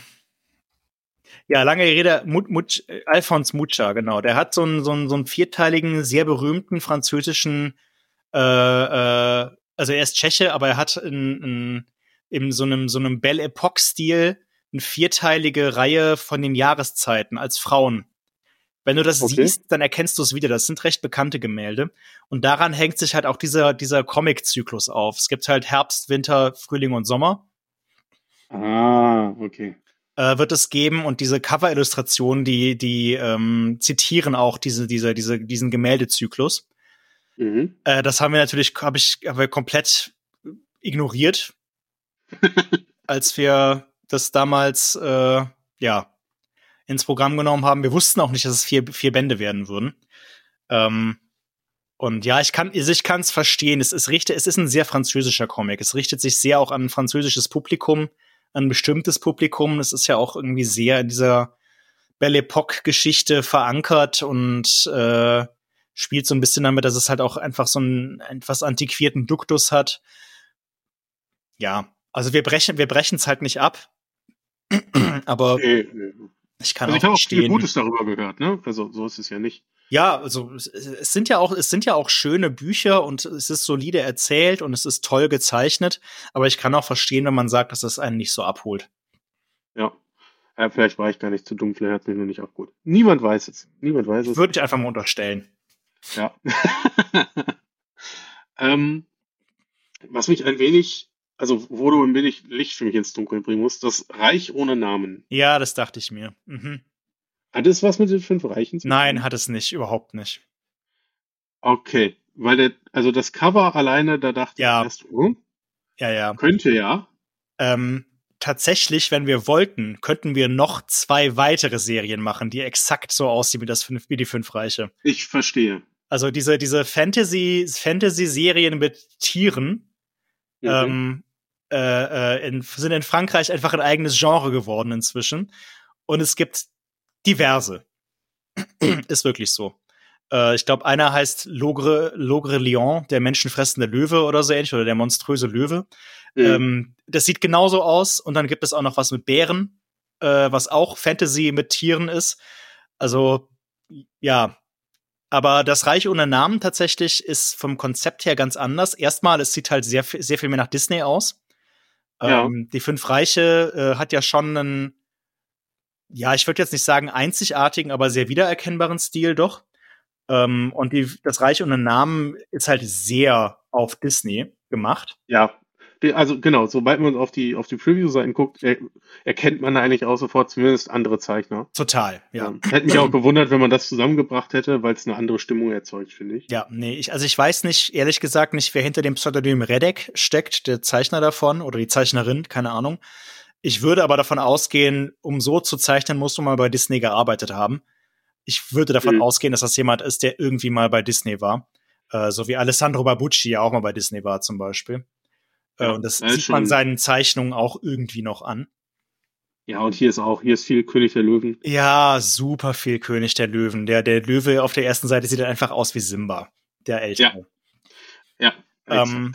ja, lange Rede, Mut, Mut, Alphonse Mucha, genau. Der hat so einen, so einen, so einen vierteiligen, sehr berühmten französischen, äh, äh, also er ist Tscheche, aber er hat in, in, in so einem, so einem Belle Epoque-Stil eine vierteilige Reihe von den Jahreszeiten als Frauen. Wenn du das Okay. siehst, dann erkennst du es wieder. Das sind recht bekannte Gemälde. Und daran hängt sich halt auch dieser, dieser Comic-Zyklus auf. Es gibt halt Herbst, Winter, Frühling und Sommer Ah, okay. äh, wird es geben und diese Cover-Illustrationen, die, die ähm, zitieren auch diese, diese, diese, diesen Gemäldezyklus. Mhm. Äh, das haben wir natürlich, habe ich, haben wir komplett ignoriert, als wir das damals äh, ja ins Programm genommen haben. Wir wussten auch nicht, dass es vier, vier Bände werden würden. Ähm, und ja, ich kann, also ich kann es verstehen. Es ist richtig, es ist ein sehr französischer Comic. Es richtet sich sehr auch an ein französisches Publikum, ein bestimmtes Publikum. Es ist ja auch irgendwie sehr in dieser Belle Epoque-Geschichte verankert und äh, spielt so ein bisschen damit, dass es halt auch einfach so einen etwas antiquierten Duktus hat. Ja, also wir brechen, wir brechen es halt nicht ab. Aber Nee, nee. ich kann Also ich auch habe auch viel. Gutes darüber gehört, ne? Also so ist es ja nicht. Ja, also es, sind ja auch, es sind ja auch schöne Bücher und es ist solide erzählt und es ist toll gezeichnet. Aber ich kann auch verstehen, wenn man sagt, dass es einen nicht so abholt. Ja. ja. Vielleicht war ich gar nicht zu dumm, vielleicht hat es mich nur nicht abgeholt. Niemand weiß es. Niemand weiß es. Würde ich einfach mal unterstellen. Ja. ähm, Was mich ein wenig, also wo du ein wenig Licht für mich ins Dunkel bringen musst, das Reich ohne Namen. Ja, das dachte ich mir. Mhm. Hat es was mit den fünf Reichen zu tun? Nein, hat es nicht, überhaupt nicht. Okay, weil der, also das Cover alleine, da dachte ja. ich erst, oh, ja, ja. Könnte ja. Ähm, tatsächlich, wenn wir wollten, könnten wir noch zwei weitere Serien machen, die exakt so aussehen wie, das fünf, wie die fünf Reiche. Ich verstehe. Also diese, diese Fantasy, Fantasy-Serien mit Tieren mhm. ähm, äh, äh, in, sind in Frankreich einfach ein eigenes Genre geworden inzwischen. Und es gibt diverse. Ist wirklich so. Äh, ich glaube, einer heißt Logre, Logre Lion, der menschenfressende Löwe oder so ähnlich, oder der monströse Löwe. Mhm. Ähm, das sieht genauso aus. Und dann gibt es auch noch was mit Bären, äh, was auch Fantasy mit Tieren ist. Also, ja. Aber das Reich ohne Namen tatsächlich ist vom Konzept her ganz anders. Erstmal, es sieht halt sehr, sehr viel mehr nach Disney aus. Ja. Ähm, die Fünf Reiche äh, hat ja schon einen, ja, ich würde jetzt nicht sagen einzigartigen, aber sehr wiedererkennbaren Stil doch. Ähm, und die, das Reich ohne Namen ist halt sehr auf Disney gemacht. Ja, also genau, sobald man auf die, auf die Preview-Seiten guckt, er, erkennt man eigentlich auch sofort zumindest andere Zeichner. Total, ja. ja. Hätte mich auch gewundert, wenn man das zusammengebracht hätte, weil es eine andere Stimmung erzeugt, finde ich. Ja, nee, ich, also ich weiß nicht, ehrlich gesagt nicht, wer hinter dem Pseudonym Redek steckt, der Zeichner davon oder die Zeichnerin, keine Ahnung. Ich würde aber davon ausgehen, um so zu zeichnen, musst du mal bei Disney gearbeitet haben. Ich würde davon mhm. ausgehen, dass das jemand ist, der irgendwie mal bei Disney war. Äh, so wie Alessandro Babucci ja auch mal bei Disney war zum Beispiel. Äh, ja, und das sieht man seinen Zeichnungen auch irgendwie noch an. Ja, und hier ist auch, hier ist viel König der Löwen. Ja, super viel König der Löwen. Der, der Löwe auf der ersten Seite sieht einfach aus wie Simba, der Ältere. Ja. ja ähm,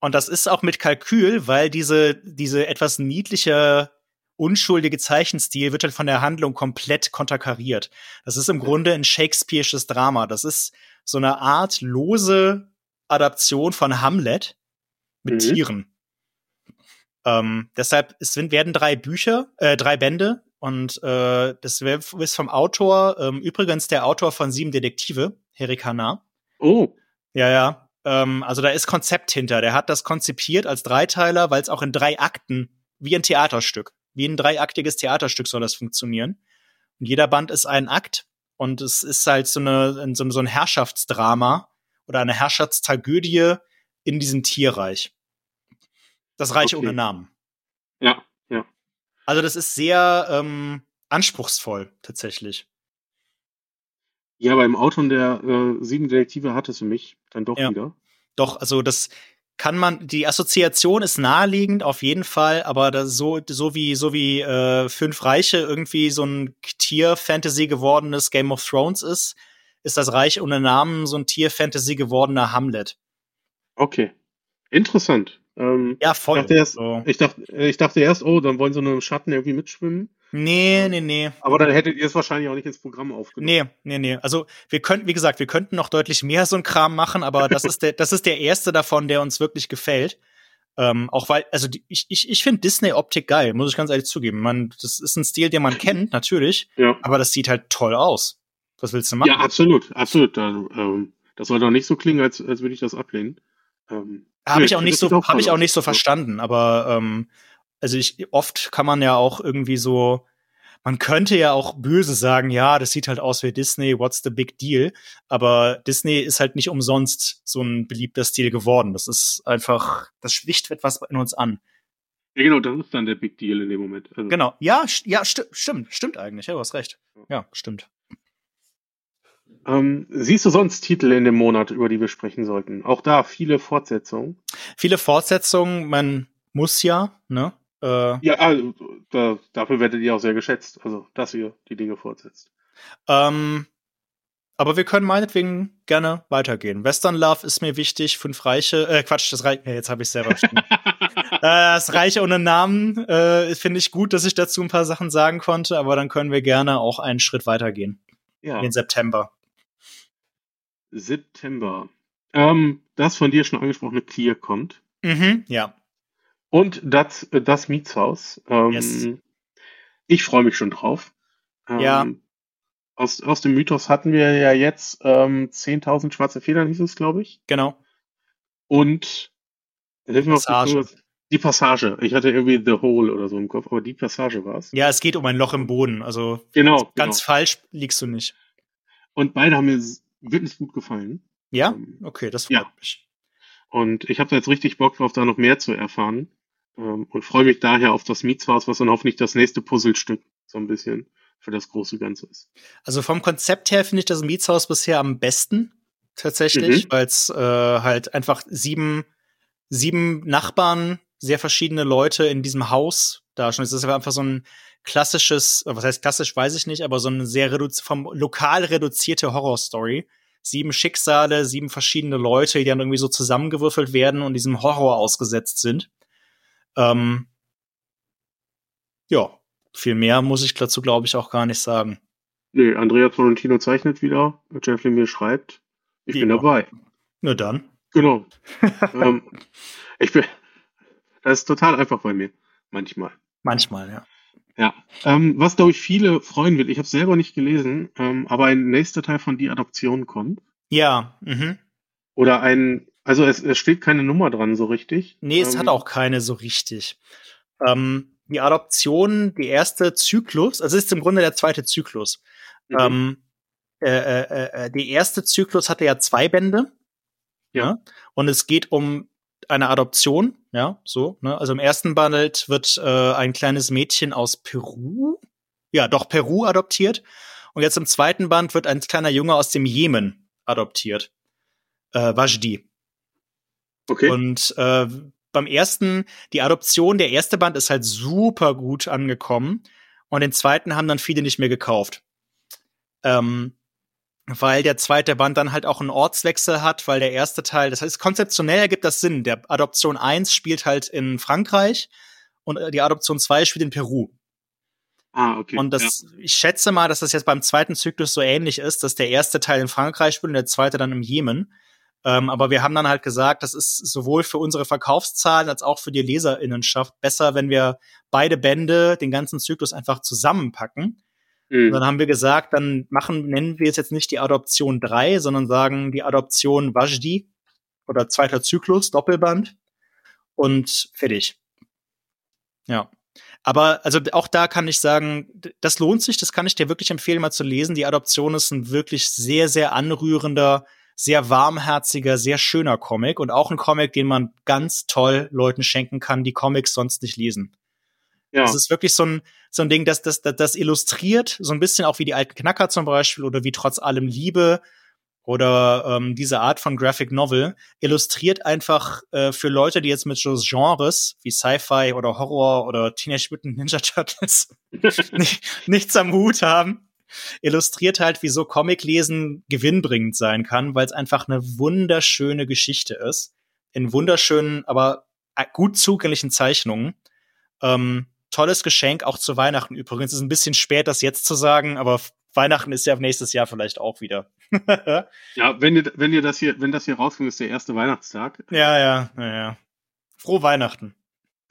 und das ist auch mit Kalkül, weil diese, diese etwas niedliche, unschuldige Zeichenstil wird halt von der Handlung komplett konterkariert. Das ist im Grunde ein Shakespeare'sches Drama. Das ist so eine Art lose Adaption von Hamlet mit mhm. Tieren. Ähm, deshalb es sind, werden drei Bücher, äh, drei Bände und äh, das ist vom Autor, ähm, übrigens der Autor von Sieben Detektive, Harry Kana. Oh. Ja, ja. Ähm, also da ist Konzept hinter. Der hat das konzipiert als Dreiteiler, weil es auch in drei Akten, wie ein Theaterstück, wie ein dreiaktiges Theaterstück soll das funktionieren. Und jeder Band ist ein Akt und es ist halt so, eine, so, so ein Herrschaftsdrama oder eine Herrschaftstragödie in diesem Tierreich. Das Reich okay. ohne Namen. Ja, ja. Also das ist sehr ähm, anspruchsvoll tatsächlich. Ja, beim Autor der äh, sieben Detektive hat es für mich dann doch ja. wieder. Doch, also das kann man, die Assoziation ist naheliegend auf jeden Fall, aber das so, so wie, so wie äh, Fünf Reiche irgendwie so ein Tier-Fantasy gewordenes Game of Thrones ist, ist das Reich ohne Namen so ein Tier-Fantasy gewordener Hamlet. Okay. Interessant. Ähm, ja, voll. Ich dachte, erst, so. ich, dachte, ich dachte erst, oh, dann wollen sie nur im Schatten irgendwie mitschwimmen. Nee, nee, nee. Aber dann hättet ihr es wahrscheinlich auch nicht ins Programm aufgenommen. Nee, nee, nee. Also wir könnten, wie gesagt, wir könnten noch deutlich mehr so ein Kram machen, aber das ist der, das ist der erste davon, der uns wirklich gefällt. Ähm, auch weil, also die, ich, ich, ich finde Disney-Optik geil, muss ich ganz ehrlich zugeben. Man, das ist ein Stil, den man kennt, natürlich, ja. aber das sieht halt toll aus. Was willst du machen? Ja, absolut, absolut. Da, ähm, das soll doch nicht so klingen, als, als würde ich das ablehnen. Ähm, habe ich auch nicht so, habe ich auch nicht so verstanden. Aber ähm, also ich oft kann man ja auch irgendwie so, man könnte ja auch böse sagen, ja, das sieht halt aus wie Disney, what's the big deal? Aber Disney ist halt nicht umsonst so ein beliebter Stil geworden. Das ist einfach, das schlicht etwas in uns an. Ja, genau, das ist dann der Big Deal in dem Moment. Also. Genau, ja, ja, sti stimmt, stimmt eigentlich, ja, du hast recht. Ja, stimmt. Ähm, siehst du sonst Titel in dem Monat, über die wir sprechen sollten? Auch da viele Fortsetzungen. Viele Fortsetzungen, man muss ja, ne? Äh, ja, also, da, dafür werdet ihr auch sehr geschätzt, also dass ihr die Dinge fortsetzt. Ähm, aber wir können meinetwegen gerne weitergehen. Western Love ist mir wichtig, fünf Reiche, äh, Quatsch, das Reich, ja, jetzt habe ich selber äh, Das Reiche ohne Namen äh, finde ich gut, dass ich dazu ein paar Sachen sagen konnte, aber dann können wir gerne auch einen Schritt weitergehen. Ja. In den September. September. Ähm, das von dir schon angesprochene Clear kommt. Mhm, ja. Und das, das Mietshaus. Ähm, yes. Ich freue mich schon drauf. Ähm, ja. Aus, aus dem Mythos hatten wir ja jetzt ähm, 10.000 schwarze Federn, hieß es, glaube ich. Genau. Und Passage. Die Passage. Ich hatte irgendwie The Hole oder so im Kopf, aber die Passage war es. Ja, es geht um ein Loch im Boden. Also genau, ganz genau. falsch liegst du nicht. Und beide haben mir wirklich gut gefallen. Ja? Ähm, okay, das freut ja. mich. Und ich habe da jetzt richtig Bock drauf, da noch mehr zu erfahren. Ähm, und freue mich daher auf das Mietshaus, was dann hoffentlich das nächste Puzzlestück so ein bisschen für das große Ganze ist. Also vom Konzept her finde ich das Mietshaus bisher am besten tatsächlich, mhm. weil es äh, halt einfach sieben, sieben Nachbarn, sehr verschiedene Leute in diesem Haus da schon. Es ist einfach so ein klassisches, was heißt klassisch, weiß ich nicht, aber so eine sehr vom lokal reduzierte Horrorstory. Sieben Schicksale, sieben verschiedene Leute, die dann irgendwie so zusammengewürfelt werden und diesem Horror ausgesetzt sind. Ähm, ja, viel mehr muss ich dazu, glaube ich, auch gar nicht sagen. Nee, Andrea Florentino zeichnet wieder, Jeff Lemire schreibt. Ich Wie bin dabei. Na dann. Genau. ähm, ich bin. Das ist total einfach bei mir. Manchmal. Manchmal, ja. Ja. Ähm, was, glaube ich, viele freuen wird, ich habe selber nicht gelesen, ähm, aber ein nächster Teil von Die Adoption kommt. Ja. Mhm. Oder ein, also es, es steht keine Nummer dran so richtig. Nee, es ähm, hat auch keine so richtig. Ähm, die Adoption, die erste Zyklus, also es ist im Grunde der zweite Zyklus. Mhm. Ähm, äh, äh, äh, die erste Zyklus hatte ja zwei Bände. Ja. ja. Ne? Und es geht um eine Adoption, ja, so. Ne? Also im ersten Band wird äh, ein kleines Mädchen aus Peru, ja, doch Peru adoptiert. Und jetzt im zweiten Band wird ein kleiner Junge aus dem Jemen adoptiert. Äh, Wajdi. Okay. Und äh, beim ersten, die Adoption, der erste Band ist halt super gut angekommen. Und den zweiten haben dann viele nicht mehr gekauft. Ähm, weil der zweite Band dann halt auch einen Ortswechsel hat, weil der erste Teil, das heißt, konzeptionell ergibt das Sinn. Der Adoption 1 spielt halt in Frankreich und äh, die Adoption 2 spielt in Peru. Ah, okay. Und das, ja. ich schätze mal, dass das jetzt beim zweiten Zyklus so ähnlich ist, dass der erste Teil in Frankreich spielt und der zweite dann im Jemen. Ähm, aber wir haben dann halt gesagt, das ist sowohl für unsere Verkaufszahlen als auch für die Leserinnenschaft besser, wenn wir beide Bände, den ganzen Zyklus einfach zusammenpacken Mhm. Und dann haben wir gesagt, dann machen, nennen wir es jetzt nicht die Adoption 3, sondern sagen die Adoption Wajdi oder zweiter Zyklus, Doppelband und fertig. Ja. Aber also auch da kann ich sagen, das lohnt sich, das kann ich dir wirklich empfehlen, mal zu lesen. Die Adoption ist ein wirklich sehr, sehr anrührender, sehr warmherziger, sehr schöner Comic und auch ein Comic, den man ganz toll Leuten schenken kann, die Comics sonst nicht lesen. Ja. Das ist wirklich so ein, so ein Ding, das, das, das, das illustriert so ein bisschen auch wie die alten Knacker zum Beispiel oder wie trotz allem Liebe oder ähm, diese Art von Graphic Novel illustriert einfach äh, für Leute, die jetzt mit so Genres wie Sci-Fi oder Horror oder Teenage Mutant Ninja Turtles nicht, nichts am Hut haben, illustriert halt, wieso Comiclesen gewinnbringend sein kann, weil es einfach eine wunderschöne Geschichte ist. In wunderschönen, aber gut zugänglichen Zeichnungen. Ähm, tolles Geschenk, auch zu Weihnachten übrigens. Ist ein bisschen spät, das jetzt zu sagen, aber Weihnachten ist ja nächstes Jahr vielleicht auch wieder. ja, wenn ihr, wenn ihr das hier, wenn das hier rauskommt, ist der erste Weihnachtstag. Ja, ja, ja, ja. Frohe Weihnachten.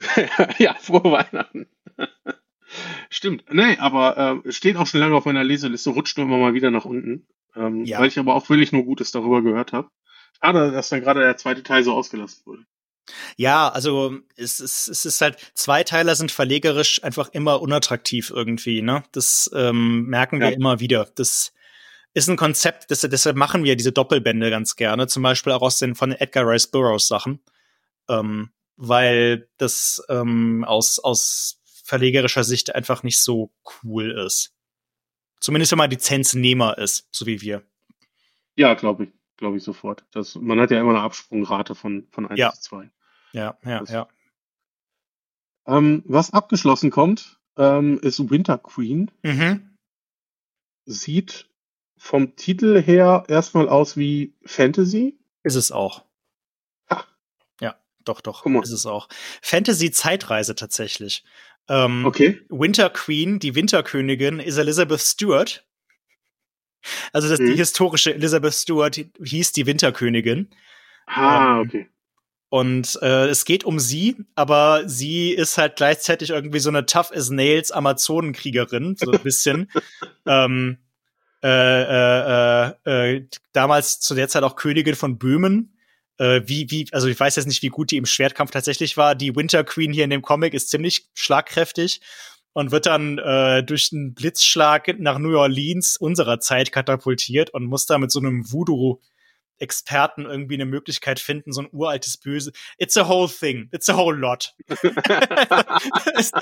ja, frohe Weihnachten. Stimmt. Nee, aber äh, steht auch schon lange auf meiner Leseliste, rutscht nur immer mal wieder nach unten. Ähm, ja. Weil ich aber auch wirklich nur Gutes darüber gehört habe. Schade, dass dann gerade der zweite Teil so ausgelassen wurde. Ja, also es ist, es ist halt, Zweiteiler sind verlegerisch einfach immer unattraktiv irgendwie, ne? Das ähm, merken wir ja. immer wieder. Das ist ein Konzept, das, deshalb machen wir diese Doppelbände ganz gerne, zum Beispiel auch aus den von Edgar Rice Burroughs Sachen. Ähm, weil das ähm, aus, aus verlegerischer Sicht einfach nicht so cool ist. Zumindest wenn man Lizenznehmer ist, so wie wir. Ja, glaube ich glaube ich, sofort. Das, man hat ja immer eine Absprungrate von, von 1 ja. zu 2. Ja, ja, das, ja. Ähm, was abgeschlossen kommt, ähm, ist Winter Queen. Mhm. Sieht vom Titel her erstmal aus wie Fantasy. Ist es auch. Ha. Ja, doch, doch, ist es auch. Fantasy-Zeitreise tatsächlich. Ähm, okay. Winter Queen, die Winterkönigin, ist Elizabeth Stewart. Also das, mhm. die historische Elizabeth Stewart hieß die Winterkönigin. Ah, ähm, okay. Und äh, es geht um sie, aber sie ist halt gleichzeitig irgendwie so eine Tough as Nails Amazonenkriegerin, so ein bisschen. ähm, äh, äh, äh, damals zu der Zeit auch Königin von Böhmen. Äh, wie, wie, also ich weiß jetzt nicht, wie gut die im Schwertkampf tatsächlich war. Die Winter Queen hier in dem Comic ist ziemlich schlagkräftig und wird dann äh, durch einen Blitzschlag nach New Orleans unserer Zeit katapultiert und muss da mit so einem Voodoo Experten irgendwie eine Möglichkeit finden, so ein uraltes Böse. It's a whole thing. It's a whole lot. es,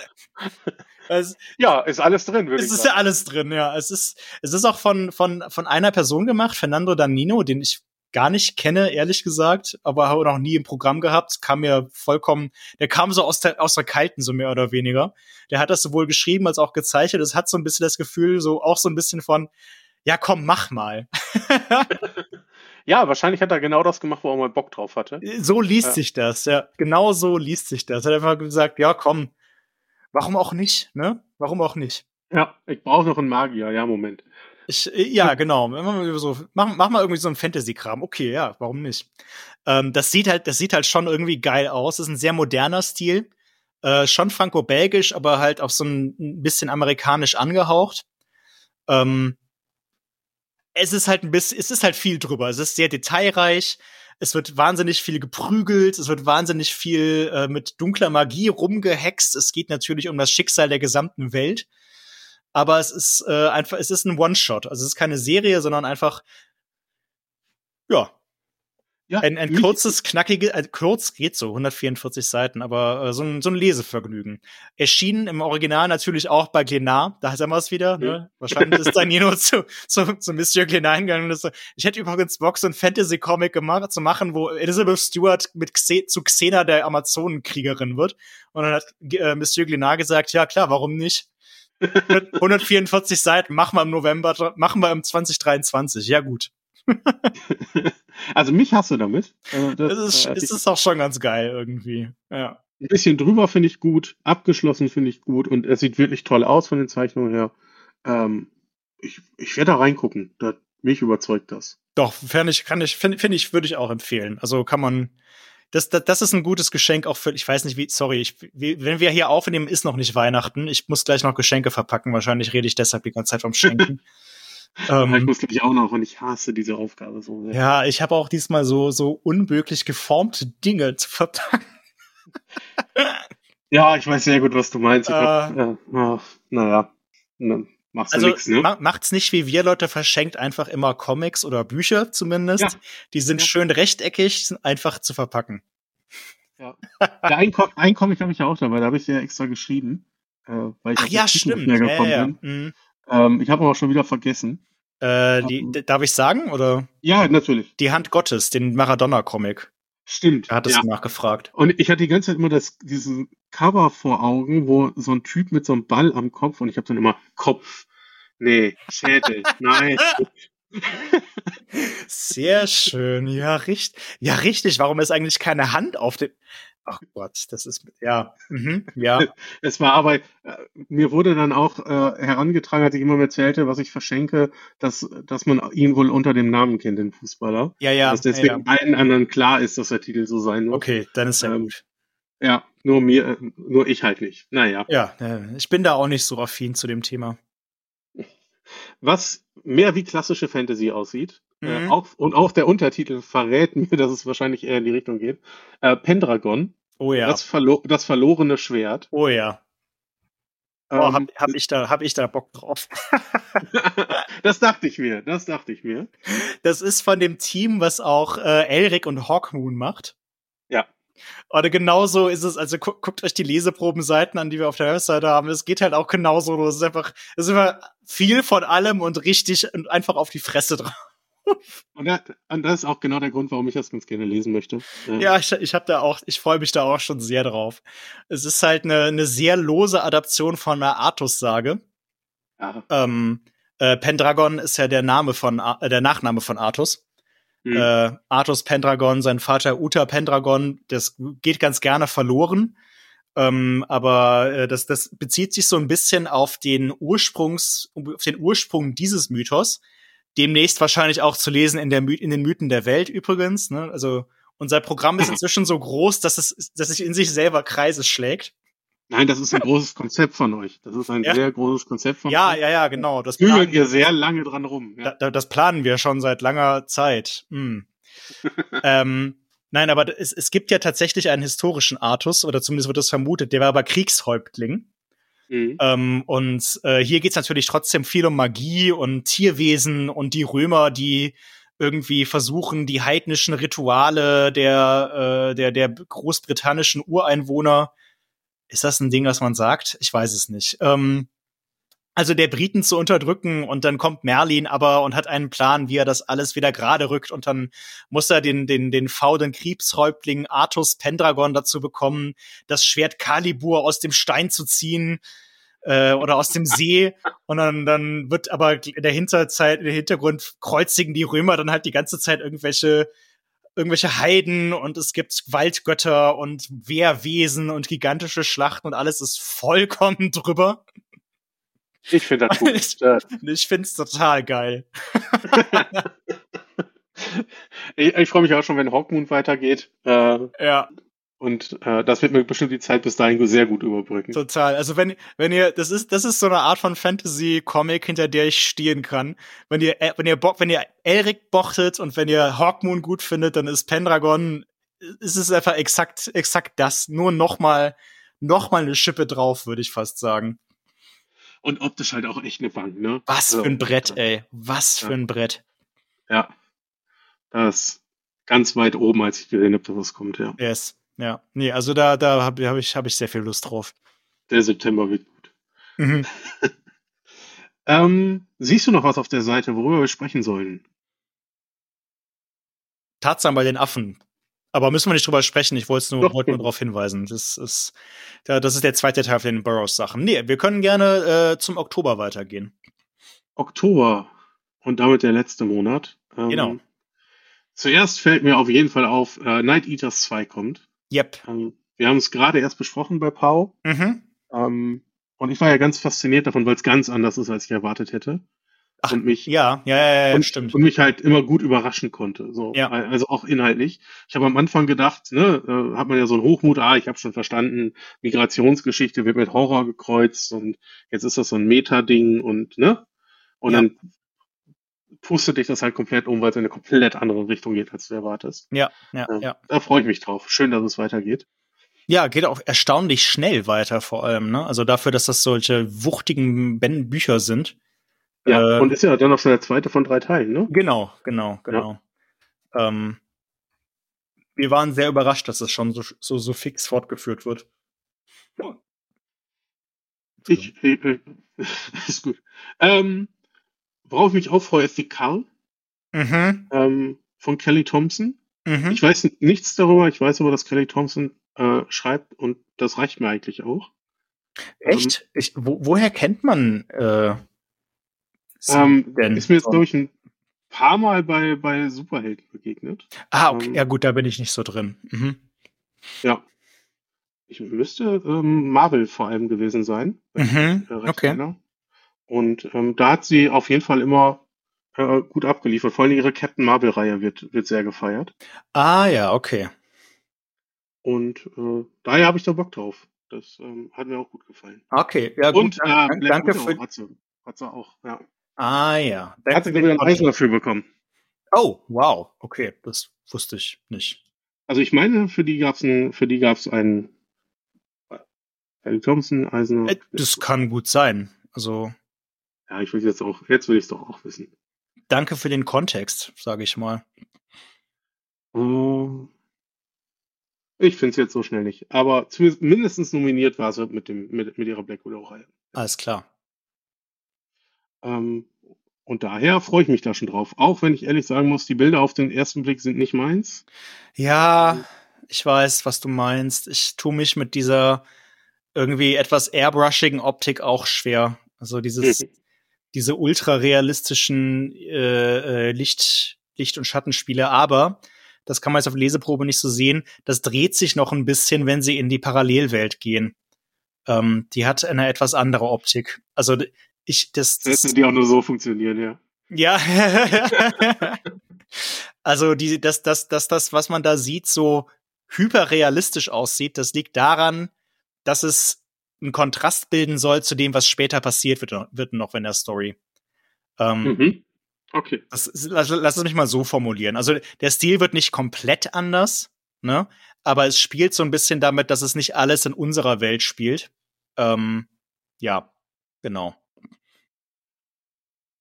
es, ja, ist alles drin, würde ich sagen. Es ist ja alles drin, ja. Es ist, es ist auch von, von, von einer Person gemacht, Fernando Danino, den ich gar nicht kenne, ehrlich gesagt, aber habe noch nie im Programm gehabt, kam mir vollkommen, der kam so aus der, aus der Kalten, so mehr oder weniger. Der hat das sowohl geschrieben als auch gezeichnet. Es hat so ein bisschen das Gefühl, so auch so ein bisschen von, ja komm, mach mal. Ja, wahrscheinlich hat er genau das gemacht, wo er mal Bock drauf hatte. So liest ja. sich das, ja. Genau so liest sich das. Er hat einfach gesagt, ja, komm, warum auch nicht, ne? Warum auch nicht? Ja, ich brauche noch einen Magier, ja, Moment. Ich, äh, ja, genau. So, mach, mach mal irgendwie so einen Fantasy-Kram. Okay, ja, warum nicht? Ähm, das sieht halt, das sieht halt schon irgendwie geil aus. Das ist ein sehr moderner Stil. Äh, schon franco-belgisch, aber halt auf so ein, ein bisschen amerikanisch angehaucht. Ähm, es ist halt ein bisschen, es ist halt viel drüber. Es ist sehr detailreich. Es wird wahnsinnig viel geprügelt. Es wird wahnsinnig viel äh, mit dunkler Magie rumgehext. Es geht natürlich um das Schicksal der gesamten Welt. Aber es ist äh, einfach, es ist ein One-Shot. Also es ist keine Serie, sondern einfach, ja, ja, ein, ein kurzes, knackiges, äh, kurz geht so, 144 Seiten, aber äh, so, ein, so ein Lesevergnügen. Erschienen im Original natürlich auch bei Glenat, da haben wir es wieder. Ne? Ja. Wahrscheinlich ist dann Nino zu, zu, zu Monsieur Glenat hingegangen. Und so. Ich hätte übrigens Bock, so ein Fantasy-Comic gemacht, zu machen, wo Elizabeth Stewart mit Xe, zu Xena der Amazonenkriegerin wird. Und dann hat äh, Monsieur Glenat gesagt, ja klar, warum nicht? 144 Seiten, machen wir im November, machen wir im 2023. Ja gut. also mich hast du damit. Also das, ist, äh, ist auch schon ganz geil irgendwie. Ja. Ein bisschen drüber finde ich gut, abgeschlossen finde ich gut und es sieht wirklich toll aus von den Zeichnungen her. Ähm, ich, ich werde da reingucken. Da, mich überzeugt das. Doch, finde ich, kann ich, finde find ich, würde ich auch empfehlen. Also kann man, das, das, das ist ein gutes Geschenk auch für, ich weiß nicht wie, sorry, ich, wie, wenn wir hier aufnehmen, ist noch nicht Weihnachten. Ich muss gleich noch Geschenke verpacken. Wahrscheinlich rede ich deshalb die ganze Zeit vom Schenken. Ähm, ich muss, ich, auch noch und ich hasse diese Aufgabe so sehr. Ja, ich habe auch diesmal so, so unmöglich geformte Dinge zu verpacken. ja, ich weiß sehr gut, was du meinst. Äh, hab, ja, naja, na, machst also, nichts, ne? macht's nicht wie wir, Leute, verschenkt einfach immer Comics oder Bücher zumindest. Ja. Die sind ja. schön rechteckig, sind einfach zu verpacken. Ja. Der ein, ein Comic habe ich ja auch dabei, da habe ich ja extra geschrieben. Äh, weil ich Ach ja, stimmt. Nicht mehr gekommen ja, bin. Mhm. Ähm, ich habe aber schon wieder vergessen. Äh, die, um, darf ich sagen, oder? Ja, natürlich. Die Hand Gottes, den Maradona-Comic. Stimmt. Er hat es ja. nachgefragt. Und ich hatte die ganze Zeit immer das, diesen Cover vor Augen, wo so ein Typ mit so einem Ball am Kopf und ich habe dann immer Kopf. Nee, Schädel. Nein. Sehr schön. Ja, richtig. Ja, richtig. Warum ist eigentlich keine Hand auf dem. Ach Gott, das ist ja, mhm, ja. Es war aber, äh, mir wurde dann auch äh, herangetragen, als ich immer erzählte, was ich verschenke, dass, dass man ihn wohl unter dem Namen kennt, den Fußballer. Ja, ja. Dass deswegen ja, ja. allen anderen klar ist, dass der Titel so sein muss. Okay, dann ist ja ähm, gut. Ja, nur mir, nur ich halt nicht. Naja. Ja, ich bin da auch nicht so affin zu dem Thema. Was mehr wie klassische Fantasy aussieht, äh, mhm. äh, auch, und auch der Untertitel verrät mir, dass es wahrscheinlich eher in die Richtung geht. Äh, Pendragon Oh ja. Das, verlo das verlorene Schwert. Oh ja. Oh, ähm, hab, hab, ich da, hab ich da Bock drauf. das dachte ich mir, das dachte ich mir. Das ist von dem Team, was auch äh, Elric und Hawkmoon macht. Ja. Oder genauso ist es, also gu guckt euch die Leseprobenseiten an, die wir auf der Webseite haben. Es geht halt auch genauso. Es ist einfach, es ist einfach viel von allem und richtig und einfach auf die Fresse drauf. Und, das, und das ist auch genau der Grund, warum ich das ganz gerne lesen möchte. Ja, ich, ich habe da auch, ich freue mich da auch schon sehr drauf. Es ist halt eine, eine sehr lose Adaption von einer Artus-Sage. Ja. Ähm, äh, Pendragon ist ja der Name von, äh, der Nachname von Artus. Hm. Äh, Artus Pendragon, sein Vater Uta Pendragon, das geht ganz gerne verloren. Ähm, aber äh, das, das bezieht sich so ein bisschen auf den Ursprungs, auf den Ursprung dieses Mythos demnächst wahrscheinlich auch zu lesen in, der My in den Mythen der Welt übrigens. Ne? Also unser Programm ist inzwischen so groß, dass es, dass es in sich selber Kreise schlägt. Nein, das ist ein großes Konzept von euch. Das ist ein ja. sehr großes Konzept von ja, euch. Ja, ja, ja, genau. Das bügeln wir sehr lange dran rum. Ja. Da, das planen wir schon seit langer Zeit. Hm. ähm, Nein, aber es, es gibt ja tatsächlich einen historischen Artus, oder zumindest wird das vermutet, der war aber Kriegshäuptling. Mhm. Ähm, und äh, hier geht's natürlich trotzdem viel um Magie und Tierwesen und die Römer, die irgendwie versuchen, die heidnischen Rituale der, äh, der, der großbritannischen Ureinwohner. Ist das ein Ding, was man sagt? Ich weiß es nicht. Ähm, also der Briten zu unterdrücken und dann kommt Merlin aber und hat einen Plan, wie er das alles wieder gerade rückt und dann muss er den, den, den faulen Kriegshäuptling Artus Pendragon dazu bekommen, das Schwert Kalibur aus dem Stein zu ziehen äh, oder aus dem See und dann, dann wird aber in der Hinterzeit, in der Hintergrund kreuzigen die Römer dann halt die ganze Zeit irgendwelche irgendwelche Heiden und es gibt Waldgötter und Wehrwesen und gigantische Schlachten und alles ist vollkommen drüber. Ich finde das gut. ich, ich finde es total geil. ich, ich freue mich auch schon, wenn Hawkmoon weitergeht. Äh, ja. Und äh, das wird mir bestimmt die Zeit bis dahin sehr gut überbrücken. Total. Also wenn, wenn ihr, das ist, das ist so eine Art von Fantasy-Comic, hinter der ich stehen kann. Wenn ihr, äh, wenn ihr Bock, wenn ihr Elric bochtet und wenn ihr Hawkmoon gut findet, dann ist Pendragon, ist es einfach exakt, exakt das. Nur noch mal, noch mal eine Schippe drauf, würde ich fast sagen. Und optisch halt auch echt eine Bank, ne? Was also, für ein Brett, ey. Was ja. für ein Brett. Ja. Das ganz weit oben, als ich gesehen habe, dass was kommt, ja. Yes. Ja. Nee, also da, da habe hab ich, hab ich sehr viel Lust drauf. Der September wird gut. Mhm. ähm, siehst du noch was auf der Seite, worüber wir sprechen sollen? Tarzan bei den Affen. Aber müssen wir nicht drüber sprechen. Ich wollte nur, wollte nur darauf hinweisen. Das ist, das ist der zweite Teil von den Burroughs-Sachen. Nee, wir können gerne äh, zum Oktober weitergehen. Oktober und damit der letzte Monat. Ähm, genau. Zuerst fällt mir auf jeden Fall auf, äh, Night Eaters 2 kommt. Yep. Ähm, wir haben es gerade erst besprochen bei Pau. Mhm. Ähm, und ich war ja ganz fasziniert davon, weil es ganz anders ist, als ich erwartet hätte. Ach, und mich ja, ja, ja, ja und, stimmt. Und mich halt immer gut überraschen konnte. So, ja. also auch inhaltlich. Ich habe am Anfang gedacht, ne, äh, hat man ja so einen Hochmut, ah, ich habe schon verstanden, Migrationsgeschichte wird mit Horror gekreuzt und jetzt ist das so ein Meta-Ding und ne? Und ja. dann pustet dich das halt komplett um, weil es in eine komplett andere Richtung geht, als du erwartest. Ja, ja, ja. ja. Da freue ich mich drauf. Schön, dass es weitergeht. Ja, geht auch erstaunlich schnell weiter, vor allem, ne? Also dafür, dass das solche wuchtigen Bücher sind. Ja, äh, und ist ja dann noch schon der zweite von drei Teilen, ne? Genau, genau, genau. Ja. Ähm, wir waren sehr überrascht, dass es schon so, so, so fix fortgeführt wird. Ich, ich, ich ist gut. Ähm, worauf ich mich auch freue, ist die Carl mhm. ähm, von Kelly Thompson. Mhm. Ich weiß nichts darüber, ich weiß aber, dass Kelly Thompson äh, schreibt und das reicht mir eigentlich auch. Echt? Ähm, ich, wo, woher kennt man äh, ähm? Ist mir jetzt, glaube ich, ein paar Mal bei, bei Superhelden begegnet. Ah, okay. Ähm, ja, gut, da bin ich nicht so drin. Mhm. Ja. Ich müsste ähm, Marvel vor allem gewesen sein. Mhm. okay. Einer. Und ähm, da hat sie auf jeden Fall immer äh, gut abgeliefert. Vor allem ihre Captain Marvel-Reihe wird, wird sehr gefeiert. Ah ja, okay. Und äh, daher habe ich da Bock drauf. Das ähm, hat mir auch gut gefallen. Okay, ja gut. Und äh, danke für... Hat sie, hat sie auch, ja. Ah ja. Da hat sie wieder einen Preis dafür bekommen. Oh, wow. Okay, das wusste ich nicht. Also ich meine, für die gab's ein, für die gab's einen Harry Thompson, Eisner. Äh, das kann gut sein. Also. Ja, ich will jetzt auch, jetzt will ich es doch auch wissen. Danke für den Kontext, sage ich mal. Uh, ich finde es jetzt so schnell nicht. Aber zumindest mindestens nominiert war sie mit, dem, mit, mit ihrer Black Widow-Reihe. Alles klar. Ähm, und daher freue ich mich da schon drauf. Auch wenn ich ehrlich sagen muss, die Bilder auf den ersten Blick sind nicht meins. Ja, ich weiß, was du meinst. Ich tue mich mit dieser irgendwie etwas airbrushigen Optik auch schwer. Also dieses, mhm. diese ultra realistischen äh, äh, Licht, Licht- und Schattenspiele. Aber das kann man jetzt auf Leseprobe nicht so sehen. Das dreht sich noch ein bisschen, wenn sie in die Parallelwelt gehen. Ähm, die hat eine etwas andere Optik. Also ich, das, das die auch nur so funktionieren, ja. Ja. also die, das, das, das, das, was man da sieht, so hyperrealistisch aussieht, das liegt daran, dass es einen Kontrast bilden soll zu dem, was später passiert wird, wird noch in der Story. Ähm, mhm. Okay. Das, lass, lass es mich mal so formulieren. Also der Stil wird nicht komplett anders, ne? Aber es spielt so ein bisschen damit, dass es nicht alles in unserer Welt spielt. Ähm, ja, genau.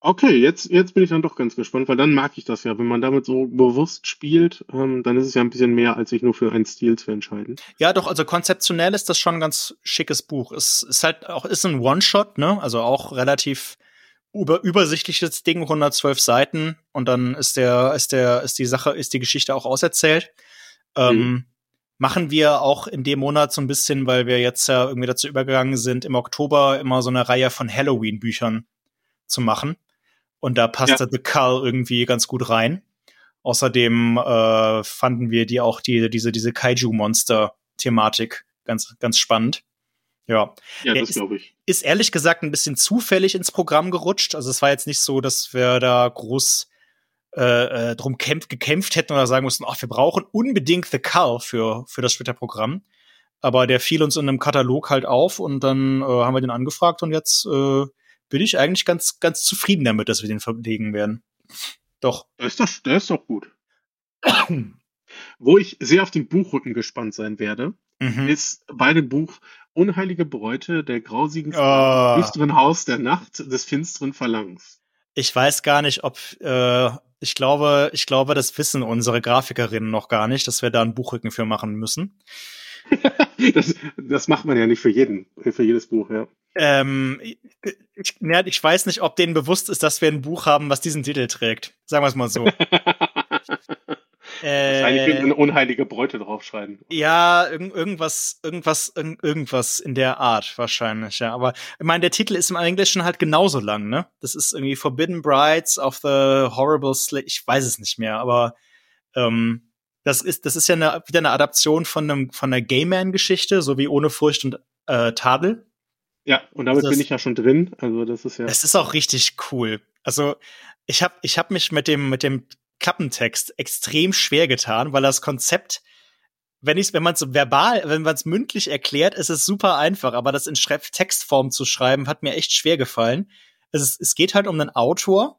Okay, jetzt, jetzt bin ich dann doch ganz gespannt, weil dann mag ich das ja. Wenn man damit so bewusst spielt, ähm, dann ist es ja ein bisschen mehr, als sich nur für einen Stil zu entscheiden. Ja, doch, also konzeptionell ist das schon ein ganz schickes Buch. Es ist halt auch, ist ein One-Shot, ne? Also auch relativ über, übersichtliches Ding, 112 Seiten und dann ist der, ist der, ist die Sache, ist die Geschichte auch auserzählt. Ähm, mhm. Machen wir auch in dem Monat so ein bisschen, weil wir jetzt ja irgendwie dazu übergegangen sind, im Oktober immer so eine Reihe von Halloween-Büchern zu machen. Und da passte ja. The Cull irgendwie ganz gut rein. Außerdem äh, fanden wir die auch die, diese, diese Kaiju-Monster-Thematik ganz, ganz spannend. Ja, ja das glaube ich. Ist ehrlich gesagt ein bisschen zufällig ins Programm gerutscht. Also es war jetzt nicht so, dass wir da groß äh, äh drum kämpf, gekämpft hätten oder sagen mussten, ach, wir brauchen unbedingt The Cull für, für das Twitter-Programm. Aber der fiel uns in einem Katalog halt auf und dann äh, haben wir den angefragt und jetzt äh, bin ich eigentlich ganz, ganz zufrieden damit, dass wir den verlegen werden. Doch. Das ist doch, das ist doch gut. Wo ich sehr auf den Buchrücken gespannt sein werde, mhm. ist bei dem Buch Unheilige Bräute der grausigen oh. düsteren Haus der Nacht des finsteren Verlangens. Ich weiß gar nicht, ob äh, ich glaube, ich glaube, das wissen unsere Grafikerinnen noch gar nicht, dass wir da einen Buchrücken für machen müssen. das, das macht man ja nicht für jeden, für jedes Buch, ja. Ähm, ich, ich weiß nicht, ob denen bewusst ist, dass wir ein Buch haben, was diesen Titel trägt. Sagen wir es mal so. Wahrscheinlich äh, eine unheilige Bräute draufschreiben. Ja, irg irgendwas, irgendwas, irg irgendwas in der Art wahrscheinlich, ja. Aber ich meine, der Titel ist im Englischen halt genauso lang, ne? Das ist irgendwie Forbidden Brides of the Horrible Slay. Ich weiß es nicht mehr, aber ähm, das ist, das ist ja eine, wieder eine Adaption von einem, von einer Gay-Man-Geschichte, so wie Ohne Furcht und äh, Tadel. Ja, und damit das, bin ich ja schon drin. Also das ist ja. Es ist auch richtig cool. Also ich habe ich hab mich mit dem mit dem Klappentext extrem schwer getan, weil das Konzept, wenn ich wenn man es verbal, wenn man es mündlich erklärt, ist es super einfach, aber das in Textform zu schreiben, hat mir echt schwer gefallen. Es, ist, es geht halt um einen Autor,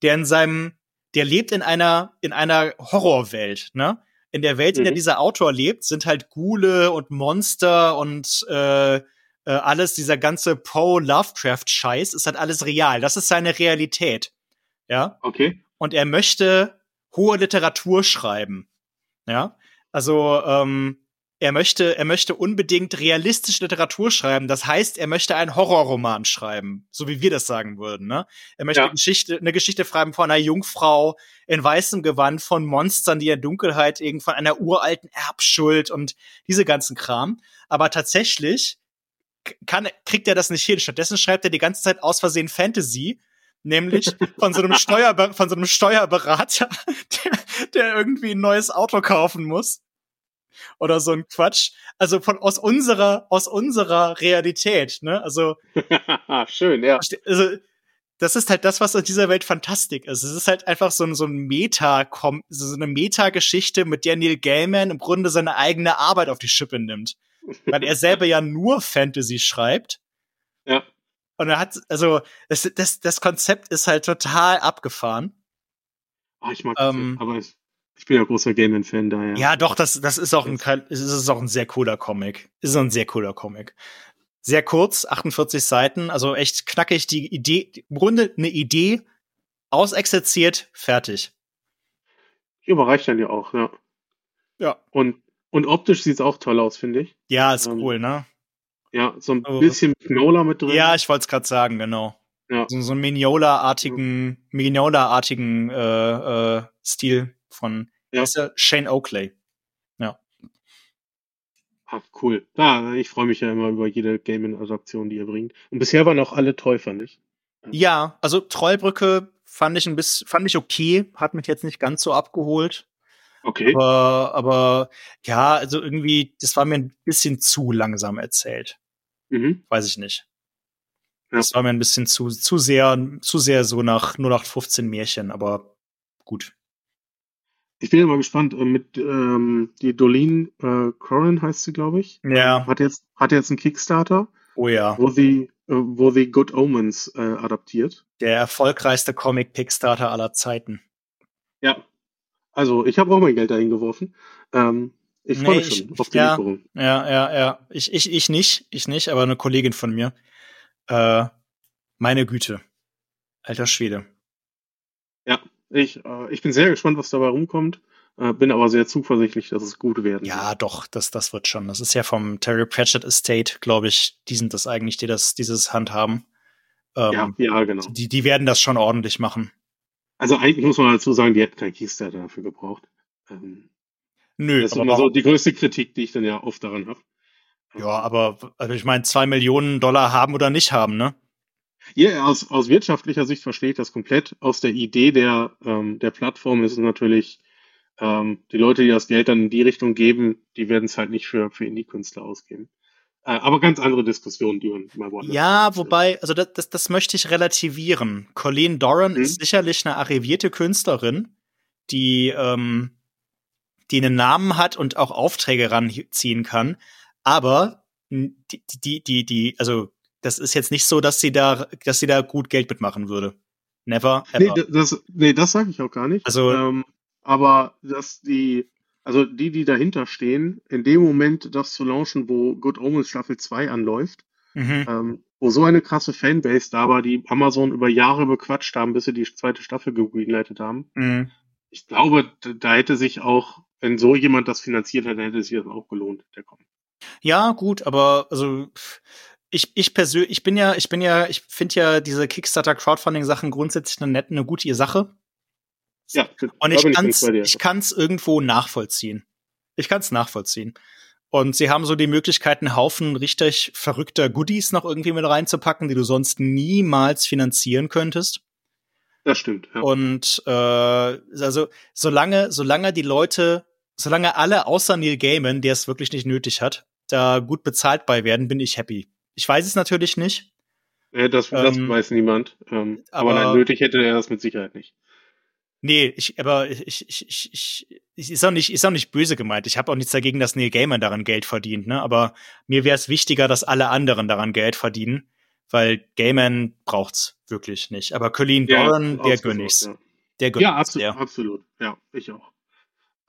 der in seinem, der lebt in einer in einer Horrorwelt, ne? In der Welt, in der mhm. dieser Autor lebt, sind halt Ghule und Monster und äh, äh, alles, dieser ganze Poe Lovecraft-Scheiß ist halt alles real. Das ist seine Realität. Ja. Okay. Und er möchte hohe Literatur schreiben. Ja. Also, ähm, er möchte, er möchte unbedingt realistische Literatur schreiben. Das heißt, er möchte einen Horrorroman schreiben, so wie wir das sagen würden. Ne? Er möchte ja. eine, Geschichte, eine Geschichte schreiben von einer Jungfrau in weißem Gewand, von Monstern, die in Dunkelheit irgendwann einer uralten Erbschuld und diese ganzen Kram. Aber tatsächlich kann, kriegt er das nicht hin. Stattdessen schreibt er die ganze Zeit aus Versehen Fantasy, nämlich von so einem Steuerber von so einem Steuerberater, der, der irgendwie ein neues Auto kaufen muss oder so ein Quatsch. Also von aus unserer aus unserer Realität, ne? Also schön, ja. Also das ist halt das, was in dieser Welt Fantastik ist. Es ist halt einfach so ein, so ein Meta, so eine Meta-Geschichte, mit der Neil Gaiman im Grunde seine eigene Arbeit auf die Schippe nimmt weil er selber ja nur Fantasy schreibt. Ja. Und er hat, also, das, das, das Konzept ist halt total abgefahren. Ah, ich mag ähm, das, aber ich, ich, bin ja großer Gaming-Fan daher. Ja, doch, das, das ist auch ein, es ist auch ein sehr cooler Comic. Ist ein sehr cooler Comic. Sehr kurz, 48 Seiten, also echt knackig, die Idee, im Grunde eine Idee, ausexerziert, fertig. Überreicht dann ja auch, ja. Ja. Und und optisch sieht es auch toll aus, finde ich. Ja, ist ähm, cool, ne? Ja, so ein oh. bisschen Mignola mit drin. Ja, ich wollte es gerade sagen, genau. Ja. So, so einen Mignola-artigen, Mignola-artigen äh, äh, Stil von ja. Shane Oakley. Ja. Ach, cool. Ja, ich freue mich ja immer über jede Gaming-Adaption, die ihr bringt. Und bisher waren auch alle toll, fand ich. Ja, also Trollbrücke fand ich ein bisschen, fand ich okay, hat mich jetzt nicht ganz so abgeholt. Okay. Aber, aber ja, also irgendwie, das war mir ein bisschen zu langsam erzählt. Mhm. Weiß ich nicht. Ja. Das war mir ein bisschen zu, zu sehr, zu sehr so nach nur nach 15 Märchen, aber gut. Ich bin ja mal gespannt, äh, mit ähm, die Dolin äh, Corin heißt sie, glaube ich. Ja. Hat jetzt, hat jetzt einen Kickstarter. Oh ja. Wo sie, äh, wo sie Good Omens äh, adaptiert. Der erfolgreichste Comic-Kickstarter aller Zeiten. Ja, also ich habe auch mein Geld dahin geworfen. Ähm, Ich freue mich schon auf die ja, Lieferung. Ja, ja, ja. Ich, ich, ich nicht, ich nicht, aber eine Kollegin von mir. Äh, meine Güte. Alter Schwede. Ja, ich, äh, ich bin sehr gespannt, was dabei rumkommt. Äh, bin aber sehr zuversichtlich, dass es gut werden Ja, wird. doch, das, das wird schon. Das ist ja vom Terry Pratchett Estate, glaube ich. Die sind das eigentlich, die das, dieses Handhaben. Ähm, ja, ja, genau. Die, die werden das schon ordentlich machen. Also eigentlich muss man dazu sagen, die hätten kein Kickstarter dafür gebraucht. Ähm, Nö, das ist immer so die größte Kritik, die ich dann ja oft daran habe. Ja, aber also ich meine, zwei Millionen Dollar haben oder nicht haben, ne? Ja, aus, aus wirtschaftlicher Sicht verstehe ich das komplett. Aus der Idee der, ähm, der Plattform ist es natürlich, ähm, die Leute, die das Geld dann in die Richtung geben, die werden es halt nicht für, für Indie-Künstler ausgeben. Äh, aber ganz andere Diskussionen, die man mal woanders Ja, wobei, also das, das, das möchte ich relativieren. Colleen Doran mhm. ist sicherlich eine arrivierte Künstlerin, die, ähm, die einen Namen hat und auch Aufträge ranziehen kann. Aber die, die, die, die, also das ist jetzt nicht so, dass sie da, dass sie da gut Geld mitmachen würde. Never. Ever. Nee, das, nee, das sage ich auch gar nicht. Also, ähm, aber dass die, also die, die dahinter stehen, in dem Moment das zu launchen, wo Good Omens Staffel 2 anläuft, mhm. ähm, wo so eine krasse Fanbase da war, die Amazon über Jahre bequatscht haben, bis sie die zweite Staffel gegreenlightet haben. Mhm. Ich glaube, da hätte sich auch, wenn so jemand das finanziert hätte, hätte sich das auch gelohnt, der kommt. Ja, gut, aber also ich, ich persönlich, ich bin ja, ich bin ja, ich finde ja diese Kickstarter Crowdfunding Sachen grundsätzlich eine nette, eine gute Sache. Ja, und ich kann's, ich kann's irgendwo nachvollziehen. Ich kann's nachvollziehen. Und sie haben so die Möglichkeit, einen Haufen richtig verrückter Goodies noch irgendwie mit reinzupacken, die du sonst niemals finanzieren könntest. Das stimmt. Ja. Und äh, also solange, solange die Leute, solange alle außer Neil Gaiman, der es wirklich nicht nötig hat, da gut bezahlt bei werden, bin ich happy. Ich weiß es natürlich nicht. Ja, das, das ähm, weiß niemand. Ähm, aber, aber nötig hätte er das mit Sicherheit nicht. Nee, ich, aber ich, ich, ich, ich, ist auch nicht, ist auch nicht böse gemeint. Ich habe auch nichts dagegen, dass Neil Gaiman daran Geld verdient, ne? Aber mir wäre es wichtiger, dass alle anderen daran Geld verdienen, weil Gaiman braucht's wirklich nicht. Aber Colleen ja, Doran, der gönn ich's. Ja. Der gönn ja, absolut, der. absolut. Ja, ich auch.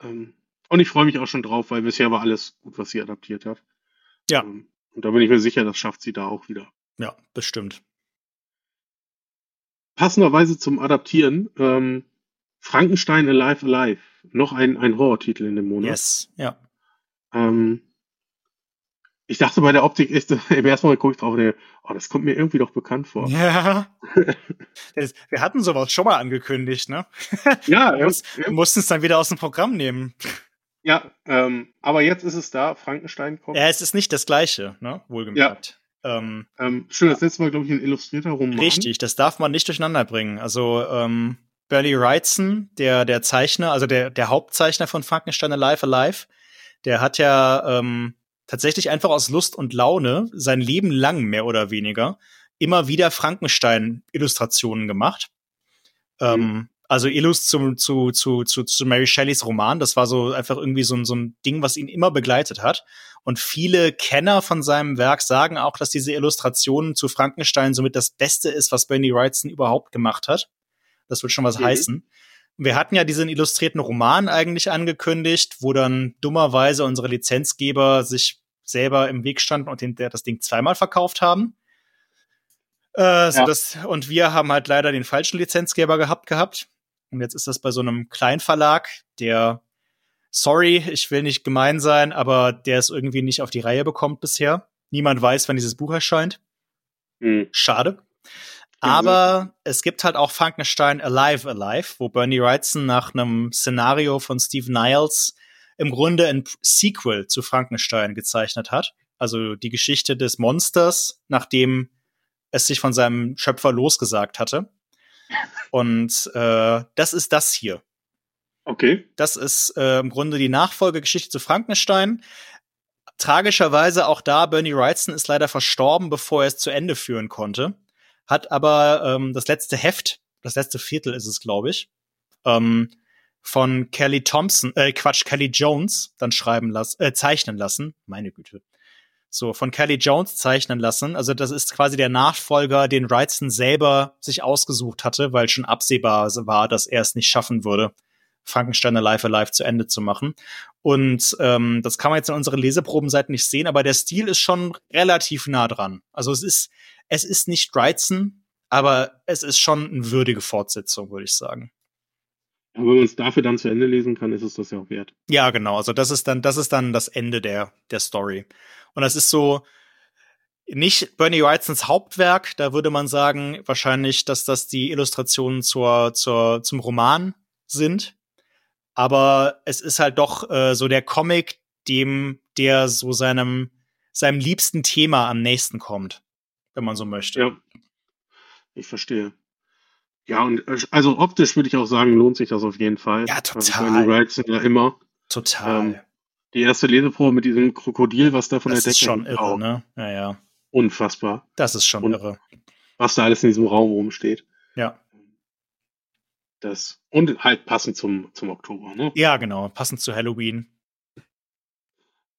Ähm, und ich freue mich auch schon drauf, weil bisher war alles gut, was sie adaptiert hat. Ja. Ähm, und da bin ich mir sicher, das schafft sie da auch wieder. Ja, bestimmt. Passenderweise zum Adaptieren, ähm, Frankenstein Alive Alive. Noch ein, ein Horror-Titel in dem Monat. Yes, ja. Ähm, ich dachte bei der Optik ist, im ersten Mal gucke ich drauf und oh, das kommt mir irgendwie doch bekannt vor. Ja. Wir hatten sowas schon mal angekündigt, ne? Ja, wir ja. mussten es dann wieder aus dem Programm nehmen. Ja, ähm, aber jetzt ist es da, Frankenstein kommt. Ja, es ist nicht das gleiche, ne? Wohlgemerkt. Ja. Ähm, ähm, schön, das letzte Mal, glaube ich, ein illustrierter Roman. Richtig, das darf man nicht durcheinander bringen. Also, ähm, Bernie Wrightson, der, der Zeichner, also der, der Hauptzeichner von Frankenstein Alive Alive, der hat ja ähm, tatsächlich einfach aus Lust und Laune sein Leben lang mehr oder weniger immer wieder Frankenstein-Illustrationen gemacht. Ähm, mhm. Ähm, also Illus zu, zu, zu, zu, zu Mary Shelleys Roman. Das war so einfach irgendwie so, so ein Ding, was ihn immer begleitet hat. Und viele Kenner von seinem Werk sagen auch, dass diese Illustrationen zu Frankenstein somit das Beste ist, was Bernie Wrightson überhaupt gemacht hat. Das wird schon was mhm. heißen. Wir hatten ja diesen illustrierten Roman eigentlich angekündigt, wo dann dummerweise unsere Lizenzgeber sich selber im Weg standen und den, das Ding zweimal verkauft haben. Äh, so ja. das, und wir haben halt leider den falschen Lizenzgeber gehabt gehabt. Und jetzt ist das bei so einem Kleinverlag, der, sorry, ich will nicht gemein sein, aber der es irgendwie nicht auf die Reihe bekommt bisher. Niemand weiß, wann dieses Buch erscheint. Mhm. Schade. Aber es gibt halt auch Frankenstein Alive Alive, wo Bernie Wrightson nach einem Szenario von Steve Niles im Grunde ein Sequel zu Frankenstein gezeichnet hat. Also die Geschichte des Monsters, nachdem es sich von seinem Schöpfer losgesagt hatte. Und äh, das ist das hier. Okay. Das ist äh, im Grunde die Nachfolgegeschichte zu Frankenstein. Tragischerweise auch da, Bernie Wrightson ist leider verstorben, bevor er es zu Ende führen konnte. Hat aber ähm, das letzte Heft, das letzte Viertel ist es, glaube ich, ähm, von Kelly Thompson, äh, Quatsch, Kelly Jones dann schreiben lassen, äh, zeichnen lassen. Meine Güte so von Kelly Jones zeichnen lassen. Also das ist quasi der Nachfolger, den Wrightson selber sich ausgesucht hatte, weil schon absehbar war, dass er es nicht schaffen würde, Frankenstein Alive Alive zu Ende zu machen. Und ähm, das kann man jetzt in unseren Leseprobenseiten nicht sehen, aber der Stil ist schon relativ nah dran. Also es ist, es ist nicht Wrightson, aber es ist schon eine würdige Fortsetzung, würde ich sagen. Aber wenn man es dafür dann zu Ende lesen kann, ist es das ja auch wert. Ja, genau. Also das ist dann, das ist dann das Ende der, der Story. Und das ist so, nicht Bernie Wrightsons Hauptwerk, da würde man sagen, wahrscheinlich, dass das die Illustrationen zur, zur, zum Roman sind. Aber es ist halt doch äh, so der Comic, dem, der so seinem, seinem liebsten Thema am nächsten kommt, wenn man so möchte. Ja. Ich verstehe. Ja, und äh, also optisch würde ich auch sagen, lohnt sich das auf jeden Fall. Ja, also total. Also Rides sind ja immer. Total. Ähm, die erste Leseprobe mit diesem Krokodil, was da von das der Decke ist schon irre, auch. ne? Ja, ja. Unfassbar. Das ist schon und irre. Was da alles in diesem Raum rumsteht. Ja. Das, und halt passend zum, zum Oktober, ne? Ja, genau. Passend zu Halloween.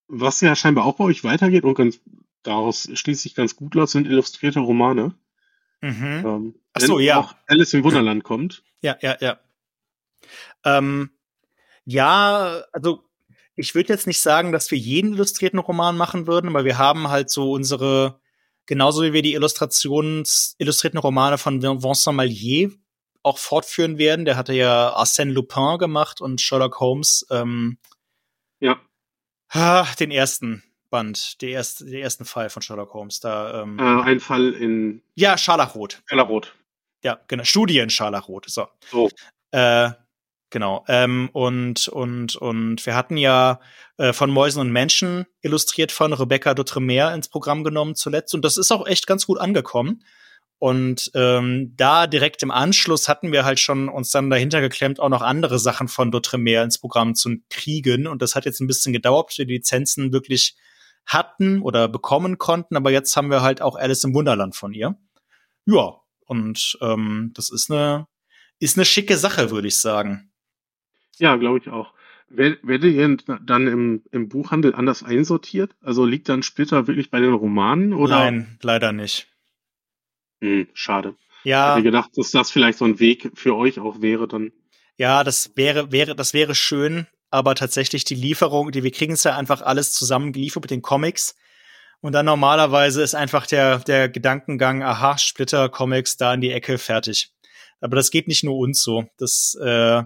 Was ja scheinbar auch bei euch weitergeht und ganz, daraus schließlich ganz gut läuft, sind illustrierte Romane. Mhm. Ähm, Ach so, ja. Auch Alice im Wunderland kommt. Ja, ja, ja. Ähm, ja, also ich würde jetzt nicht sagen, dass wir jeden illustrierten Roman machen würden, aber wir haben halt so unsere, genauso wie wir die Illustrations, illustrierten Romane von Vincent Mallier auch fortführen werden. Der hatte ja Arsène Lupin gemacht und Sherlock Holmes. Ähm, ja. Den ersten. Band, der erste, der ersten Fall von Sherlock Holmes. Da, ähm, äh, ein Fall in. Ja, Scharlachrot. Scharlachrot. Ja, genau. Studie in Scharlachrot. So. so. Äh, genau. Ähm, und, und, und wir hatten ja äh, von Mäusen und Menschen illustriert von Rebecca D'Outremer ins Programm genommen zuletzt. Und das ist auch echt ganz gut angekommen. Und ähm, da direkt im Anschluss hatten wir halt schon uns dann dahinter geklemmt, auch noch andere Sachen von D'Outremer ins Programm zu kriegen. Und das hat jetzt ein bisschen gedauert, bis wir die Lizenzen wirklich hatten oder bekommen konnten, aber jetzt haben wir halt auch Alice im Wunderland von ihr. Ja, und ähm, das ist eine ist eine schicke Sache, würde ich sagen. Ja, glaube ich auch. Werdet ihr dann im, im Buchhandel anders einsortiert? Also liegt dann Splitter wirklich bei den Romanen? Oder? Nein, leider nicht. Hm, schade. Ja. Ich hätte gedacht, dass das vielleicht so ein Weg für euch auch wäre dann. Ja, das wäre, wäre, das wäre schön aber tatsächlich die Lieferung, die wir kriegen es ja einfach alles zusammen geliefert mit den Comics. Und dann normalerweise ist einfach der, der Gedankengang, aha, Splitter, Comics, da in die Ecke, fertig. Aber das geht nicht nur uns so. Das, äh,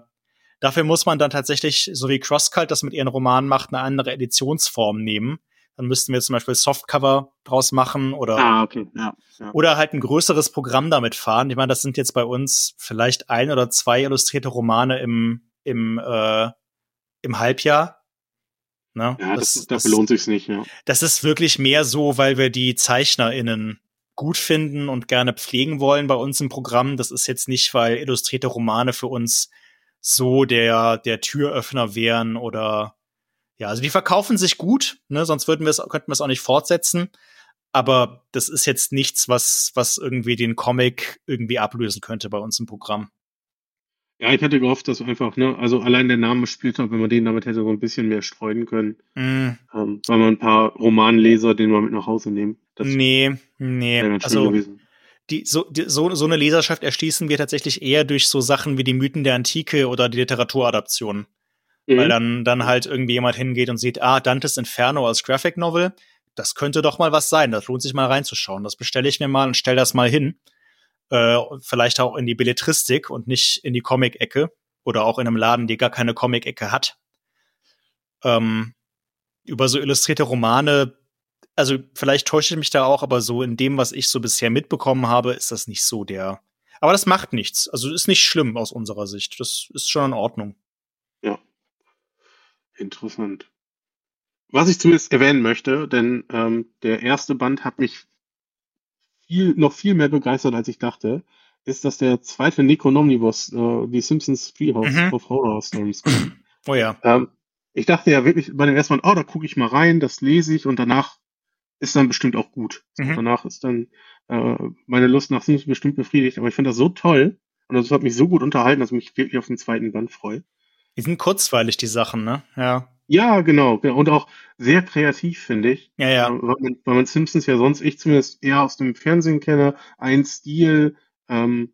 dafür muss man dann tatsächlich, so wie Crosscult das mit ihren Romanen macht, eine andere Editionsform nehmen. Dann müssten wir zum Beispiel Softcover draus machen oder, ah, okay. ja, ja. oder halt ein größeres Programm damit fahren. Ich meine, das sind jetzt bei uns vielleicht ein oder zwei illustrierte Romane im, im äh, im Halbjahr. Ne? Ja, das, das, dafür lohnt sich's nicht, ja. Das ist wirklich mehr so, weil wir die ZeichnerInnen gut finden und gerne pflegen wollen bei uns im Programm. Das ist jetzt nicht, weil illustrierte Romane für uns so der, der Türöffner wären oder ja, also die verkaufen sich gut, ne, sonst würden wir es, könnten wir es auch nicht fortsetzen. Aber das ist jetzt nichts, was, was irgendwie den Comic irgendwie ablösen könnte bei uns im Programm. Ja, ich hatte gehofft, dass einfach, ne, also allein der Name spielt halt, wenn man den damit hätte so ein bisschen mehr streuen können. Mm. Ähm, weil man ein paar Romanleser, den wir mit nach Hause nehmen. Das nee, nee. Also, die, so, die, so, so eine Leserschaft erschließen wir tatsächlich eher durch so Sachen wie die Mythen der Antike oder die Literaturadaptionen. Mhm. Weil dann, dann halt irgendwie jemand hingeht und sieht, ah, Dantes Inferno als Graphic Novel, das könnte doch mal was sein. Das lohnt sich mal reinzuschauen. Das bestelle ich mir mal und stell das mal hin äh, vielleicht auch in die Belletristik und nicht in die Comic-Ecke oder auch in einem Laden, die gar keine Comic-Ecke hat. Ähm, über so illustrierte Romane, also vielleicht täusche ich mich da auch, aber so in dem, was ich so bisher mitbekommen habe, ist das nicht so der. Aber das macht nichts. Also ist nicht schlimm aus unserer Sicht. Das ist schon in Ordnung. Interessant. Was ich zumindest erwähnen möchte, denn ähm, der erste Band hat mich viel, noch viel mehr begeistert, als ich dachte, ist, dass der zweite Necronomnibus, äh, die Simpsons Treehouse mhm. of Horror Stories kommt. Oh ja. Ähm, ich dachte ja wirklich bei dem ersten Mal, oh, da gucke ich mal rein, das lese ich und danach ist dann bestimmt auch gut. Mhm. danach ist dann äh, meine Lust nach Simpsons bestimmt befriedigt. Aber ich finde das so toll und das hat mich so gut unterhalten, dass ich mich wirklich auf den zweiten Band freue. Die sind kurzweilig, die Sachen, ne? Ja. Ja, genau. Und auch sehr kreativ, finde ich. Ja, ja. Weil man, weil man Simpsons ja sonst, ich zumindest eher aus dem Fernsehen kenne, ein Stil, ähm,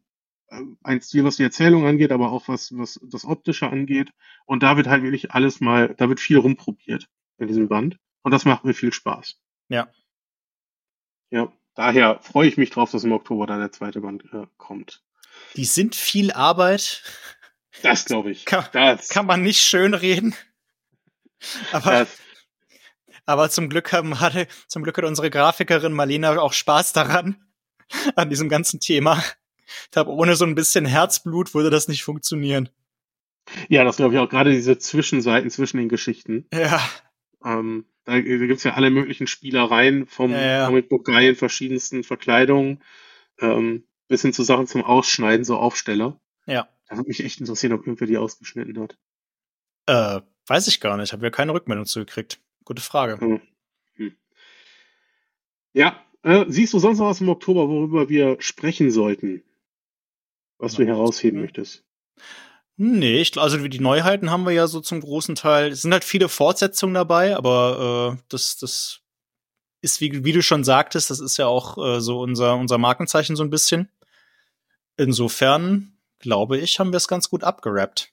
ein Stil, was die Erzählung angeht, aber auch was, was das Optische angeht. Und da wird halt wirklich alles mal, da wird viel rumprobiert in diesem Band. Und das macht mir viel Spaß. Ja. Ja, daher freue ich mich drauf, dass im Oktober dann der zweite Band äh, kommt. Die sind viel Arbeit. Das glaube ich. Kann, das. kann man nicht schön reden. Aber, das. aber zum Glück haben, hatte, zum Glück hat unsere Grafikerin Marlena auch Spaß daran, an diesem ganzen Thema. Ich glaube, ohne so ein bisschen Herzblut würde das nicht funktionieren. Ja, das glaube ich auch. Gerade diese Zwischenseiten zwischen den Geschichten. Ja. Ähm, da, es ja alle möglichen Spielereien vom Ja, ja. Comicbook-Guy in verschiedensten Verkleidungen ähm, bis hin zu Sachen zum Ausschneiden, so Aufsteller. Ja. Da würde mich echt interessieren, ob irgendwer die ausgeschnitten hat. Äh, weiß ich gar nicht. Haben wir keine Rückmeldung zugekriegt. Gute Frage. Hm. Hm. Ja, äh, siehst du sonst noch was im Oktober, worüber wir sprechen sollten? Was du Ja. herausheben möchtest? Nee, ich, also die Neuheiten haben wir ja so zum großen Teil. Es sind halt viele Fortsetzungen dabei, aber äh, das, das ist, wie, wie du schon sagtest, das ist ja auch äh, so unser, unser Markenzeichen so ein bisschen. Insofern, glaube ich, haben wir es ganz gut abgerappt.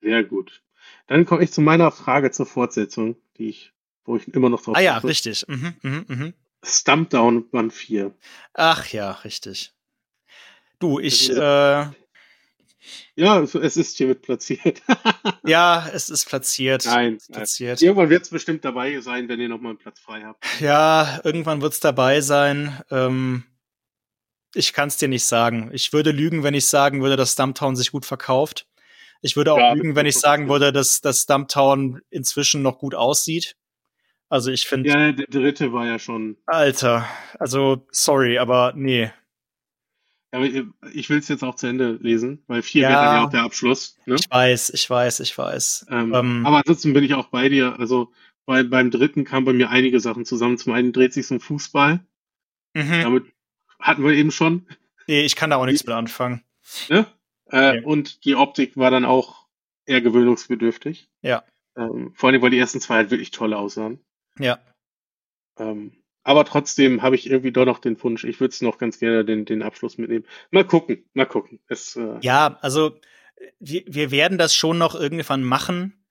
Sehr gut. Dann komme ich zu meiner Frage zur Fortsetzung, die ich, wo ich immer noch drauf Ah ja, warte. richtig. Mhm, mhm, mhm. Stumpdown Band 4. Ach ja, richtig. Du, ich, Das ist- äh, Ja, es es ist hiermit platziert. ja, es ist platziert. Nein, es ist platziert. Irgendwann wird es bestimmt dabei sein, wenn ihr nochmal einen Platz frei habt. Ja, irgendwann wird's dabei sein. Ähm, ich kann's dir nicht sagen. Ich würde lügen, wenn ich sagen würde, dass Stumptown sich gut verkauft. Ich würde auch Ja, lügen, wenn ich sagen würde, dass, dass Stumptown inzwischen noch gut aussieht. Also ich finde, Ja, der dritte war ja schon. Alter, also sorry, aber nee. Aber ich will es jetzt auch zu Ende lesen, weil vier Ja. wäre dann ja auch der Abschluss. Ne? Ich weiß, ich weiß, ich weiß. Ähm, Ähm, aber ansonsten bin ich auch bei dir. Also bei, beim dritten kamen bei mir einige Sachen zusammen. Zum einen dreht sich um Fußball. mhm. Damit hatten wir eben schon. Nee, ich kann da auch nichts mit anfangen. Ne? Äh, Ja. Und die Optik war dann auch eher gewöhnungsbedürftig. Ja. Ähm, vor allem, weil die ersten zwei halt wirklich toll aussahen. Ja. Ähm, aber trotzdem habe ich irgendwie doch noch den Wunsch, ich würde es noch ganz gerne den, den Abschluss mitnehmen. Mal gucken, mal gucken. Es, äh, Ja, also wir, wir werden das schon noch irgendwann machen,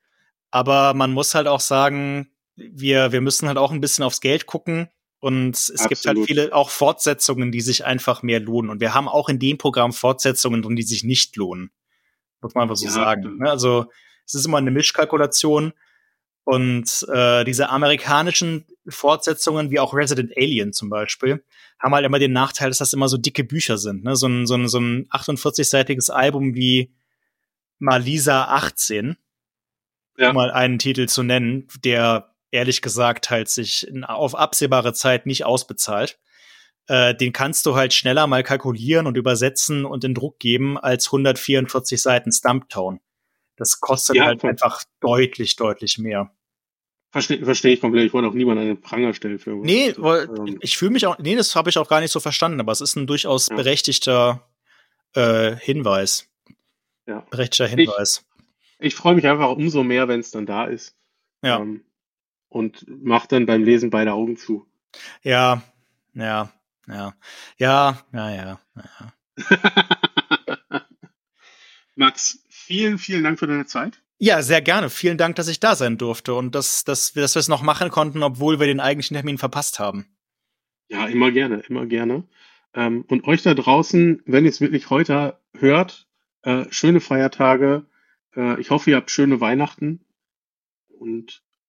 aber man muss halt auch sagen, wir, wir müssen halt auch ein bisschen aufs Geld gucken. Und es gibt halt Absolut. viele auch Fortsetzungen, die sich einfach mehr lohnen. Und wir haben auch in dem Programm Fortsetzungen drin, die sich nicht lohnen. Muss man einfach so Ja, sagen. ne? Also es ist immer eine Mischkalkulation. Und äh, diese amerikanischen Fortsetzungen, wie auch Resident Alien zum Beispiel, haben halt immer den Nachteil, dass das immer so dicke Bücher sind. Ne? So ein, so ein, so ein 48-seitiges Album wie Malisa 18, Ja. um mal einen Titel zu nennen, der ehrlich gesagt halt sich in, auf absehbare Zeit nicht ausbezahlt. Äh, den kannst du halt schneller mal kalkulieren und übersetzen und in Druck geben als 144 Seiten Stumptown. Das kostet Ja, halt einfach deutlich, deutlich mehr. Verstehe versteh ich komplett. Ich wollte auch niemanden an den Pranger stellen für. Nee, weil Ähm, ich fühle mich auch, nee, das habe ich auch gar nicht so verstanden, aber es ist ein durchaus Ja. berechtigter äh, Hinweis. Ja. Berechtigter Hinweis. ich freue mich einfach umso mehr, wenn es dann da ist. Ja. Ähm, und mach dann beim Lesen beide Augen zu. Ja, ja, ja, ja, ja, ja, ja. Max, vielen, vielen Dank für deine Zeit. Ja, sehr gerne. Vielen Dank, dass ich da sein durfte und dass, dass wir dass wir es noch machen konnten, obwohl wir den eigentlichen Termin verpasst haben. Ja, immer gerne, immer gerne. Ähm, und euch da draußen, wenn ihr es wirklich heute hört, äh, schöne Feiertage. Äh, ich hoffe, ihr habt schöne Weihnachten und